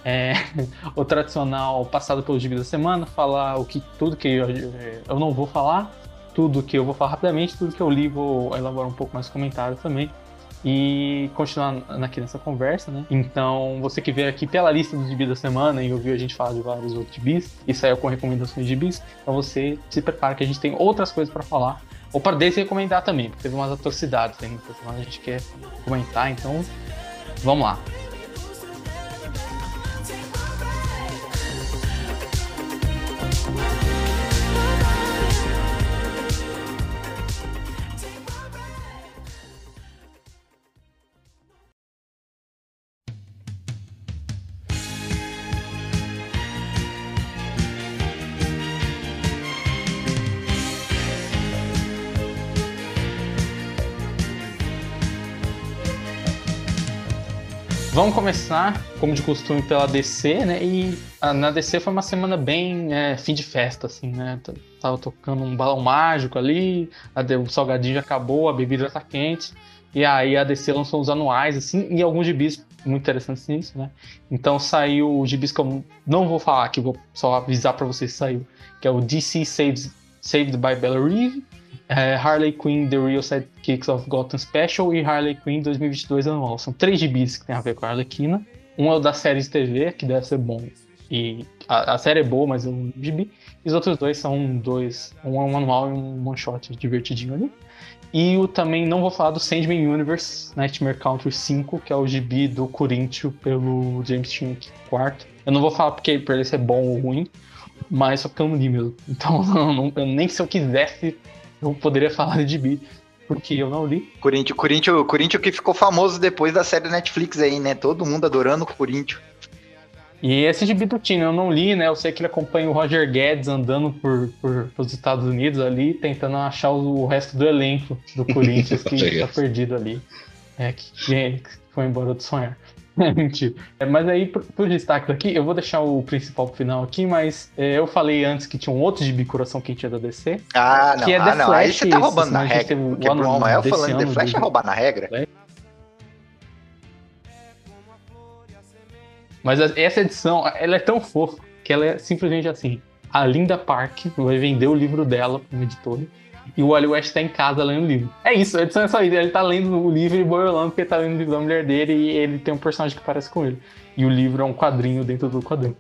É, o tradicional passado pelo gibi da semana, falar o que tudo que eu, eu não vou falar, tudo que eu vou falar rapidamente, tudo que eu li vou elaborar um pouco mais comentários também. E continuar aqui nessa conversa, né? Então, você que veio aqui pela lista dos gibis da semana e ouviu a gente falar de vários outros gibis e saiu com recomendações de gibis, então você se prepara que a gente tem outras coisas pra falar. Ou para desse recomendar também, porque teve umas atrocidades aí nessa semana, a gente quer comentar, então vamos lá. Vamos começar, como de costume, pela DC, né? E ah, na DC foi uma semana bem é, fim de festa, assim, né? Tava tocando um balão mágico ali, o salgadinho já acabou, a bebida já tá quente. E aí a DC lançou os anuais, assim, e alguns gibis muito interessantes nisso, né? Então saiu o gibis que eu não vou falar, eu vou só avisar pra vocês saiu, que é o DC Saved, Saved by Bella Reeve, é, Harley Quinn The Real Sidekicks of Gotham Special e Harley Quinn 2022 anual. São três gibis que tem a ver com a Arlequina. Um é o da série de TV, que deve ser bom. E a, a série é boa, mas é um gibi. E os outros dois são dois, um é um anual e um one shot divertidinho ali. E o também não vou falar do Sandman Universe Nightmare Country 5, que é o gibi do Corinthians pelo James Tynion IV. Eu não vou falar porque pra ele ser bom ou ruim, mas só porque eu não li mesmo. Então, não- eu nem se eu quisesse, eu poderia falar de gibi, porque eu não li. Corinthians, Corinthians, Corinthians que ficou famoso depois da série Netflix aí, né? Todo mundo adorando o Corinthians. E esse gibi do Tino eu não li, né? Eu sei que ele acompanha o Roger Guedes andando por, por os Estados Unidos ali, tentando achar o, o resto do elenco do Corinthians que tá Guedes. perdido ali. É, que, que foi embora do sonhar. Mentira. É, mas aí, pro, destaque daqui, eu vou deixar o principal pro final aqui, mas é, eu falei antes que tinha um outro gibi Coração Quentinha da DC. Ah, não, Que é ah, The não. Aí Flash, você tá roubando na senão a gente regra. o Porque ano Bruno Mael falando The Flash é roubar na regra. Mas essa edição, ela é tão fofa que ela é simplesmente assim. A Linda Park vai vender o livro dela para uma editora. E o Wally West tá em casa lendo o livro. É isso, a edição é só isso. Ele tá lendo o livro e boiolando porque tá lendo o livro da mulher dele e ele tem um personagem que parece com ele. E o livro é um quadrinho dentro do quadrinho.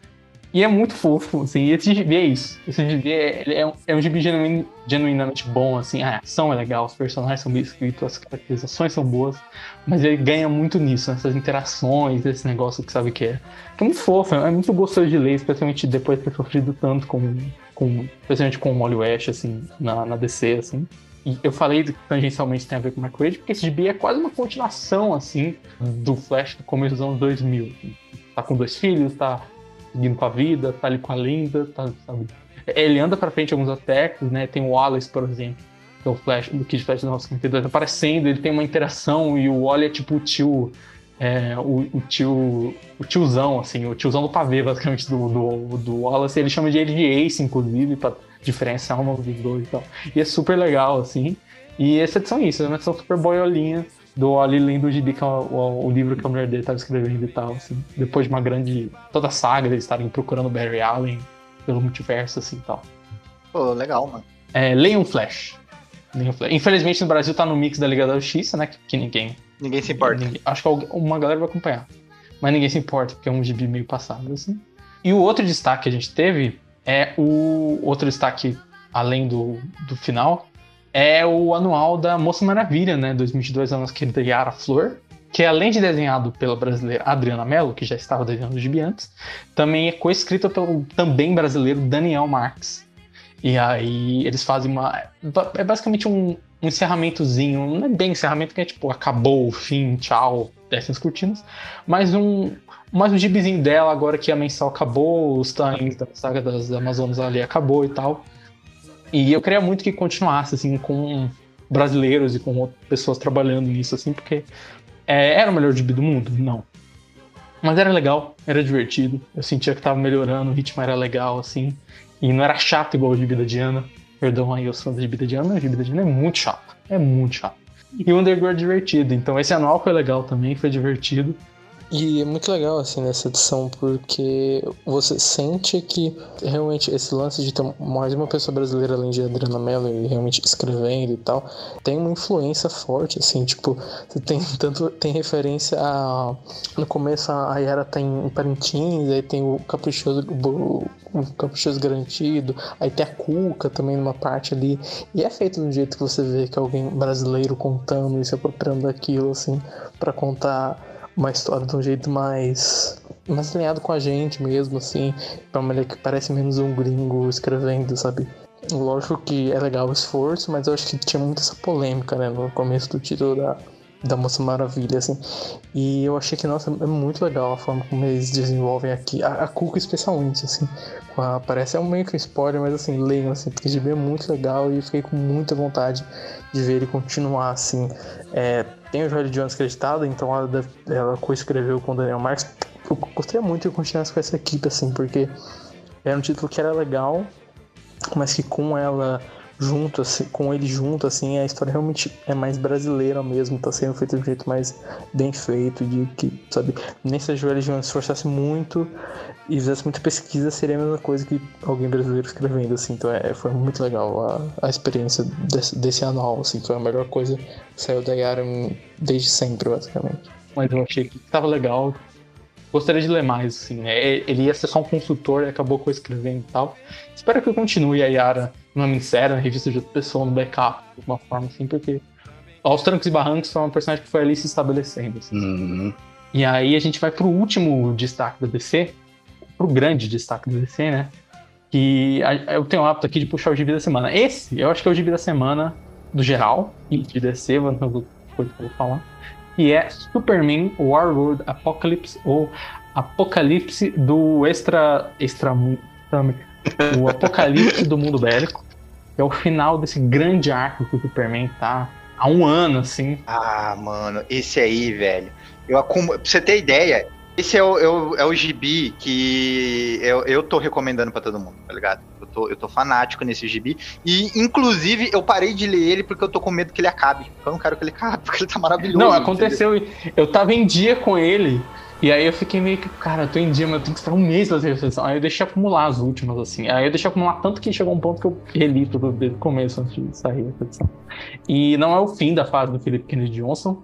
E é muito fofo, assim, e esse gibi é isso. Esse gibi é, é, um, é um gibi genuin- genuinamente bom, assim, a ação é legal, os personagens são bem escritos, as caracterizações são boas, mas ele ganha muito nisso, nessas interações, esse negócio que sabe que é. Que é muito fofo, é muito gostoso de ler, especialmente depois de ter sofrido tanto com, com especialmente com o Molly West, assim, na, na DC, assim. E eu falei que tangencialmente tem a ver com o Mark Wade, porque esse gibi é quase uma continuação, assim, do Flash do começo dos anos 2000. assim. Tá com dois filhos, tá seguindo com a vida, tá ali com a Linda, tá, sabe? Ele anda pra frente alguns aspectos, né? Tem o Wallace, por exemplo, que é o Flash, do Kid Flash do 1952, aparecendo, ele tem uma interação e o Wally é tipo o tio. É, o, o tio. O tiozão, assim, o tiozão do pavê, basicamente, do, do, do Wallace. Ele chama de ele de Ace, inclusive, pra diferenciar um dos dois e tal. E é super legal, assim. E essa edição é isso, é uma edição super boiolinha do Wally lendo o gibi, que é o, o- livro que a mulher dele estava escrevendo e tal, assim. Depois de uma grande. toda a saga de estarem procurando Barry Allen pelo multiverso, assim e tal. Pô, legal, mano. É, leiam Flash. Leiam Flash. Infelizmente no Brasil tá no mix da Liga da Justiça, né? Que, que ninguém, Ninguém se importa. ninguém- Acho que uma galera vai acompanhar. Mas ninguém se importa, porque é um gibi meio passado, assim. E o outro destaque que a gente teve é o. Outro destaque, além do, do final, é o anual da Moça Maravilha, né? 2022, a nossa querida Yara Flor. Que além de desenhado pela brasileira Adriana Mello, que já estava desenhando o gibi antes, também é coescrita pelo também brasileiro Daniel Marques. E aí eles fazem uma. É basicamente um, um encerramentozinho. Não é bem encerramento, que é tipo, acabou, fim, tchau, descem as cortinas. Mas um. Mais um gibizinho dela, agora que a mensal acabou, os times da saga das Amazonas ali acabou e tal. E eu queria muito que continuasse, assim, com brasileiros e com pessoas trabalhando nisso, assim, porque é, era o melhor gibi do mundo? Não. Mas era legal, era divertido. Eu sentia que tava melhorando, o ritmo era legal, assim. E não era chato igual o gibi da Diana. Perdão aí os fãs do gibi da Diana, mas o gibi da Diana é muito chato. É muito chato. E o Underground é divertido. Então esse anual foi legal também, foi divertido. E é muito legal, assim, nessa edição, porque você sente que realmente esse lance de ter mais uma pessoa brasileira além de Adriana Mello e realmente escrevendo e tal, tem uma influência forte, assim, tipo, você tem tanto, tem referência a. No começo a Yara tá em Parintins, aí tem o Caprichoso, o, Caprichoso Garantido, aí tem a Cuca também numa parte ali, e é feito de um jeito que você vê que alguém brasileiro contando e se apropriando daquilo, assim, pra contar uma história de um jeito mais mais alinhado com a gente mesmo, assim, pra uma mulher que parece menos um gringo escrevendo, sabe? Lógico que é legal o esforço, mas eu acho que tinha muita essa polêmica, né, no começo do título da, da Moça Maravilha, assim. E eu achei que, nossa, é muito legal a forma como eles desenvolvem aqui, a, a Cuca especialmente, assim. A- parece é um meio que um spoiler, mas assim, leiam, assim, porque gibi é muito legal e eu fiquei com muita vontade de ver ele continuar, assim. É, tem o Joel Jones acreditado, então ela, co-escreveu com o Daniel Marques. Eu gostaria muito de continuar com essa equipe, assim, porque era um título que era legal, mas que com ela junto, assim, com ele junto, assim, a história realmente é mais brasileira mesmo, tá sendo feita de um jeito mais bem feito, de que, sabe, nem se a Joel Jones se esforçasse muito e fizesse muita pesquisa, seria a mesma coisa que alguém brasileiro escrevendo, assim, então é, foi muito legal a, a experiência desse, desse anual, assim, foi a melhor coisa que saiu da Yara desde sempre, basicamente. Mas eu achei que tava legal. Gostaria de ler mais, assim, né? Ele ia ser só um consultor e acabou co-escrevendo e tal. Espero que continue a Yara numa minissérie, na revista de outra pessoa, no backup, de alguma forma, assim, porque aos trancos e barrancos foi uma personagem que foi ali se estabelecendo, assim. Uhum. E aí a gente vai pro último destaque da DC, pro grande destaque da DC, né? Que a- eu tenho o hábito aqui de puxar o gibi da semana. Esse, eu acho que é o gibi da semana do geral, de DC, coisa que eu vou falar. Que é Superman Warworld Apocalypse, ou Apocalipse do Extra. Extra. O Apocalipse do Mundo Bélico. É o final desse grande arco que o Superman tá há um ano, assim. Ah, mano, esse aí, velho. Eu acumulo. Pra você ter ideia, esse é o, é o, é o gibi que eu, eu tô recomendando pra todo mundo, tá ligado? Eu tô, eu tô fanático nesse gibi. E, inclusive, eu parei de ler ele porque eu tô com medo que ele acabe. Eu não quero que ele acabe, porque ele tá maravilhoso. Não, entendeu? aconteceu. Eu tava em dia com ele. E aí eu fiquei meio que, cara, eu tô em dia, mas eu tenho que esperar um mês pra fazer reflexão. Aí eu deixei acumular as últimas, assim. Aí eu deixei acumular tanto que chegou um ponto que eu reli tudo desde o começo, antes de sair a reflexão. E não é o fim da fase do Philip Kennedy Johnson.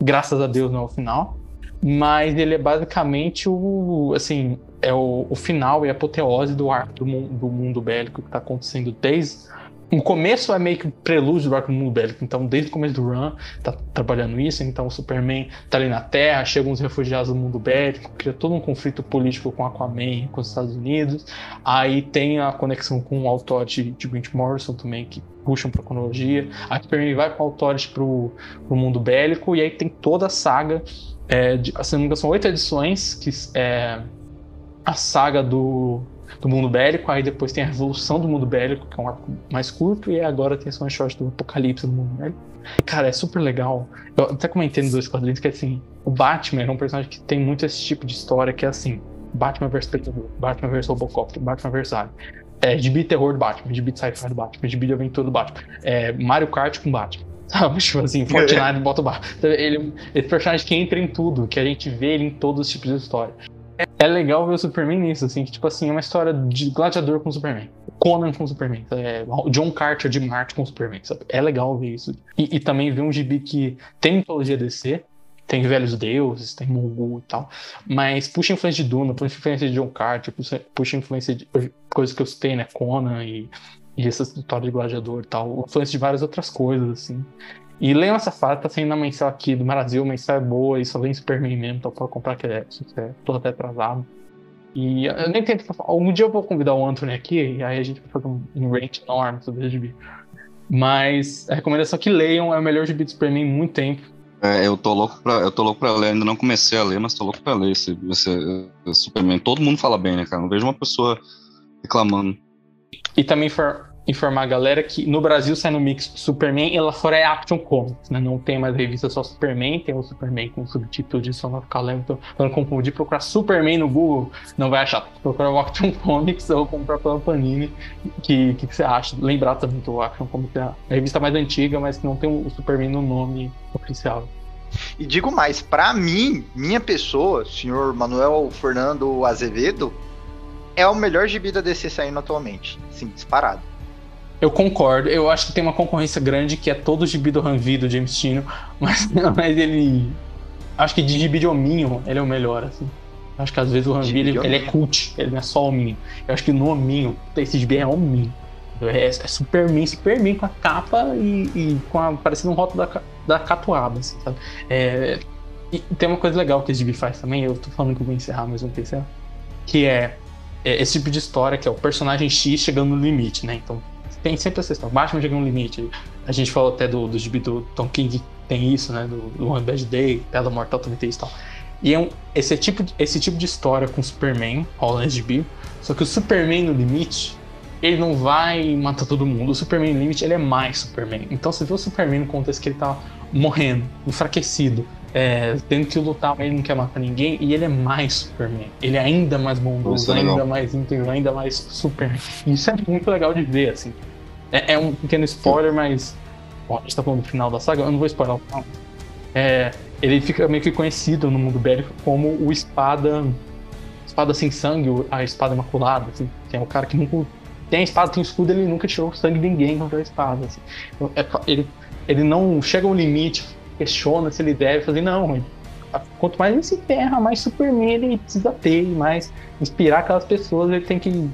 Graças a Deus não é o final. Mas ele é basicamente o. Assim, é o, o final e a apoteose do arco do, do mundo bélico que tá acontecendo desde. O começo é meio que o prelúdio do arco do mundo bélico. Então, desde o começo do Run, tá trabalhando isso. Então, o Superman tá ali na Terra, chegam os refugiados do mundo bélico, cria todo um conflito político com Aquaman, com os Estados Unidos. Aí tem a conexão com o Authority de Grant Morrison também, que puxam pra cronologia. A Superman vai com o Authority pro, pro mundo bélico. E aí tem toda a saga. É, se não me engano, são oito edições, que é a saga do, do mundo bélico, aí depois tem a revolução do mundo bélico, que é um arco mais curto, e agora tem esse one shot do apocalipse do mundo bélico. Cara, é super legal. Eu até comentei nos dois quadrinhos que assim, o Batman é um personagem que tem muito esse tipo de história que é assim, Batman vs Predador, Batman vs Robocop, Batman vs Alien. É, gibi terror do Batman, gibi sci-fi do Batman, gibi de aventura do Batman. É, Mario Kart com Batman. Sabe, tipo assim, Fortnite bota o Batman. Ele, esse personagem que entra em tudo, que a gente vê ele em todos os tipos de história. É legal ver o Superman nisso, assim, que tipo assim, é uma história de gladiador com o Superman. Conan com o Superman. É, John Carter de Marte com o Superman, sabe? É legal ver isso. E, e também ver um gibi que tem mitologia DC, tem Velhos Deuses, tem Mongol e tal, mas puxa influência de Duna, puxa influência de John Carter, puxa, puxa influência de coisas que eu citei, né? Conan e, e essa história de gladiador e tal, influência de várias outras coisas, assim. E leiam essa fase, tá saindo na mensal aqui do Brasil, mensal é boa e só vem Superman mesmo, então pode comprar que é, é tô até atrasado. E eu nem tento. Algum dia eu vou convidar o Anthony aqui, e aí a gente vai fazer um, um rant enorme sobre gibi. Mas a recomendação é que leiam, é o melhor gibi do Superman em muito tempo. É, eu tô louco pra, eu tô louco pra ler, ainda não comecei a ler, mas tô louco pra ler esse, esse Superman. Todo mundo fala bem, né, cara? Não vejo uma pessoa reclamando. E também for, informar a galera que no Brasil sai no mix Superman e lá fora é Action Comics, né? Não tem mais revista só Superman, tem o Superman com subtítulo de Son of Caleb. Então, quando confundir, procurar Superman no Google, não vai achar. Procurar o Action Comics ou comprar pela Panini. Que, que, que você acha? Lembrar também que o Action Comics é a revista mais antiga, mas que não tem o Superman no nome oficial. E digo mais, pra mim, minha pessoa, senhor Manuel Fernando Azevedo, é o melhor gibi da DC saindo atualmente. Sim, disparado. Eu concordo. Eu acho que tem uma concorrência grande que é todo o gibi do Ranvi do James Tino, mas, mas ele. Acho que de gibi de hominho ele é o melhor, assim. Acho que às vezes o Ranvi ele, ele, é cult, ele não é só hominho. Eu acho que no hominho, esse gibi é hominho. É, é Superman, Superman com a capa e, e com a, parecendo um rótulo da, da catuaba, assim, sabe? É, e tem uma coisa legal que esse gibi faz também, eu tô falando que eu vou encerrar, mas não tem certo. Que é esse tipo de história que é o personagem X chegando no limite, né? Então tem sempre essa questão. Batman chega no limite. A gente falou até do, do gibi do Tom King, tem isso, né? Do, do One Bad Day, Pedra Mortal também tem isso e tal. E é um, esse, tipo, esse tipo de história com o Superman, rola nesse. Só que o Superman no limite, ele não vai matar todo mundo. O Superman no limite, ele é mais Superman. Então você vê o Superman no contexto que ele tá morrendo, enfraquecido, é, tendo que lutar, mas ele não quer matar ninguém, e ele é mais Superman. Ele é ainda mais bondoso, é legal. ainda mais íntegro, ainda mais Superman. Isso é muito legal de ver, assim. É, é um pequeno spoiler, mas. Bom, a gente tá falando do final da saga, eu não vou spoiler o final. É, ele fica meio que conhecido no mundo bélico como o espada. Espada sem sangue, a espada imaculada, assim. Que é o cara que nunca. Tem a espada, tem o escudo, ele nunca tirou o sangue de ninguém contra a espada. Assim. Então, é- ele, ele não chega ao limite, questiona se ele deve fazer, não. quanto mais ele se ferra, mais Superman ele precisa ter, mais inspirar aquelas pessoas, ele tem que.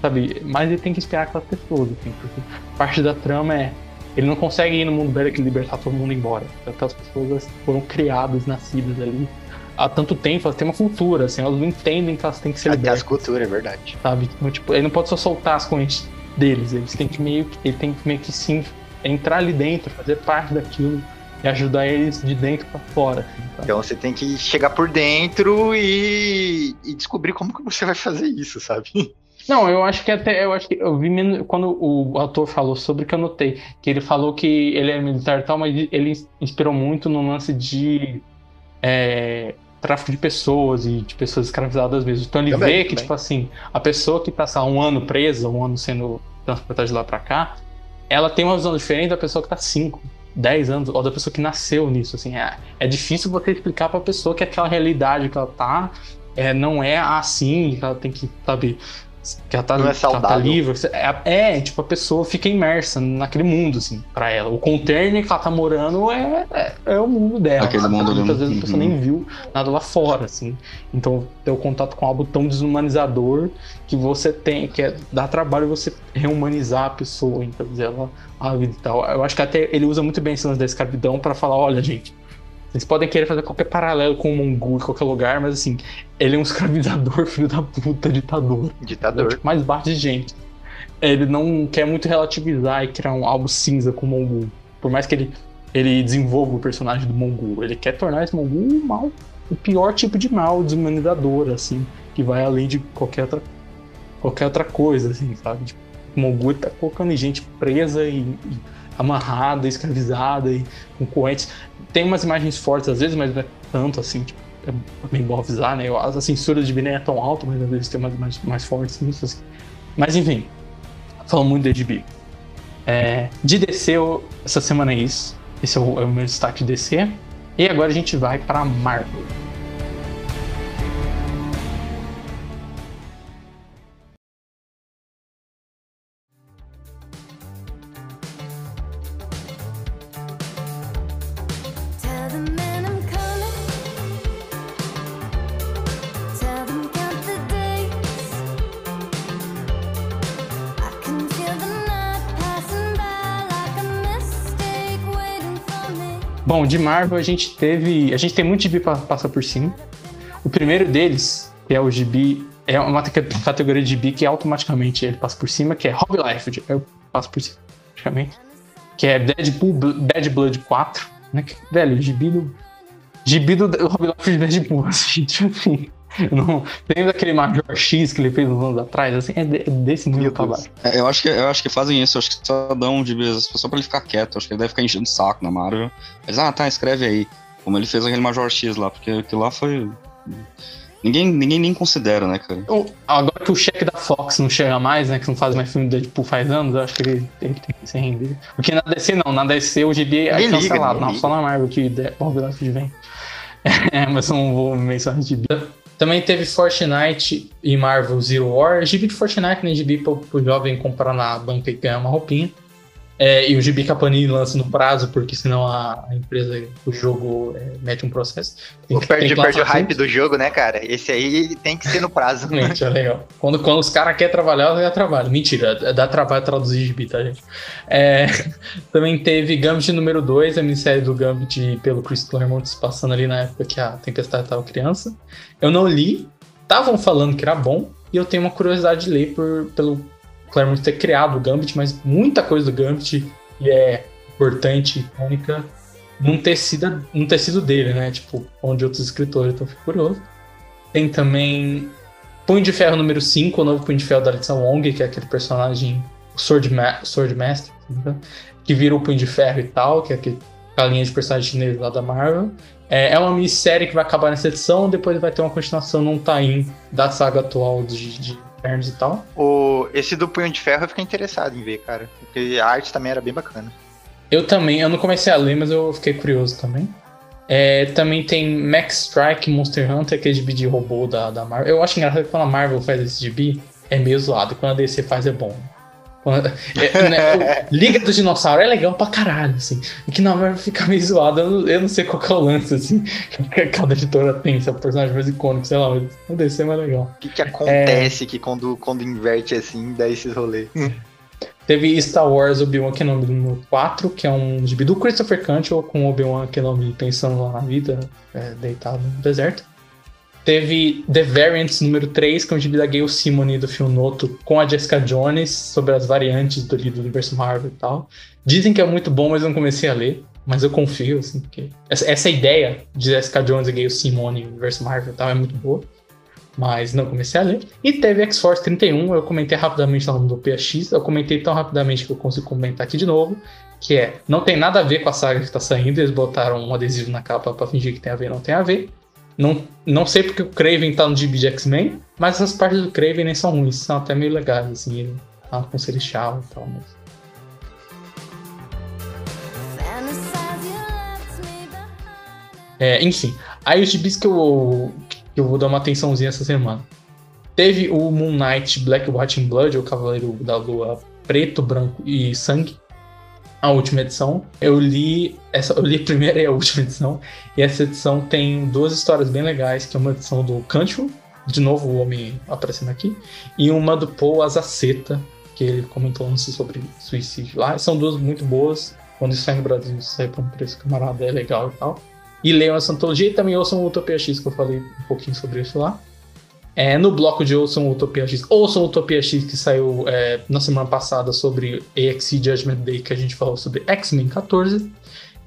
Sabe, mais ele tem que inspirar aquelas pessoas, assim, porque parte da trama é. Ele não consegue ir no mundo bélico e libertar todo mundo embora. Aquelas pessoas foram criadas, nascidas ali há tanto tempo, elas têm uma cultura, assim, elas não entendem que elas têm que ser Até as libertas, culturas, é verdade. sabe? Então, tipo, ele não pode só soltar as correntes deles, eles têm que meio que, ele tem que meio que sim entrar ali dentro, fazer parte daquilo e ajudar eles de dentro pra fora, assim, sabe? Então você tem que chegar por dentro e, e descobrir como que você vai fazer isso, sabe? Não, eu acho que até eu acho que eu vi quando o ator falou sobre que eu notei que ele falou que ele é militar e tal, mas ele inspirou muito no lance de é, tráfico de pessoas e de pessoas escravizadas mesmo. Então ele Também, vê que também. tipo assim a pessoa que tá sei lá, um ano presa, um ano sendo transportada de lá pra cá, ela tem uma visão diferente da pessoa que tá 5, 10 anos, ou da pessoa que nasceu nisso. Assim, é, é difícil você explicar pra pessoa que aquela realidade que ela tá é, não é assim, que ela tem que, sabe, que ela tá, Não é tá saudável. livre. É, é, tipo, a pessoa fica imersa naquele mundo, assim, pra ela. O container que ela tá morando é, é, é o mundo dela. Aquele sabe? mundo Muitas vezes a pessoa uhum. nem viu nada lá fora, assim. Então, ter o contato com algo tão desumanizador que você tem, que é, dá trabalho você rehumanizar a pessoa, então, dizer ela a vida e tal. Eu acho que até ele usa muito bem esse lance da escravidão pra falar, olha, gente, vocês podem querer fazer qualquer paralelo com o Mongu em qualquer lugar, mas assim, ele é um escravizador, filho da puta, ditador. É Ditador. tipo mais baixo de gente. Ele não quer muito relativizar e criar um algo cinza com o Mongu. Por mais que ele, ele desenvolva o personagem do Mongu, ele quer tornar esse Mongu um mal, o pior tipo de mal, desumanizador, assim, que vai além de qualquer outra, qualquer outra coisa, assim, sabe? Tipo, o Mongu tá colocando gente presa e, e amarrada, escravizada e com correntes. Tem umas imagens fortes às vezes, mas não é tanto assim, tipo, é bem bom avisar, né? A censura de nem é tão alta, mas às vezes tem umas imagens mais fortes nisso, assim. Mas enfim, falando muito de HBO. É, de DC, eu- essa semana é isso. Esse é o, é o meu destaque de DC. E agora a gente vai pra Marvel. Bom, de Marvel a gente teve. A gente tem muito gibi pra passar por cima. O primeiro deles, que é o gibi. É uma te- categoria de gibi que automaticamente ele passa por cima, que é Hobby Life. Eu passo por cima, praticamente. Que é Deadpool Bad Blood 4. Né? Velho, gibi do. Gibi do Hobby Life de Deadpool, assim, tipo assim. Não, tem daquele Major X que ele fez uns anos atrás, assim, é, de- é desse nível pra baixo. É, Eu acho, que, eu acho que fazem isso, eu acho que só dão de vez só pra ele ficar quieto. eu Acho que ele deve ficar enchendo o saco na Marvel. Mas, ah, tá, escreve aí. Como ele fez aquele Major X lá, porque aquilo lá foi. Ninguém, ninguém nem considera, né, cara? O- Agora que o cheque da Fox não chega mais, né? Que não faz mais filme do Deadpool faz anos, eu acho que ele, ele tem que se render. Porque na DC não, na DC o GB é liga, cancelado. não, liga. só na Marvel que de- o Hobby Life vem. É, mas eu não vou mencionar GB. Também teve Fortnite e Marvel Zero War. GB de Fortnite, né? GB pro, pro jovem comprar na banca e ganhar uma roupinha. É, e o GB que a Panini lança no prazo, porque senão a, a empresa, o jogo é, mete um processo. Tem que- tem perde, que perde o hype tudo. do jogo, né, cara? Esse aí tem que ser no prazo. Realmente, é legal. Quando, quando os caras querem trabalhar, dá trabalho. Mentira, dá trabalho traduzir gibi, tá, gente? É, também teve Gambit número 2, a minissérie do Gambit pelo Chris Claremont, passando ali na época que a Tempestade estava criança. Eu não li, estavam falando que era bom, e eu tenho uma curiosidade de ler por, pelo Claremont ter criado o Gambit, mas muita coisa do Gambit é importante, icônica, não ter sido, não ter sido dele, né? Tipo, onde outros escritores, eu fico curioso. Tem também Punho de Ferro número 5, o novo Punho de Ferro da Alissa Wong, que é aquele personagem Sword, Ma Sword Master, que vira o Punho de Ferro e tal, que é aquele, a linha de personagem chinês lá da Marvel. É, é uma minissérie que vai acabar nessa edição, depois vai ter uma continuação num tie da saga atual de, de E tal. O, esse do Punho de Ferro eu fiquei interessado em ver, cara. Porque a arte também era bem bacana. Eu também, eu não comecei a ler, mas eu fiquei curioso também. É, também tem Max Strike Monster Hunter, que é gibi de robô da, da Marvel. Eu acho engraçado que quando a Marvel faz esse gibi, é meio zoado. Quando a DC faz, é bom. É, né, Liga do Dinossauro é legal pra caralho, assim. E que na Marvel fica meio zoado. Eu não, eu não sei qual que é o lance, assim. Que cada editora tem, se é o personagem mais icônico, sei lá. Mas no DC é mais legal. O que, que acontece que quando, quando inverte assim, dá esses rolês? Teve Star Wars Obi-Wan Kenobi número 4, que é um gibi do Christopher Cantwell com Obi-Wan Kenobi pensando lá na vida, é, deitado no deserto. Teve The Variants número 3, que é um gibi da Gail Simone do filme Noto, com a Jessica Jones, sobre as variantes do, do universo Marvel e tal. Dizem que é muito bom, mas eu não comecei a ler. Mas eu confio, assim, porque essa, essa ideia de Jessica Jones e Gail Simone universo Marvel e tal é muito boa. Mas não comecei a ler. E teve X-Force 31, eu comentei rapidamente no do PX, eu comentei tão rapidamente que eu consigo comentar aqui de novo, que é, não tem nada a ver com a saga que tá saindo, eles botaram um adesivo na capa pra fingir que tem a ver, não tem a ver. Não, não sei porque o Craven tá no gibi de X-Men, mas essas partes do Craven nem são ruins, são até meio legais, assim, ele tá com Celestial e tal, mas... É, enfim, aí os gibis que eu, que eu vou dar uma atençãozinha essa semana. Teve o Moon Knight Black White and Blood, o Cavaleiro da Lua Preto, Branco e Sangue, a última edição. Eu li essa, eu li a primeira e a última edição, e essa edição tem duas histórias bem legais, que é uma edição do Cantwell, de novo o homem aparecendo aqui, e uma do Paul Azaceta, que ele comentou antes sobre suicídio lá. São duas muito boas. Quando sai no Brasil, sai por um preço camarada, é legal e tal. E leiam essa antologia e também ouçam o Utopia X, que eu falei um pouquinho sobre isso lá. É, no bloco de Ouçam o Utopia X, ouçam o Utopia X que saiu é, na semana passada sobre AXE Judgment Day, que a gente falou sobre X-Men 14,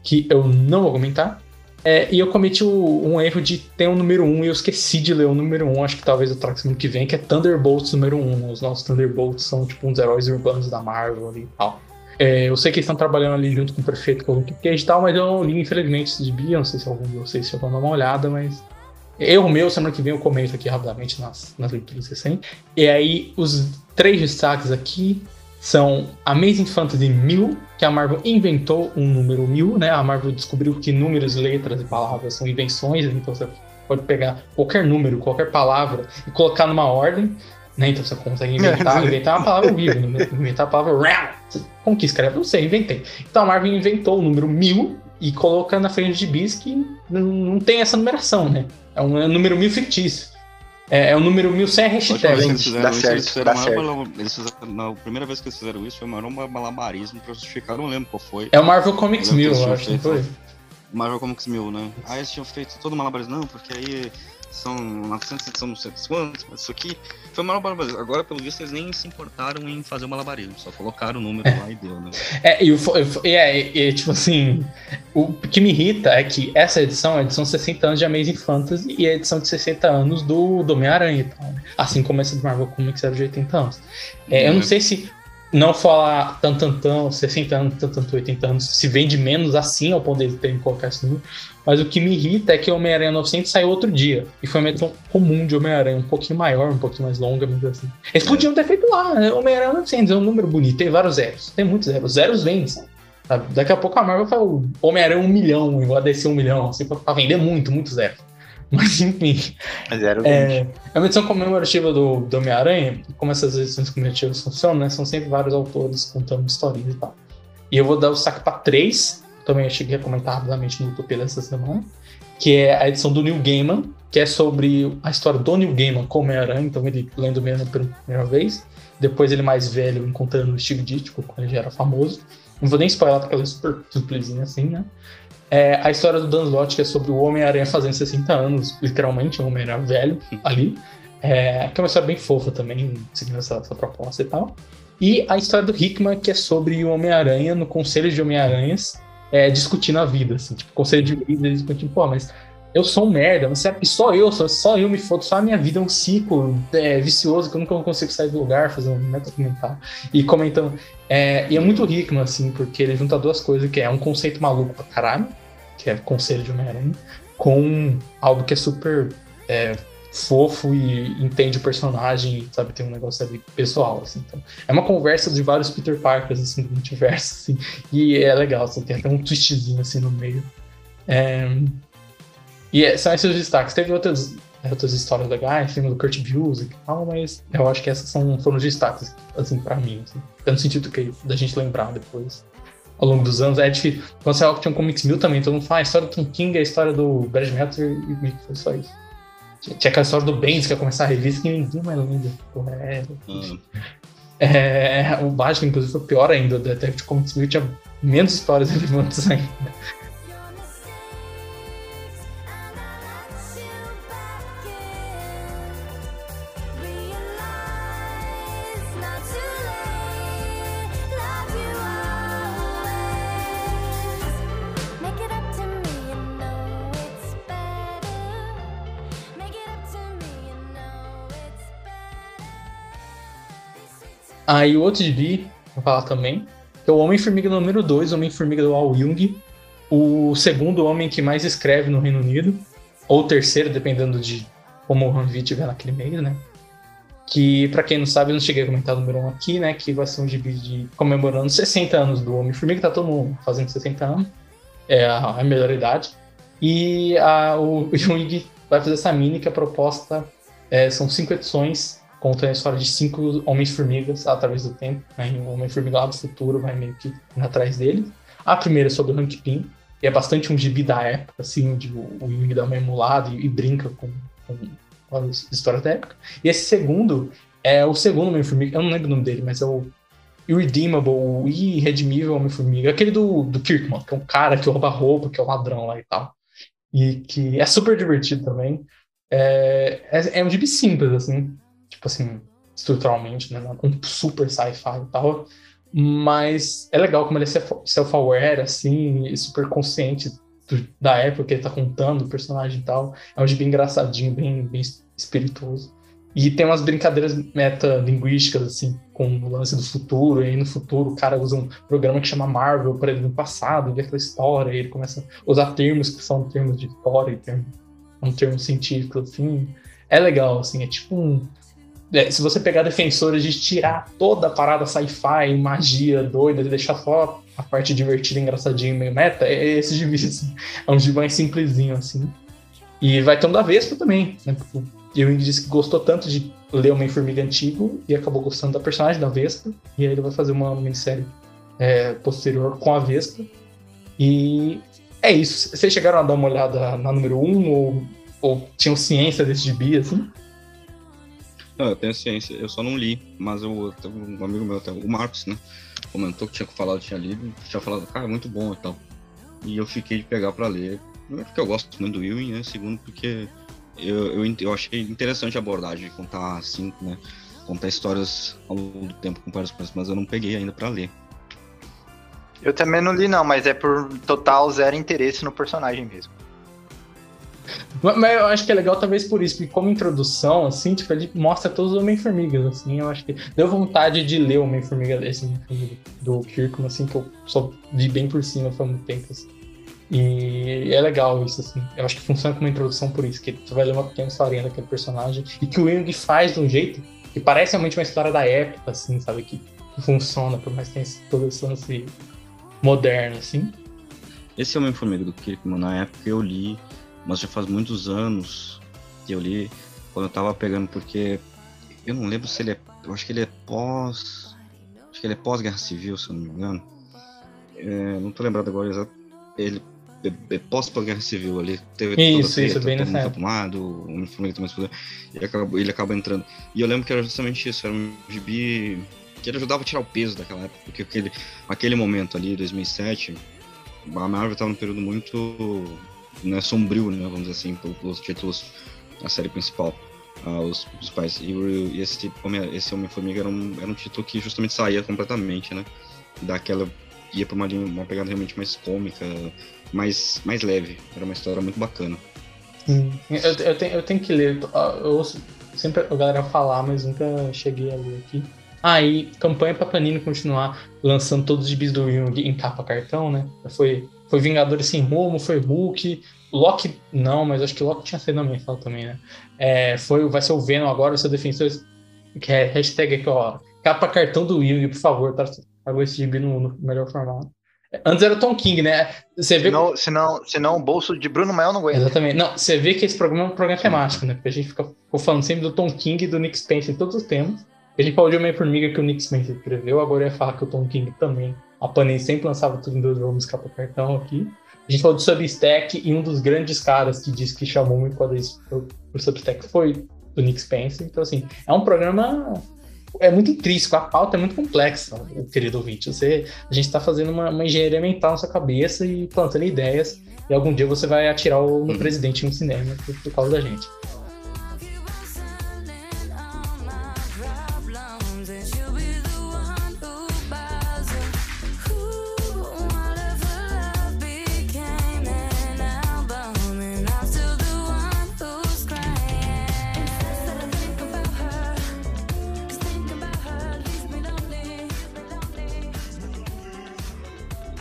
que eu não vou comentar. É, e eu cometi o- um erro de ter um número 1 e eu esqueci de ler o número 1, acho que talvez eu traga semana que vem, que é Thunderbolts número 1. Os nossos Thunderbolts são tipo uns heróis urbanos da Marvel e tal. É, eu sei que eles estão trabalhando ali junto com o prefeito, com o Cage e tal, mas eu não li, infelizmente, esse gibi. Eu não sei se algum de vocês chegou a dar uma olhada, mas. Erro meu, semana que vem eu comento aqui rapidamente nas, nas leituras recentes. E aí, os três destaques aqui são Amazing Fantasy 1000, que a Marvel inventou um número 1000, né? A Marvel descobriu que números, letras e palavras são invenções, então você pode pegar qualquer número, qualquer palavra e colocar numa ordem, né? Então você consegue inventar, inventar uma palavra viva, né? inventar a palavra real. Como que escreve? Não sei, inventei. Então a Marvel inventou o número 1000 e coloca na frente de bis que não, tem essa numeração, né? É um, é um número 1000 fictício. É, é um número 1000 sem que hashtag. eles fizeram Dá isso, certo, eles fizeram dá certo. mala- eles fizeram- na primeira vez que eles fizeram isso foi o maior malabarismo pra justificar, eu não lembro qual foi. É o Marvel Comics Eu lembro 1000, que eu acho, tinham não foi? Marvel Comics 1000, né? Aí eles tinham feito todo o malabarismo, não, porque aí são 900 edições, não sei quantos, mas isso aqui foi o malabarismo. Agora, pelo visto, eles nem se importaram em fazer o malabarismo, só colocaram o número lá e deu, né? É, e, o é, tipo assim, o que me irrita é que essa edição é a edição 60 anos de Amazing Fantasy e a edição de 60 anos do, do Homem-Aranha e tal, né? Assim como essa do Marvel Comics era de 80 anos. É, eu não É. sei se não falar tan, tan, tan, 60 anos, tan, tan, tan, 80 anos, se vende menos assim ao ponto de terem que colocar esse número. Mas o que me irrita é que o Homem-Aranha 900 saiu outro dia. E foi uma edição comum de Homem-Aranha, um pouquinho maior, um pouquinho mais longa, mas assim. Eles podiam ter feito lá, né? Homem-Aranha 900 é um número bonito, tem vários zeros. Tem muitos zeros. Zeros vendem, sabe? Daqui a pouco a Marvel fala o Homem-Aranha 1 milhão, igual a DC 1 milhão, assim, pra, pra vender muito, muito zero. Mas enfim. Zero É, é uma edição comemorativa do, do Homem-Aranha, como essas edições comemorativas funcionam, né? São sempre vários autores contando historinhas e tal. E eu vou dar o saque pra três, também eu cheguei a comentar rapidamente no Utopia dessa semana, que é a edição do Neil Gaiman, que é sobre a história do Neil Gaiman com o Homem-Aranha, então ele lendo o Homem-Aranha pela primeira vez, depois ele mais velho encontrando o Steve Ditko, quando ele já era famoso. Não vou nem spoiler porque ela é super simplesinha assim, né? É, a história do Dan Slott, que é sobre o Homem-Aranha fazendo 60 anos, literalmente, um Homem-Aranha velho ali. É, que é uma história bem fofa também, seguindo essa, essa proposta e tal. E a história do Hickman, que é sobre o Homem-Aranha no Conselho de Homem-Aranhas, é, discutindo a vida, assim, tipo, Conselho de Líderes discutindo, pô, mas eu sou um merda, mas será que só eu, só, só eu me fodo, só a minha vida é um ciclo é, vicioso que eu nunca consigo sair do lugar, fazer um meta-comentário. E comentando. É, e é muito Hickman, assim, porque ele junta duas coisas, que é um conceito maluco pra caralho, que é Conselho de Homem-Aranha, com algo que é super é, fofo e entende o personagem, sabe, tem um negócio ali pessoal, assim. Então, é uma conversa de vários Peter Parkers, assim, do multiverso, assim, e é legal, assim, tem até um twistzinho, assim, no meio. É, e é- são esses os destaques. Teve outras, outras histórias legais, filme do Kurt Busiek e tal, mas eu acho que essas são, foram os destaques, assim, pra mim, assim. No sentido que, da gente lembrar depois ao longo dos anos. É difícil. Quando saiu Action Comics 1000 também, todo mundo fala "Ah, a história do Tom King, a história do Brad Meltzer e meio que foi só isso. Tinha aquela história do Benz que ia começar a revista que ninguém mais lembra. Porra, é, Ah, é, o Batman, inclusive, foi pior ainda. O Detective Comics 1000 tinha menos histórias relevantes ainda. Aí o outro gibi, vou falar também, que é o Homem-Formiga número 2, o Homem-Formiga do Al Jung, o segundo homem que mais escreve no Reino Unido, ou terceiro, dependendo de como o Hanvi tiver naquele mês, né? Que, pra quem não sabe, eu não cheguei a comentar o número 1 um aqui, né? Que vai ser um gibi de comemorando 60 anos do Homem-Formiga, tá todo mundo fazendo 60 anos, é a, a melhor idade. E a, o Jung vai fazer essa mini que a proposta é, são cinco edições conta a história de cinco Homens-Formigas através do tempo. Né? O Homem-Formiga lá do futuro vai meio que atrás deles. A primeira é sobre o Hank Pym, e é bastante um gibi da época, assim, onde o, Wing dá uma emulada e, e brinca com, com, com as histórias da época. E esse segundo é o segundo Homem-Formiga, eu não lembro o nome dele, mas é o Irredeemable, o Irredimível Homem-Formiga. Aquele do, do Kirkman, que é um cara que rouba roupa, que é um ladrão lá e tal. E que é super divertido também. É, é, é um gibi simples, assim, tipo assim, estruturalmente, né? Um super sci-fi e tal. Mas é legal como ele é self- self-aware, assim, e super consciente do- da época que ele tá contando, o personagem e tal. É um gibi engraçadinho, bem, bem espirituoso. E tem umas brincadeiras metalinguísticas, assim, com o lance do futuro. E aí no futuro o cara usa um programa que chama Marvel para ele no passado, ver aquela história. E ele começa a usar termos que são termos de história, e termo, um termo científico, assim. É legal, assim, é tipo um. É, se você pegar defensores de tirar toda a parada sci-fi, magia doida, e deixar só a parte divertida, engraçadinha, meio meta, é esse gibi, assim. É um gibi mais simplesinho, assim. E vai ter um da Vespa também, né? Porque o Ewing disse que gostou tanto de ler Homem-Formiga antigo e acabou gostando da personagem da Vespa. E aí ele vai fazer uma minissérie é, posterior com a Vespa. E é isso. Vocês chegaram a dar uma olhada na número 1 um, ou, ou tinham ciência desse gibi, assim? Não, eu tenho ciência, eu só não li, mas eu, um amigo meu, o Marcos, né? Comentou que tinha falado, tinha lido, tinha falado, cara, muito bom e tal. E eu fiquei de pegar pra ler. Primeiro porque eu gosto muito do Ewing, né? Segundo porque eu, eu, eu achei interessante a abordagem de contar assim, né? Contar histórias ao longo do tempo com várias coisas, mas eu não peguei ainda pra ler. Eu também não li, não, mas é por total zero interesse no personagem mesmo. Mas eu acho que é legal talvez por isso, porque como introdução, assim, tipo, ele mostra todos os Homem-Formigas, assim, eu acho que deu vontade de ler o Homem-Formiga, esse Homem-Formiga do Kirkman, assim, que eu só vi bem por cima faz muito tempo, assim. E é legal isso, assim. Eu acho que funciona como introdução por isso, que tu vai ler uma pequena historinha daquele personagem e que o Wing faz de um jeito que parece realmente uma história da época, assim, sabe? Que, que funciona, por mais que tenha todo esse lance moderno, assim. Esse Homem-Formiga do Kirkman, na época eu li, mas já faz muitos anos que eu li, quando eu tava pegando, porque eu não lembro se ele é. Eu acho que ele é pós. Acho que ele é pós-guerra civil, se eu não me engano. É, não tô lembrado agora exato. Ele é, é pós-guerra civil ali. Teve Isso, toda a isso, bem nessa época. tomado, o Homem-Formiga também se fudeu, e acabou, ele acaba entrando. E eu lembro que era justamente isso, era um gibi que ele ajudava a tirar o peso daquela época, porque aquele, aquele momento ali, 2007, a Marvel estava num período muito né, sombrio, né, vamos dizer assim, pelo- pelos títulos da série principal, ah, os principais. E, o- e esse, Homem- esse Homem-Formiga era um, era um título que justamente saía completamente, né, daquela, ia pra uma, uma pegada realmente mais cômica, mais, mais leve, era uma história muito bacana. Sim. Eu, eu, tenho, eu tenho que ler. Eu ouço sempre a galera falar, mas nunca cheguei a ler aqui. Ah, e campanha pra Panini continuar lançando todos os gibis do Jung em capa cartão, né? Foi, foi Vingadores Sem Rumo, foi Hulk. Loki, não, mas acho que Loki tinha sido na mensal também, né? É, foi, vai ser o Venom agora, o seu defensor. Que é hashtag aqui, ó. Capa cartão do Jung, por favor, tá? Pagou esse gibi no, no melhor formato. Antes era o Tom King, né? Você vê Senão, senão, senão o bolso de Bruno Mael não aguenta. Exatamente. Não, você vê que esse programa é um programa temático, né? Porque a gente fica, ficou falando sempre do Tom King e do Nick Spencer em todos os temas. A gente falou de Homem-Formiga que o Nick Spencer escreveu, agora ia falar que o Tom King também. A Panini sempre lançava tudo em dois volumes capa cartão aqui. A gente falou do Substack e um dos grandes caras que disse que chamou muito quando isso pro, pro Substack foi do Nick Spencer. Então, assim, é um programa. É muito intrínseco, a pauta é muito complexa, o querido ouvinte. Você, a gente está fazendo uma, uma engenharia mental na sua cabeça e plantando ideias. E algum dia você vai atirar o- no presidente no cinema por, por causa da gente.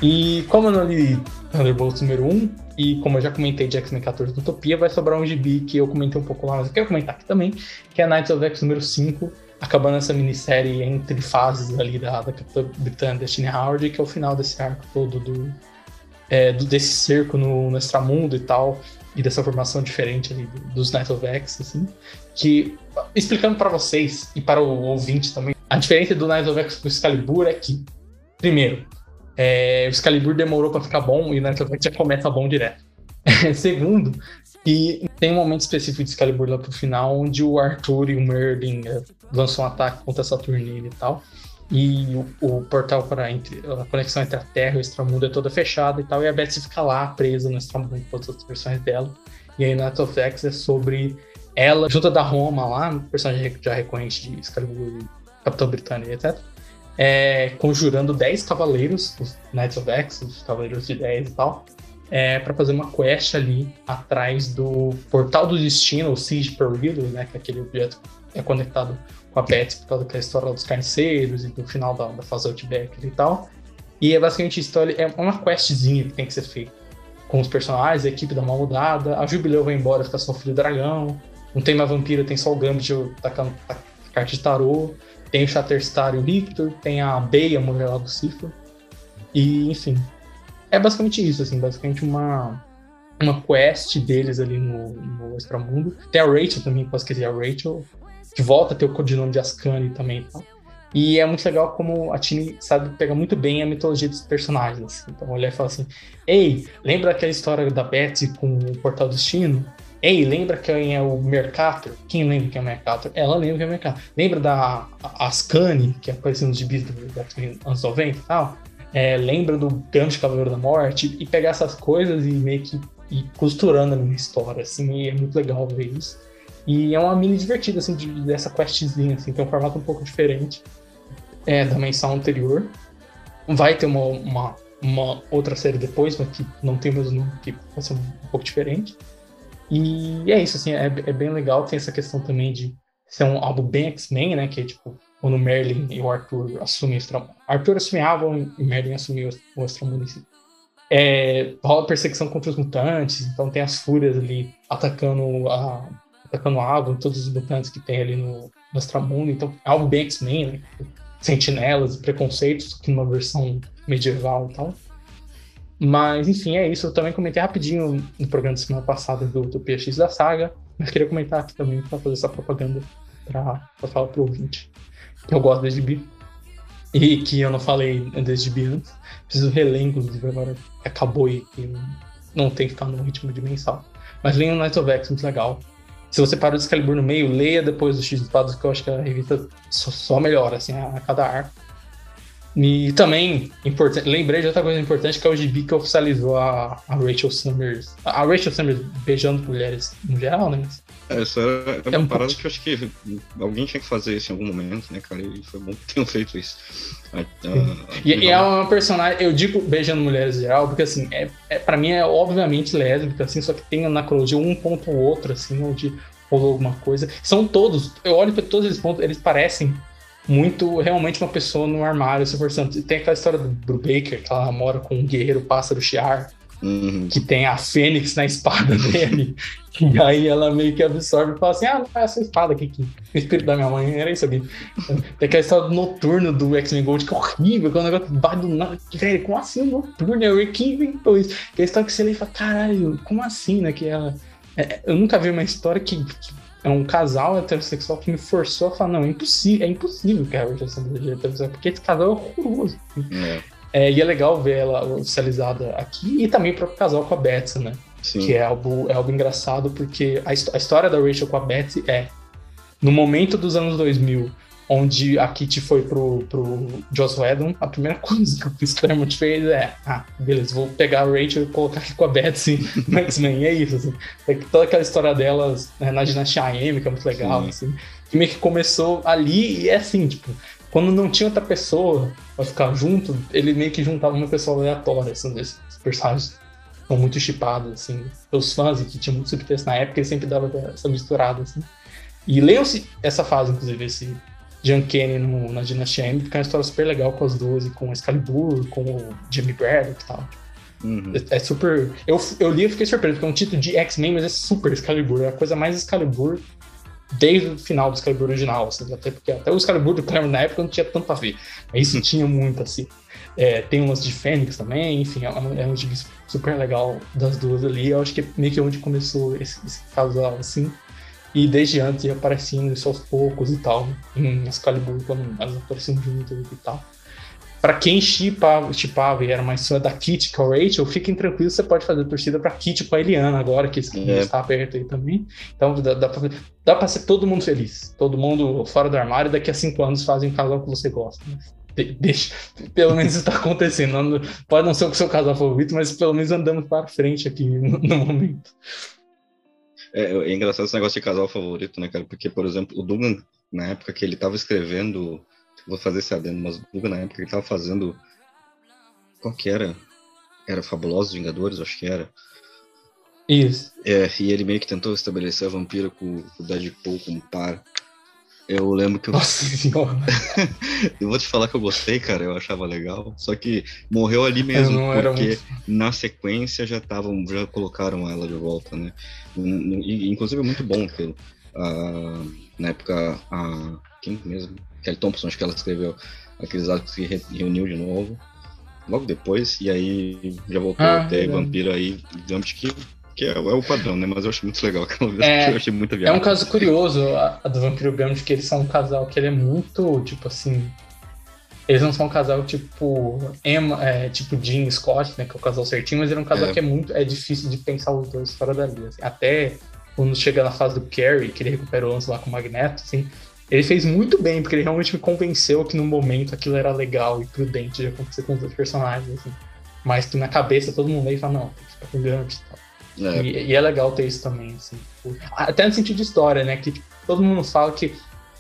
E como eu não li Thunderbolts número 1, e como eu já comentei de X-Men 14 do Utopia, vai sobrar um gibi que eu comentei um pouco lá, mas eu quero comentar aqui também, que é Knights of X número 5, acabando essa minissérie entre fases ali da, da Capitã Britânia Destiny Howard, que é o final desse arco todo do, é, do- desse cerco no, no extramundo e tal, e dessa formação diferente ali do- dos Knights of X, assim, que explicando pra vocês e para o ouvinte também, a diferença do Knights of X pro Excalibur é que, primeiro, é, o Excalibur demorou pra ficar bom e o Knights já começa bom direto. Segundo, que tem um momento específico de Excalibur lá pro final, onde o Arthur e o Merlin é, lançam um ataque contra Saturnine e tal. E o, o portal para a conexão entre a Terra e o Extramundo é toda fechada e tal. E a Betsy fica lá presa no Extramundo com todas as versões dela. E aí Night of X é sobre ela, junto da Roma lá, personagem já recorrente de Excalibur, Capitão Britânia, etc. É, conjurando 10 cavaleiros, os Knights of X, os Cavaleiros de 10 e tal, é, para fazer uma quest ali atrás do Portal do Destino, o Siege Perillo, né, que é aquele objeto que é conectado com a Betsy por causa daquela história dos carniceiros e do final da, da fase Outback e tal. E é basicamente história, é uma questzinha que tem que ser feita com os personagens, a equipe dá uma mudada, a Jubileu vai embora, fica só o filho dragão, não tem mais vampira, tem só o Gambit tacando a carta de tarô, tem o Shatterstar e Victor, tem a Bey, a mulher lá do Cifra. E, enfim. É basicamente isso, assim, basicamente uma, uma quest deles ali no, no Extramundo. Tem a Rachel também, posso esquecer, a Rachel, que volta a ter o codinome de Ascani também e tal. E é muito legal como a Tini sabe pegar muito bem a mitologia dos personagens. assim. Então olha e fala assim: Ei, lembra aquela história da Betsy com o Portal Destino? Ei, lembra quem é o Mercator? Quem lembra quem é o Mercator? Ela lembra quem é o Mercator. Lembra da a- Ascani, que apareceu nos gibis do X-Men anos 90 e tal? É, lembra do Gambit Cavaleiro da Morte? E pegar essas coisas e meio que ir costurando na minha história, assim, é muito legal ver isso. E é uma mini divertida, assim, de- dessa questzinha, assim, tem um formato um pouco diferente é, da menção anterior. Vai ter uma, uma, uma outra série depois, mas que não tem o mesmo nome, que vai ser um, pouco diferente. E é isso, assim, é, é bem legal. Tem essa questão também de ser um álbum bem X-Men, né? Que é tipo, quando Merlin e o Arthur assumem o Extramundo. Arthur assume Avon e Merlin assume o o Extramundo em si. É, rola perseguição contra os mutantes, então tem as fúrias ali atacando a, atacando a todos os mutantes que tem ali no, no Extramundo. Então é algo bem X-Men, né? Sentinelas preconceitos, que numa versão medieval e tal. Mas, enfim, é isso. Eu também comentei rapidinho no programa da semana passada do, do PX da saga, mas queria comentar aqui também para fazer essa propaganda para falar pro ouvinte. Que eu gosto desse gibi. E que eu não falei desse gibi antes. Preciso reler, inclusive, agora acabou e, e não tem que ficar no ritmo de mensal. Mas leia o Night of X, muito legal. Se você parou de Excalibur no meio, leia depois do X de Espadas, que eu acho que a revista só, só melhora, assim, a, a cada arco. E também, importante, lembrei de outra coisa importante, que é o gibi que oficializou a, a Rachel Summers. A Rachel Summers beijando mulheres no geral, né? Essa era É uma um parada pouco- que eu acho que alguém tinha que fazer isso em algum momento, né, cara? E foi bom que tenham feito isso. A- a- E, e é uma personagem, eu digo beijando mulheres em geral, porque assim, é, é, pra mim é obviamente lésbica, assim, só que tem na cronologia um ponto ou outro, assim, onde rolou alguma coisa. São todos, eu olho pra todos esses pontos, eles parecem muito realmente uma pessoa no armário se forçando. Tem aquela história do Brubaker, que ela namora com um guerreiro pássaro Shiar, Uhum. que tem a fênix na espada dele. E aí ela meio que absorve e fala assim: Ah, não é essa espada aqui, que o espírito da minha mãe era isso aqui. Tem aquela história do noturno do X-Men Gold, que é horrível, que é um negócio vai do nada. Velho, como assim o noturno? É o que inventou isso. Que é a história que você lê e fala: Caralho, como assim, né? Que ela. é- eu nunca vi uma história que, que é um casal heterossexual que me forçou a falar: Não, é impossível, é impossível que a Rachel seja heterossexual, porque esse casal é horroroso. É, É, e é legal ver ela oficializada aqui e também o próprio casal com a Betsy, né? sim. Que é algo, é algo engraçado, porque a, a história da Rachel com a Betsy é no momento dos anos 2000, onde a Kitty foi pro, pro Joss Whedon, a primeira coisa que o Chris Claremont fez é: ah, beleza, vou pegar a Rachel e colocar aqui com a Betsy no X-Men. É isso, assim. É que toda aquela história delas né, na dinastia AM, que é muito legal, Sim. assim. Que meio que começou ali e é assim, tipo, quando não tinha outra pessoa pra ficar junto, ele meio que juntava uma pessoa aleatória, assim, desses personagens são muito chipados, assim, pelos fãs, que tinha muito subtexto na época, ele sempre dava essa misturada, assim. E leiam-se essa fase, inclusive, esse John Kenny no- na Dinastia M, porque é uma história super legal com as duas, e com o Excalibur, com o Jimmy Braddock e tal. Uhum. É, é super... Eu, eu li e fiquei surpreso, porque é um título de X-Men, mas é super Excalibur, é a coisa mais Excalibur desde o final do Excalibur original, assim, até porque até o Excalibur do Claremont na época não tinha tanto a ver, mas isso tinha muito, assim. É, tem um lance de Fênix também, enfim, é um, é um gibi super legal das duas ali. Eu acho que é meio que onde começou esse, esse casal, assim. E desde antes ia aparecendo isso aos poucos e tal. Em Excalibur, quando elas apareciam juntas e tal. Pra quem chipava, chipava e era mais fã da Kitty com a Rachel, fiquem tranquilos, você pode fazer torcida pra Kitty com a Eliana agora, que esse É. está perto aí também. Então dá, dá, pra, dá pra ser todo mundo feliz. Todo mundo fora do armário, daqui a cinco anos fazem um casal que você gosta. né? De- deixa, pelo menos isso tá acontecendo. Não- pode não ser o seu casal favorito, mas pelo menos andamos para frente aqui no, no momento. É, é engraçado esse negócio de casal favorito, né, cara? Porque, por exemplo, o Dugan, na época que ele tava escrevendo. Vou fazer esse adendo, mas o Dugan, na época que ele tava fazendo. Qual que era? Era Fabulosos Vingadores, acho que era. Isso. É, e ele meio que tentou estabelecer a vampira com, com o Deadpool como par. Eu lembro que eu, Nossa senhora. eu vou te falar que eu gostei, cara, eu achava legal. Só que morreu ali mesmo, porque muito- na sequência já estavam, já colocaram ela de volta, né? E, inclusive é muito bom aquilo. Ah, na época, a. Quem mesmo? Kelly Thompson, acho que ela escreveu aqueles arcos que re- reuniu de novo. Logo depois, e aí já voltou Ah, a ter verdade. vampiro aí, Gambit que, que é, é o padrão, né? Mas eu achei muito legal aquela vez, É, eu achei muita É viagem. um caso curioso, a, a do Vampiro Gambit, que eles são um casal que ele é muito, tipo assim. Eles não são um casal tipo Emma, é, tipo Jean Scott, né? Que é o casal certinho, mas ele é um casal É. que é muito. É difícil de pensar os dois fora dali. assim. Até quando chega na fase do Carrie, que ele recupera o lance lá com o Magneto, assim. Ele fez muito bem, porque ele realmente me convenceu que no momento aquilo era legal e prudente de acontecer com os dois personagens, assim. Mas que na cabeça todo mundo aí fala, não, tem que ficar com o Gambit e tal. É, E, e é legal ter isso também, assim. tipo, Até no sentido de história, né? Que tipo, todo mundo fala que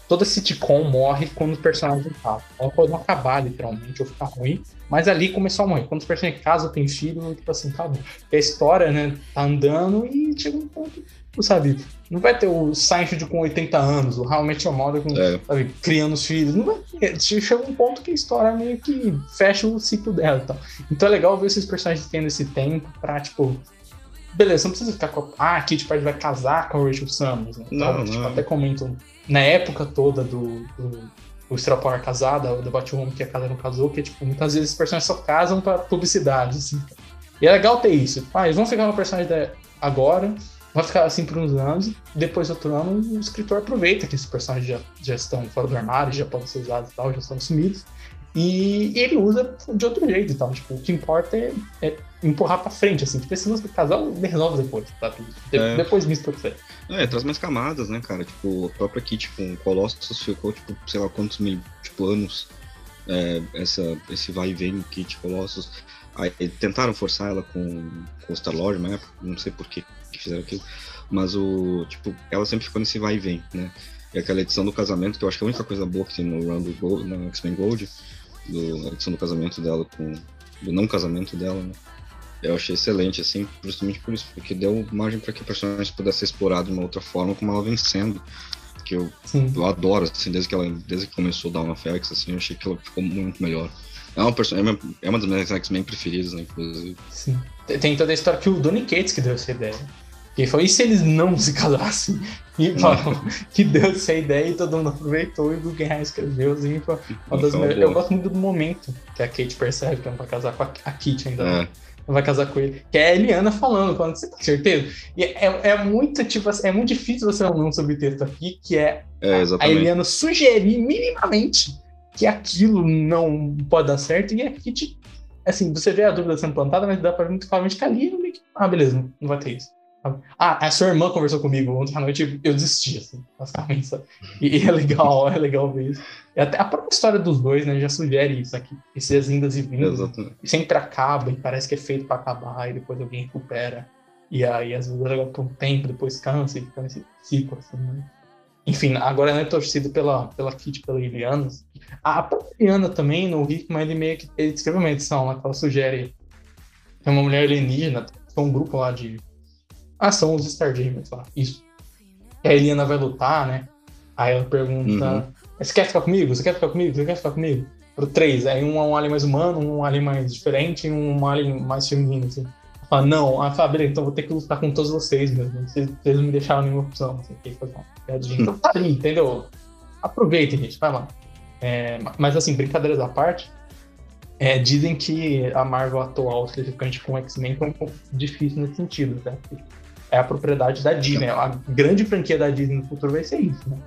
toda sitcom morre quando o personagem casa. Ela pode não acabar, literalmente, ou ficar ruim. Mas ali começou a morrer. Quando os personagens casam, tem filho, tipo assim, acabou. Porque a história, né, tá andando e chega um ponto, tu sabe? Não vai ter o Seinfeld com 80 anos, o Met Your Mother com, É. sabe, criando os filhos. Não vai ter. Chega um ponto que a história meio que fecha o ciclo dela e tal. Então é legal ver esses personagens tendo esse tempo pra, tipo, Beleza, não precisa ficar com a. Ah, a Kit Pride vai casar com o Rachel Summers. Né? Não, Então, tipo, não. até comentam. Na época toda do. do o Power casada, o The Batwoman que a casa não casou, que tipo, muitas vezes os personagens só casam pra publicidade, assim. E é legal ter isso. Ah, eles vão ficar no personagem da- agora, vai ficar assim por uns anos, depois outro ano o escritor aproveita que esses personagens já, já estão fora do armário, já podem ser usados e tal, já estão sumidos. E ele usa de outro jeito e tal. Tipo, o que importa é, é empurrar pra frente, assim. Tipo, esse lance do casal resolve depois, tá? É. Depois misto pra você. É, traz mais camadas, né, cara? Tipo, a própria Kit com Colossus ficou, tipo, sei lá quantos mil tipo, anos é, essa, esse vai e vem Kit Colossus. Aí tentaram forçar ela com, com o Star-Lord na época, não sei por que fizeram aquilo. Mas o, tipo, ela sempre ficou nesse vai e vem, né? E aquela edição do casamento, que eu acho que é a única coisa boa que tem no Run do Gold, na X-Men Gold, do, a edição do casamento dela com. do não casamento dela, né? Eu achei excelente, assim, justamente por isso, porque deu margem para que o personagem pudesse ser explorado de uma outra forma, como ela vem sendo. Que eu, Sim. eu adoro, assim, desde que ela desde que começou o Dawn of X, assim, eu achei que ela ficou muito melhor. É uma, person- é uma, é uma das minhas X-Men preferidas, né, inclusive. Sim. Tem- toda a história que o Donny Cates que deu essa ideia. Que foi, e se eles não se casassem? E que deu essa ideia e todo mundo aproveitou e o Guggenheim escreveu, assim, foi uma das Então, melhores-. Eu gosto muito do momento que a Kate percebe que ela vai casar com a, a Kate ainda. não. É, vai casar com ele. Que é a Eliana falando, falando, você tem certeza? E é, é muito, tipo é muito difícil você não um subtexto aqui, que é é a. Eliana sugerir minimamente que aquilo não pode dar certo e a Kit, assim, você vê a dúvida sendo plantada, mas dá pra muito claramente que ali ah, beleza, não vai ter isso. Ah, a sua irmã conversou comigo ontem à noite eu desisti, assim, basicamente? E, e é legal, é legal ver isso. E até a própria história dos dois, né, já sugere isso aqui, esses indas e vindas, Exatamente. e sempre acaba e parece que é feito pra acabar e depois alguém recupera. E aí, às vezes, legal por um tempo, depois cansa e fica nesse ciclo, assim, né? Enfim, agora é torcido pela, pela Kit, pela Iliana. A própria Iliana também, no Hickman, ele meio que ele escreve uma edição lá que ela sugere que é uma mulher alienígena, são um grupo lá de. Ah, são os Starjamers lá, isso. E a Eliana vai lutar, né? Aí ela pergunta: Uhum. Você quer ficar comigo? Você quer ficar comigo? Você quer ficar comigo? Pro três, aí um é um alien mais humano, um alien mais diferente e um alien mais feminino, assim. Ela Fala, não, ah, fala, beleza, então vou ter que lutar com todos vocês mesmo. Vocês, vocês não me deixaram nenhuma opção, assim, tem que fazer uma piadinha. Então tá ali, entendeu? Aproveitem, gente, vai lá. É, mas assim, brincadeiras à parte, é, dizem que a Marvel atual, especificamente com o X-Men, foi um pouco difícil nesse sentido, né? É a propriedade da Disney. A grande franquia da Disney no futuro vai ser isso, né?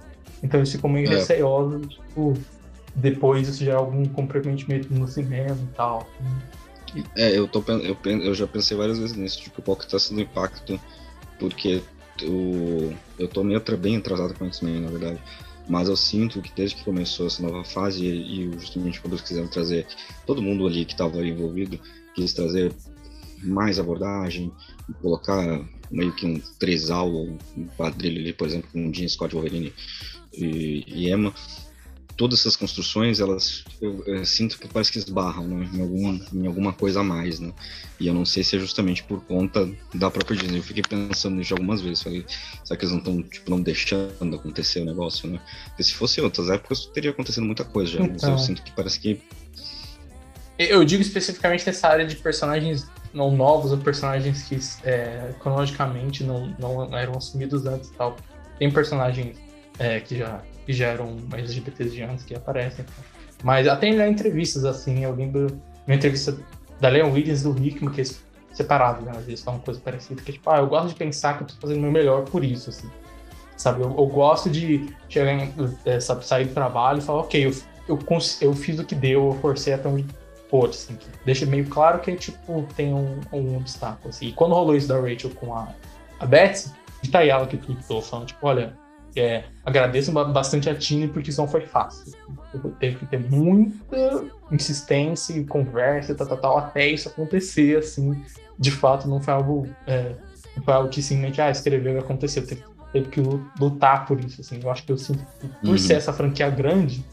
Então eles ficam meio É. receosos, tipo, depois isso gerar algum comprometimento no cinema e tal. É, eu, tô, eu, eu já pensei várias vezes nisso, tipo, qual que tá sendo o impacto, porque o, eu tô meio bem atrasado com X-Men, na verdade. Mas eu sinto que desde que começou essa nova fase, e, e justamente quando eles quiseram trazer todo mundo ali que estava envolvido, quis trazer mais abordagem, colocar meio que um trisal, um quadrilho ali, por exemplo, com Jean Scott Wolverine e, e Emma, todas essas construções, elas eu, eu sinto que parece que esbarram né, em, alguma, em alguma coisa a mais, né? E eu não sei se é justamente por conta da própria Disney. Eu fiquei pensando nisso algumas vezes. Falei, será que eles não estão tipo, não deixando acontecer o negócio, né? Porque se fosse outras épocas, teria acontecido muita coisa já. Mas Então. eu sinto que parece que. Eu digo especificamente nessa área de personagens não novos ou personagens que é, cronologicamente não, não eram assumidos antes e tal. Tem personagens é, que, já, que já eram LGBTs de antes que aparecem. Mas até em entrevistas, assim, eu lembro uma entrevista da Leon Williams do Hickman, que eles separados, né? Às vezes falam coisa parecida, que é tipo, ah, eu gosto de pensar que eu tô fazendo o meu melhor por isso, assim. Sabe, eu, eu gosto de chegar em, é, sabe, sair do trabalho e falar, ok, eu, eu, eu fiz o que deu, eu forcei até onde assim. que Deixa meio claro que, tipo, tem um, um obstáculo, assim. E quando rolou isso da Rachel com a, a Betsy, tá aí ela que tweetou, falando, tipo, olha, é, agradeço ba- bastante a Tini porque isso não foi fácil. Teve que ter muita insistência e conversa e tal, tal, tal, até isso acontecer, assim. De fato, não foi algo, é, não foi algo que simplesmente, ah, escreveu e aconteceu. Teve, teve que lu- lutar por isso, assim. Eu acho que eu sinto que por Uhum. ser essa franquia grande,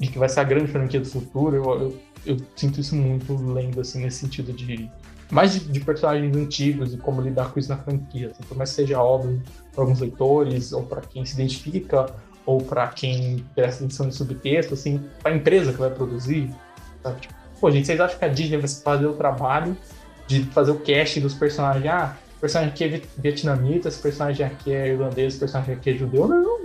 e que vai ser a grande franquia do futuro, eu, eu, eu sinto isso muito lendo, assim, nesse sentido de... Mais de, de personagens antigos e como lidar com isso na franquia. Assim, por mais que seja óbvio para alguns leitores, ou para quem se identifica, ou para quem presta atenção no subtexto, assim, para a empresa que vai produzir. Sabe? Tipo, pô, gente, vocês acham que a Disney vai fazer o trabalho de fazer o casting dos personagens? Ah, esse personagem aqui é vi- vietnamita, esse personagem aqui é irlandês, esse personagem aqui é judeu. Não.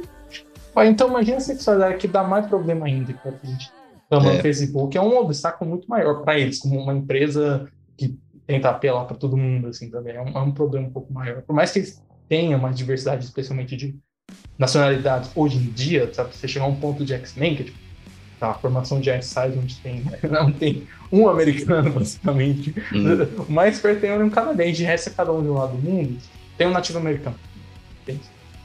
Então imagina a sexualidade que dá mais problema ainda que a gente ama É. no Facebook. É um obstáculo muito maior para eles, como uma empresa que tenta apelar para todo mundo, assim, também. É um, é um problema um pouco maior. Por mais que eles tenham uma diversidade, especialmente de nacionalidades, hoje em dia, sabe? Você chegar a um ponto de X-Men, que é tipo, tá, a formação de X-Size, onde tem, não tem um americano, basicamente. Hum, O mais perto tem um canadense, de resto é cada um de um lado do mundo. Tem um nativo americano.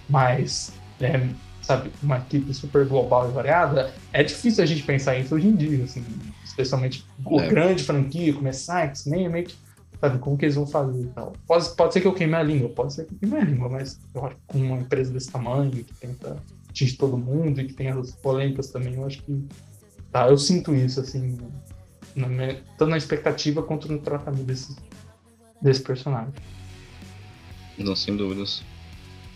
Mas, é, sabe, uma equipe super global e variada, é difícil a gente pensar isso hoje em dia, assim, especialmente o É. grande franquia, começar X-Men, é meio que, sabe, como que eles vão fazer e tal. Pode, pode ser que eu queime a língua, pode ser que eu queime a língua, mas eu acho que com uma empresa desse tamanho, que tenta atingir todo mundo e que tem as polêmicas também, eu acho que, tá, eu sinto isso, assim, na minha- tanto na expectativa quanto no tratamento desse, desse personagem. não, sem dúvidas.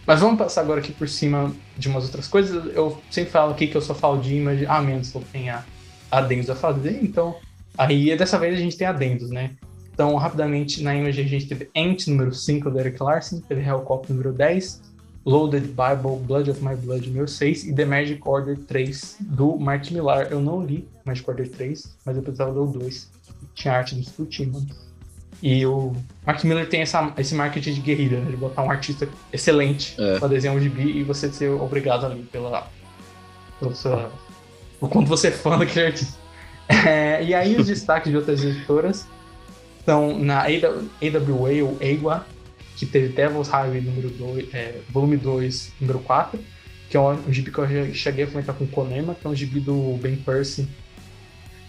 Mas vamos passar agora aqui por cima de umas outras coisas. Eu sempre falo aqui que eu só falo de imagem, a menos que eu tenha adendos a fazer, então aí dessa vez a gente tem adendos, né? Então, rapidamente, na imagem a gente teve Ant número 5 do Eric Larson, teve Hellcop número 10, Loaded Bible, Blood of My Blood número 6 e The Magic Order 3 do Mark Millar. Eu não li Magic Order 3, mas eu precisava ler o 2. Tinha arte do Tillman. E o Mark Miller tem essa, esse marketing de guerrilha, né? De botar um artista excelente É. pra desenhar um gibi e você ser obrigado ali pela, pela sua, por quanto você é fã daquele artista. É, e aí os destaques de outras editoras são na AW, AWA ou AWA, que teve Devil's Highway número 2, é, volume 2, número 4, que é um, gibi que eu cheguei a comentar com o Konema, que é um gibi do Ben Percy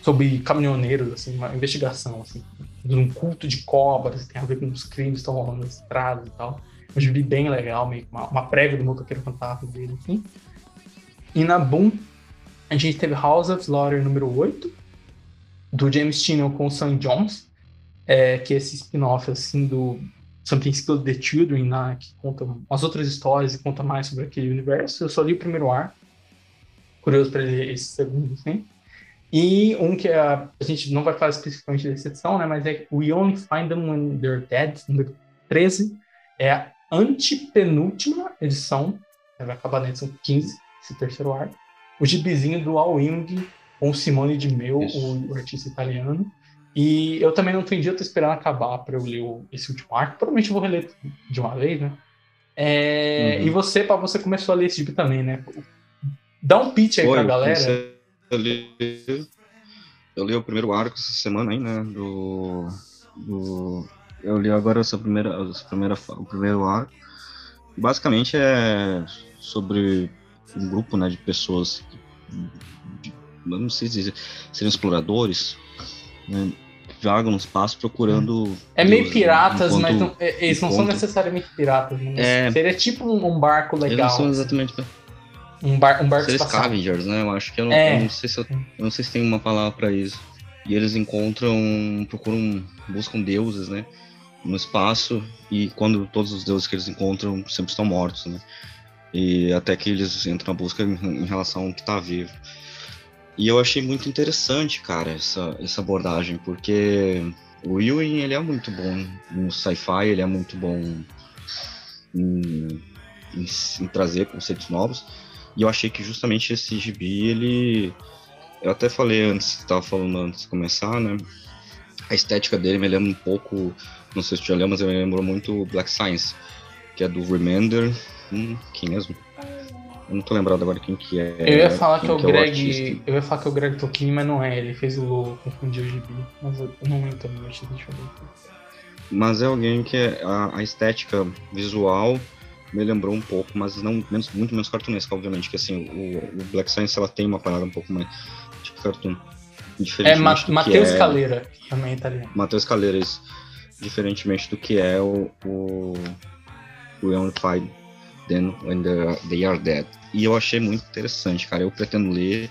sobre caminhoneiros, assim, uma investigação, assim, de um culto de cobras, tem a ver com os crimes que estão rolando nas estradas e tal. Um gibi bem legal, meio uma, uma prévia do motoqueiro fantasma dele, enfim. E na Boom, a gente teve House of Slaughter número 8, do James Tynion com o Sam Jones, é, que é esse spin-off, assim, do Something Still the Children, né, que conta umas outras histórias e conta mais sobre aquele universo. Eu só li o primeiro ar, curioso para ler esse segundo, assim. E um que a, a gente não vai falar especificamente dessa edição, né, mas é We Only Find Them When They're Dead, número 13. É a antepenúltima edição, vai acabar na edição 15, esse terceiro arco. O gibizinho do Al Wing com o Simone de Meu, o, o artista italiano. E eu também não entendi, eu tô esperando acabar para eu ler esse último arco. Provavelmente eu vou reler de uma vez, né? É, Uhum. E você, pra você começou a ler esse gibi também, né? Dá um pitch aí Foi, pra galera. Comecei a ler- eu li o primeiro arco essa semana aí, né? Do. do eu li agora essa primeira, essa primeira, o primeiro arco. Basicamente é sobre um grupo né, de pessoas que, não sei dizer, serem exploradores, né, vagam no espaço procurando. É meio deuses, né, piratas, mas não- é- eles não são necessariamente piratas. Né? É. Seria tipo um, barco Eles legal. não são assim. Um, bar, um barco espacial. scavengers, né? Eu acho que eu não, É. eu não sei se eu, eu não sei se tem uma palavra pra isso. E eles encontram, procuram, buscam deuses, né? No espaço e quando todos os deuses que eles encontram sempre estão mortos, né? E até que eles entram na busca em, relação ao que tá vivo. E eu achei muito interessante, cara, essa, essa abordagem, porque o Ewing, ele é muito bom no sci-fi, ele é muito bom em, em, em trazer conceitos novos. E eu achei que justamente esse gibi, ele. Eu até falei antes, estava falando antes de começar, né? A estética dele me lembra um pouco, não sei se tu já lembra, mas ele me lembrou muito Black Science, que é do Remender. Hum, quem mesmo? Eu não tô lembrado agora quem que é. Eu ia falar que quem é o Greg. artista. eu ia falar que é o Greg Tolkien, mas não é. Ele fez o logo, confundiu o gibi. Mas eu não lembro também, deixa deixa eu ver. Mas é alguém que é- a, a estética visual me lembrou um pouco, mas não menos, muito menos cartunesca, obviamente. Que assim, o, o Black Science ela tem uma parada um pouco mais tipo cartoon. É Ma Matheus é- Caleira, também é italiano. Matheus Caleiras, diferentemente do que é o, o, o Unified Then When They- Are Dead. E eu achei muito interessante, cara. Eu pretendo ler.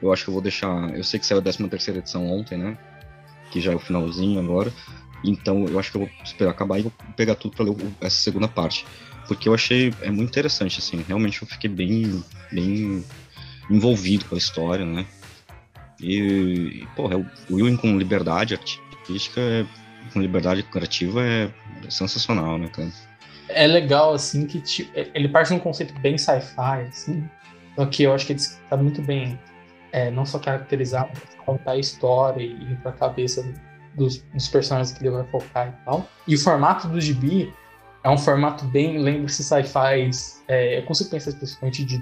Eu acho que eu vou deixar. Eu sei que saiu a 13 terceira edição ontem, né? Que já é o finalzinho agora. Então eu acho que eu vou esperar acabar e vou pegar tudo pra ler essa segunda parte. Porque eu achei é muito interessante, assim. Realmente eu fiquei bem, bem envolvido com a história, né? E, porra, o Ewing com liberdade artística, é- com liberdade criativa é sensacional, né, cara? É legal, assim, que ti- ele parte de um conceito bem sci-fi, assim. Só que eu acho que ele está muito bem, é, não só caracterizar, mas contar a história e ir pra cabeça dos, dos personagens que ele vai focar e tal. E o formato do gibi é um formato bem, lembre-se, sci-fi. É, eu consigo pensar especificamente de,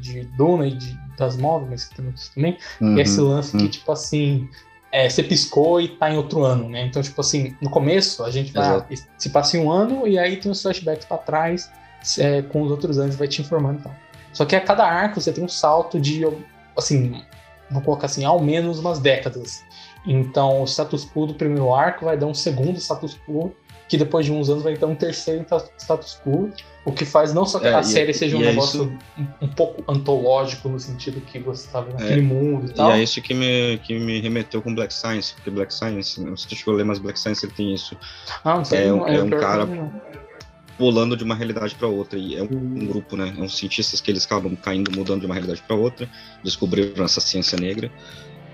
de Duna e de, das móveis, mas que tem muitos também. E esse lance que, uhum. tipo assim, é, você piscou e tá em outro ano, né? Então, tipo assim, no começo a gente vai. Se passa em um ano e aí tem os flashbacks pra trás é, com os outros anos, vai te informando e tal. Só que a cada arco você tem um salto de, assim, vou colocar assim, ao menos umas décadas. Então, o status quo do primeiro arco vai dar um segundo status quo, que depois de uns anos vai dar um terceiro status quo, o que faz não só que É, a e- série seja um e é negócio isso- um, um pouco antológico no sentido que você tá vendo É, mundo e E tal. é isso que me, que me remeteu com Black Science, porque Black Science, não sei se tu ler, mas Black Science ele tem isso, Ah, não sei, é um- não, é um pior que cara- pulando de uma realidade para outra. E é um, um grupo, né? É uns cientistas que eles acabam caindo, mudando de uma realidade para outra, descobriram essa ciência negra,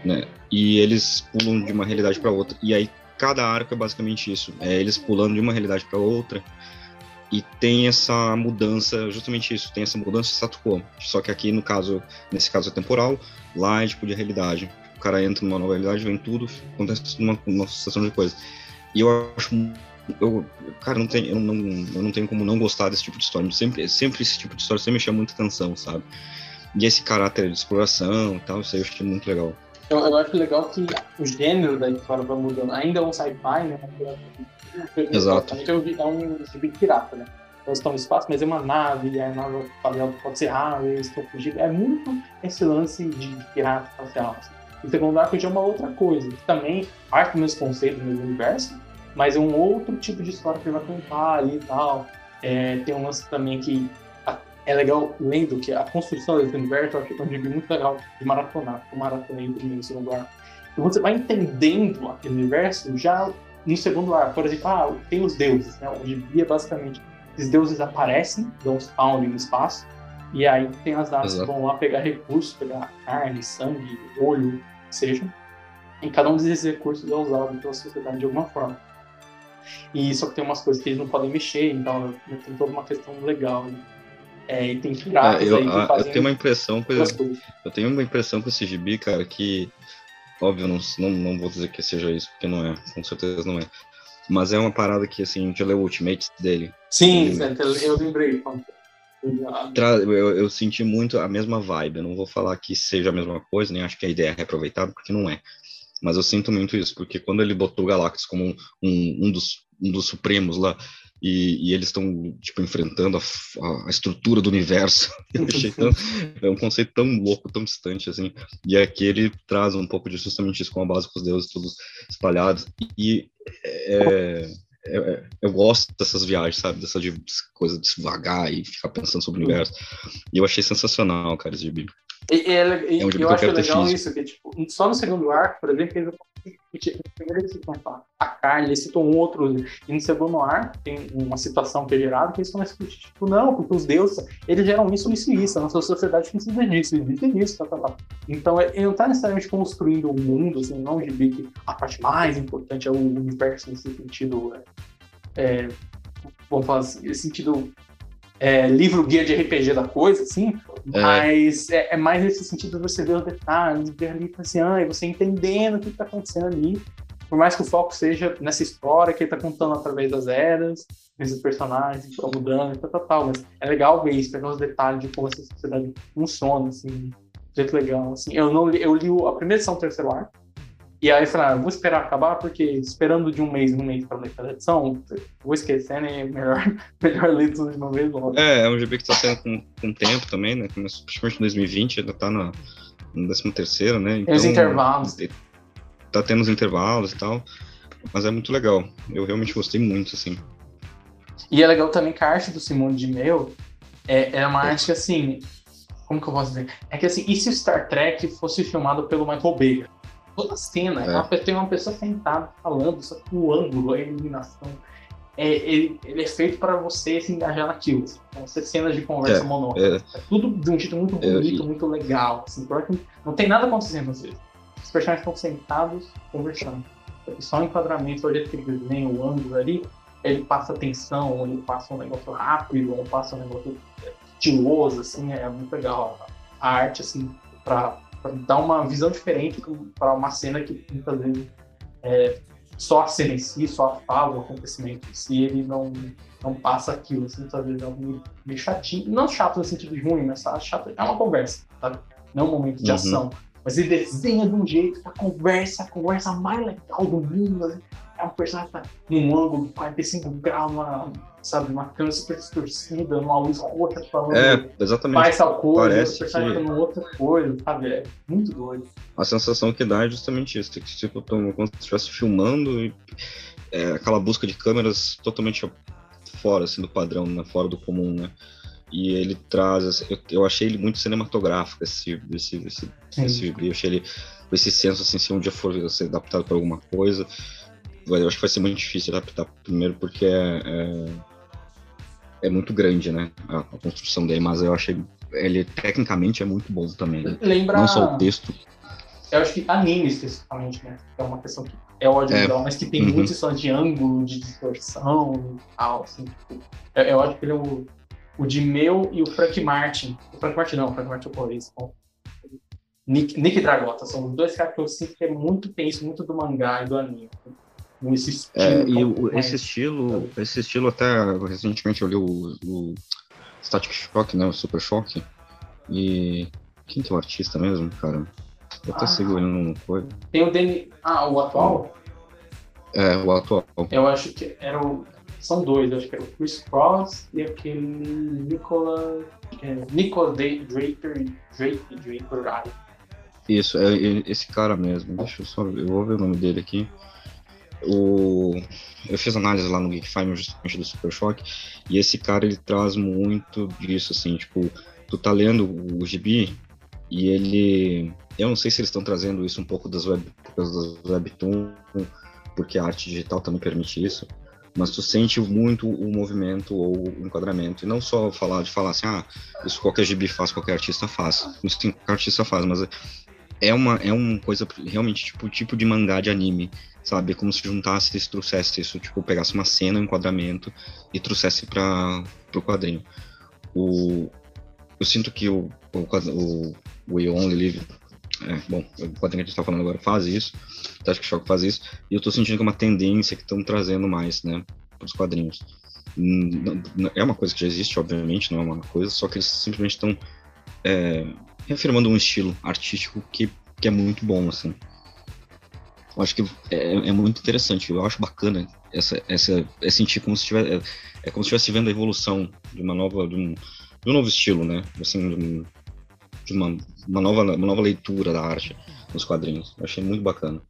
né? E eles pulam de uma realidade para outra. E aí cada arco é basicamente isso, é eles pulando de uma realidade para outra. E tem essa mudança, justamente isso, tem essa mudança de status quo. Só que aqui, no caso, nesse caso é temporal, lá é tipo de realidade. O cara entra numa nova realidade, vem tudo, acontece uma, uma sucessão de coisas. E eu acho eu, cara, não tem, eu, não, eu não tenho como não gostar desse tipo de história. Sempre, sempre esse tipo de história sempre me chama muita atenção, sabe? E esse caráter de exploração e tal, isso aí eu achei muito legal. Eu, eu acho legal que o gênero da história vai mudando. Ainda é um sci-fi, né? Exato. É um, é um gibi pirata, né? Eles estão no espaço, mas é uma nave, e a nave espacial pode ser rara, eles estão fugindo. É muito esse lance de pirata espacial. Assim. O segundo arco já é uma outra coisa, que também parte do mesmo conceito, do mesmo universo, mas é um outro tipo de história que ele vai contar ali e tal. É, tem um lance também que é legal, lendo que a construção desse universo, eu acho que é um gibi muito legal de maratonar, eu maratonei o primeiro e o segundo arco. E você vai entendendo aquele universo já no segundo arco. Por exemplo, ah, tem os deuses, né? O gibi é basicamente, esses deuses aparecem, dão spawn no espaço, e aí tem as naves que Exato. vão lá pegar recursos, pegar carne, sangue, olho, que seja. E cada um desses recursos é usado pela sociedade de alguma forma. E só que tem umas coisas que eles não podem mexer, então tem toda uma questão legal. É, e tem piratas É, eu, aí que eu tenho uma impressão, eu tenho uma impressão com esse gibi, cara, que óbvio, não, não, não vou dizer que seja isso, porque não é, com certeza não é. Mas é uma parada que, assim, a gente leu o Ultimates dele. Sim, eu lembrei. Eu, eu senti muito a mesma vibe. Eu não vou falar que seja a mesma coisa, nem acho que a ideia é reaproveitada, porque não é. Mas eu sinto muito isso, porque quando ele botou o Galactus como um, um, um dos, um dos supremos lá, e, e eles estão, tipo, enfrentando a, a estrutura do universo, eu achei tão, é um conceito tão louco, tão distante, assim. E aqui ele traz um pouco de justamente isso, com a base com os deuses todos espalhados. E é, é- é- eu gosto dessas viagens, sabe? Dessa de, coisa de se vagar e ficar pensando sobre o universo. E eu achei sensacional, cara, esse gibi. E, e é e É um gibi eu acho legal físico. isso, que tipo, só no segundo arco, por exemplo, primeiro eles citam a- carne, eles citam um outro, e no segundo arco tem uma situação que é gerada que eles começam a discutir, tipo, não, porque os deuses, eles geram isso, isso e isso, a nossa sociedade precisa disso, existe disso, tá, tá, tá. Então, é- ele não tá necessariamente construindo o mundo, assim, não de que a parte mais importante é o universo nesse sentido, é, é, vamos falar assim, nesse sentido é, livro guia de RPG da coisa, assim, É. mas é, é mais nesse sentido de você ver os detalhes, ver ali, assim, ah, e você entendendo o que está acontecendo ali. Por mais que o foco seja nessa história que ele está contando através das eras, esses personagens que estão mudando e tal, tal, tal. Mas é legal ver isso, pegar os detalhes de como essa sociedade funciona, assim, de jeito legal. Assim. Eu, não li, eu li a primeira edição do terceiro arco, e aí eu falei, ah, vou esperar acabar, porque esperando de um mês em um mês para ler cada edição, vou esquecendo e é melhor, melhor ler tudo de uma vez logo. É, é um GB que tá saindo com, com tempo também, né? Começou principalmente em 2020, ainda tá na, no 13 terceiro, né? Tem os intervalos. Tá tendo os intervalos e tal. Mas é muito legal. Eu realmente gostei muito, assim. E é legal também que a arte do Simone de Mel é, é uma arte que, assim, como que eu posso dizer? É que, assim, e se o Star Trek fosse filmado pelo Michael Bay? Toda cena, É. é uma tem uma pessoa sentada falando, só que o ângulo, a iluminação, é, ele, ele é feito para você se engajar naquilo. Assim. Então, você cenas de conversa É, monótona. É, É tudo de um jeito muito É, bonito, muito legal. Assim, não tem nada acontecendo às vezes. Os personagens estão sentados conversando. Só o enquadramento, o jeito que ele desenha, o ângulo ali, ele passa tensão, ele passa um negócio rápido, ou passa um negócio estiloso, assim, é muito legal a arte, assim, pra dar uma visão diferente para uma cena que muitas vezes é, só a cena em si, só a fala, o acontecimento em si, ele não, não passa aquilo, assim, muitas vezes é um meio, meio chatinho, não chato no sentido de ruim, mas tá chato, é uma conversa, sabe? Não é um momento de Uhum. ação. Mas ele desenha de um jeito que a conversa, a conversa mais legal do mundo, assim, é um personagem que tá num ângulo de 45 graus, uma, sabe, uma câmera super distorcida, uma luz roxa falando é exatamente. faz tal coisa, Parece o personagem que- outra coisa, sabe? É muito doido. A sensação que dá é justamente isso. Que, tipo, como se estivesse filmando e é, aquela busca de câmeras totalmente fora, assim, do padrão, né? Fora do comum, né? E ele traz... assim, Eu, eu achei ele muito cinematográfico, esse, esse, esse, esse gibi. Eu achei ele com esse senso, assim, se um dia for ser adaptado para alguma coisa, eu acho que vai ser muito difícil adaptar primeiro porque é, é, é muito grande, né? A, a construção dele, mas eu achei ele tecnicamente é muito bom também. né? Lembra. Não só o texto, Eu acho que anime especificamente, né? É uma questão que é audiovisual, mas que tem Uhum. muitas questões de ângulo, de distorção e tal, assim. tipo, Eu, eu acho que ele é o, o de meu e o Frank Martin. O Frank Martin não, o Frank Martin é o Correio. Nick, Nick Dragota, são os dois caras que eu sinto que é muito, isso muito do mangá e do anime. Esse estilo. É, e o- mais- esse estilo, esse estilo até recentemente eu li o, o Static Shock, né, o Super Shock, e quem que é o artista mesmo, cara? Eu até Ah. sigo ele no coisa. Tem o Danny. Ah, o atual? É, o atual. Eu acho que era o. São dois, acho que era o Chris Cross e aquele Nicolas. É, Nicolas Day- Draper. Draper, Draper. Isso, é, é esse cara mesmo. Deixa eu só eu vou ver o nome dele aqui. O, eu fiz análise lá no Geekfire justamente do Super Shock, e esse cara ele traz muito disso, assim, tipo, tu tá lendo o gibi e ele. Eu não sei se eles estão trazendo isso um pouco das, web, das webtoon, porque a arte digital também permite isso, mas tu sente muito o movimento ou o enquadramento, e não só falar de falar assim, ah, isso qualquer gibi faz, qualquer artista faz. Sim, qualquer artista faz, mas é uma, é uma coisa realmente tipo tipo de mangá de anime, sabe? É como se juntasse e trouxesse isso, tipo, pegasse uma cena, um enquadramento e trouxesse para o quadrinho. O, eu sinto que o, o, o We Only Live É, bom, o quadrinho que a gente tá falando agora faz isso, Tática de Choque faz isso, e eu tô sentindo que é uma tendência que estão trazendo mais, né, pros quadrinhos. Hum, não- não- É uma coisa que já existe, obviamente, não é uma coisa, só que eles simplesmente estão é, reafirmando um estilo artístico que, que é muito bom, assim. Eu acho que é, é muito interessante, eu acho bacana essa, essa, é sentir como se tivesse, é, é como se estivesse vendo a evolução de uma nova, de um, de um novo estilo, né, assim, de, um- de uma, uma, nova, uma nova leitura da arte nos quadrinhos. Eu achei muito bacana.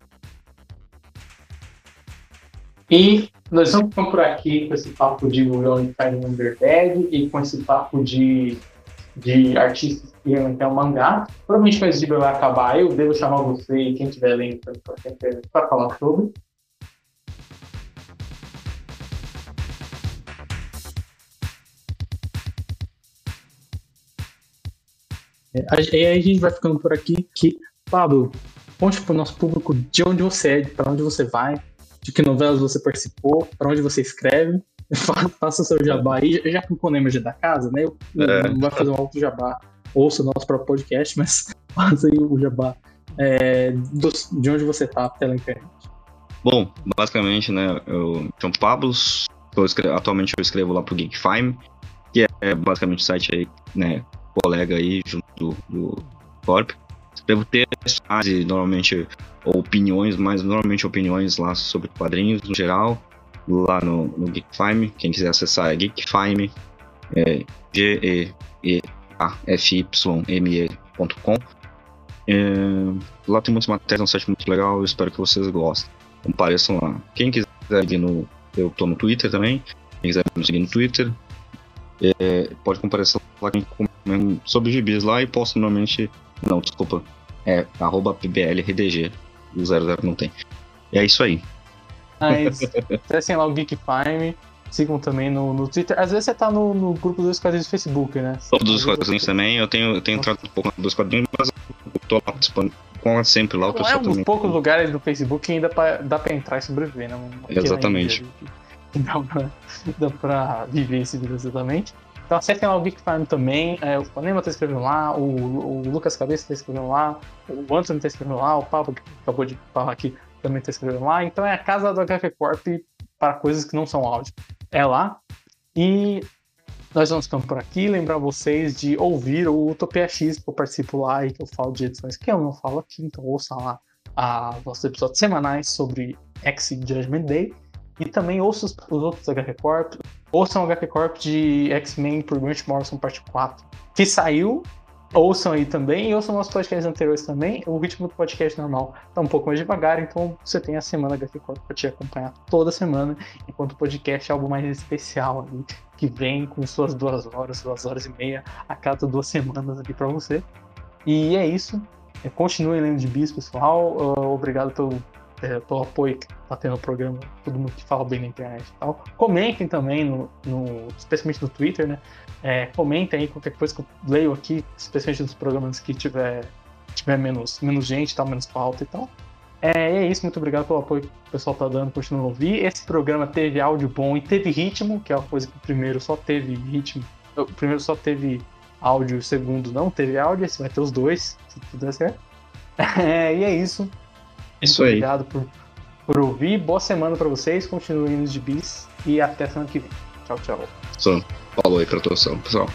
E nós vamos ficando por aqui com esse papo de Will Fire Underdead e com esse papo de, de artistas que realmente é um mangá. Provavelmente esse livro vai acabar, eu devo chamar você e quem tiver lendo para falar sobre. É, a- E aí a gente vai ficando por aqui. Que, Pablo, conte para o nosso público de onde você é, para onde você vai, de que novelas você participou, para onde você escreve. Fa- Faça o seu jabá aí, já que o Conema já é da casa, né? Eu, É. não vai fazer um alto jabá, ouça o nosso próprio podcast, mas faça aí o jabá é, de onde você tá pela internet. Bom, basicamente, né, eu chamo Pablo, atualmente eu escrevo lá pro Geekfime, que é basicamente o site aí, né, colega aí junto do, do Corp. Escrevo textos, normalmente opiniões, mas normalmente opiniões lá sobre quadrinhos no geral, lá no, no Geekfime. Quem quiser acessar é Geekfime, é G-E-E-A-F-Y-M-E.com. É, lá tem muitas matérias, é um site muito legal, eu espero que vocês gostem compareçam lá. Quem quiser seguir no. Eu tô no Twitter também. Quem quiser me seguir no Twitter, é, pode comparecer lá sobre gibis lá e posto normalmente. Não, desculpa. É arroba PBLRDG. O 00 não tem. É isso aí. Mas acessem lá o Geekfime, sigam também no, no Twitter. Às vezes você tá no, no grupo dos quadrinhos do Facebook, né? Todos os Às vezes quadrinhos você- também. Eu tenho, eu tenho entrado um pouco dos quadrinhos, mas eu tô lá participando com sempre lá. O Não é pessoal um dos também. poucos lugares no Facebook que ainda pra- dá pra entrar e sobreviver, né? Exatamente. Dá pra, dá pra viver esse vídeo exatamente. Então acessem lá o Geek Farm também. É, o Panema tá escrevendo lá, o, o Lucas Cabeça tá escrevendo lá, o Anthony tá escrevendo lá, o Pablo, que acabou de falar aqui, também tá escrevendo lá. Então é a casa do HQ Corp para coisas que não são áudio. É lá. E nós vamos ficando por aqui. Lembrar vocês de ouvir o Utopia X, que eu participo lá e que eu falo de edições que eu não falo aqui. Então ouçam lá a, nossos episódios semanais sobre X Judgment Day. E também ouçam os, os outros HQ Corp. Ouçam o HQ Corp de X-Men por Grant Morrison Parte 4, que saiu. Ouçam aí também. E ouçam nossos podcasts anteriores também. O ritmo do podcast normal tá um pouco mais devagar, então você tem a semana HQ pra te acompanhar toda semana. Enquanto o podcast é algo mais especial ali, que vem com suas duas horas, duas horas e meia a cada duas semanas aqui pra você. E é isso. É, Continuem lendo de bis, pessoal. Uh, obrigado pelo, é, pelo apoio que tá tendo no programa. Todo mundo que fala bem na internet e tal. Comentem também, no, no- especialmente no Twitter, né? É, comentem aí qualquer coisa que eu leio aqui, especialmente nos programas que tiver, tiver menos, menos gente, tal, menos pauta e tal. É, e é isso, muito obrigado pelo apoio que o pessoal tá dando, continua a ouvir. Esse programa teve áudio bom e teve ritmo, que é uma coisa que o primeiro só teve ritmo. O primeiro só teve áudio, o segundo não teve áudio, esse vai ter os dois, se tudo der certo. É, e é isso. Isso Muito aí. obrigado por, por ouvir. Boa semana pra vocês, continuem nos de bis e até semana que vem. Tchau, tchau. Só falou aí pra atuação, pessoal.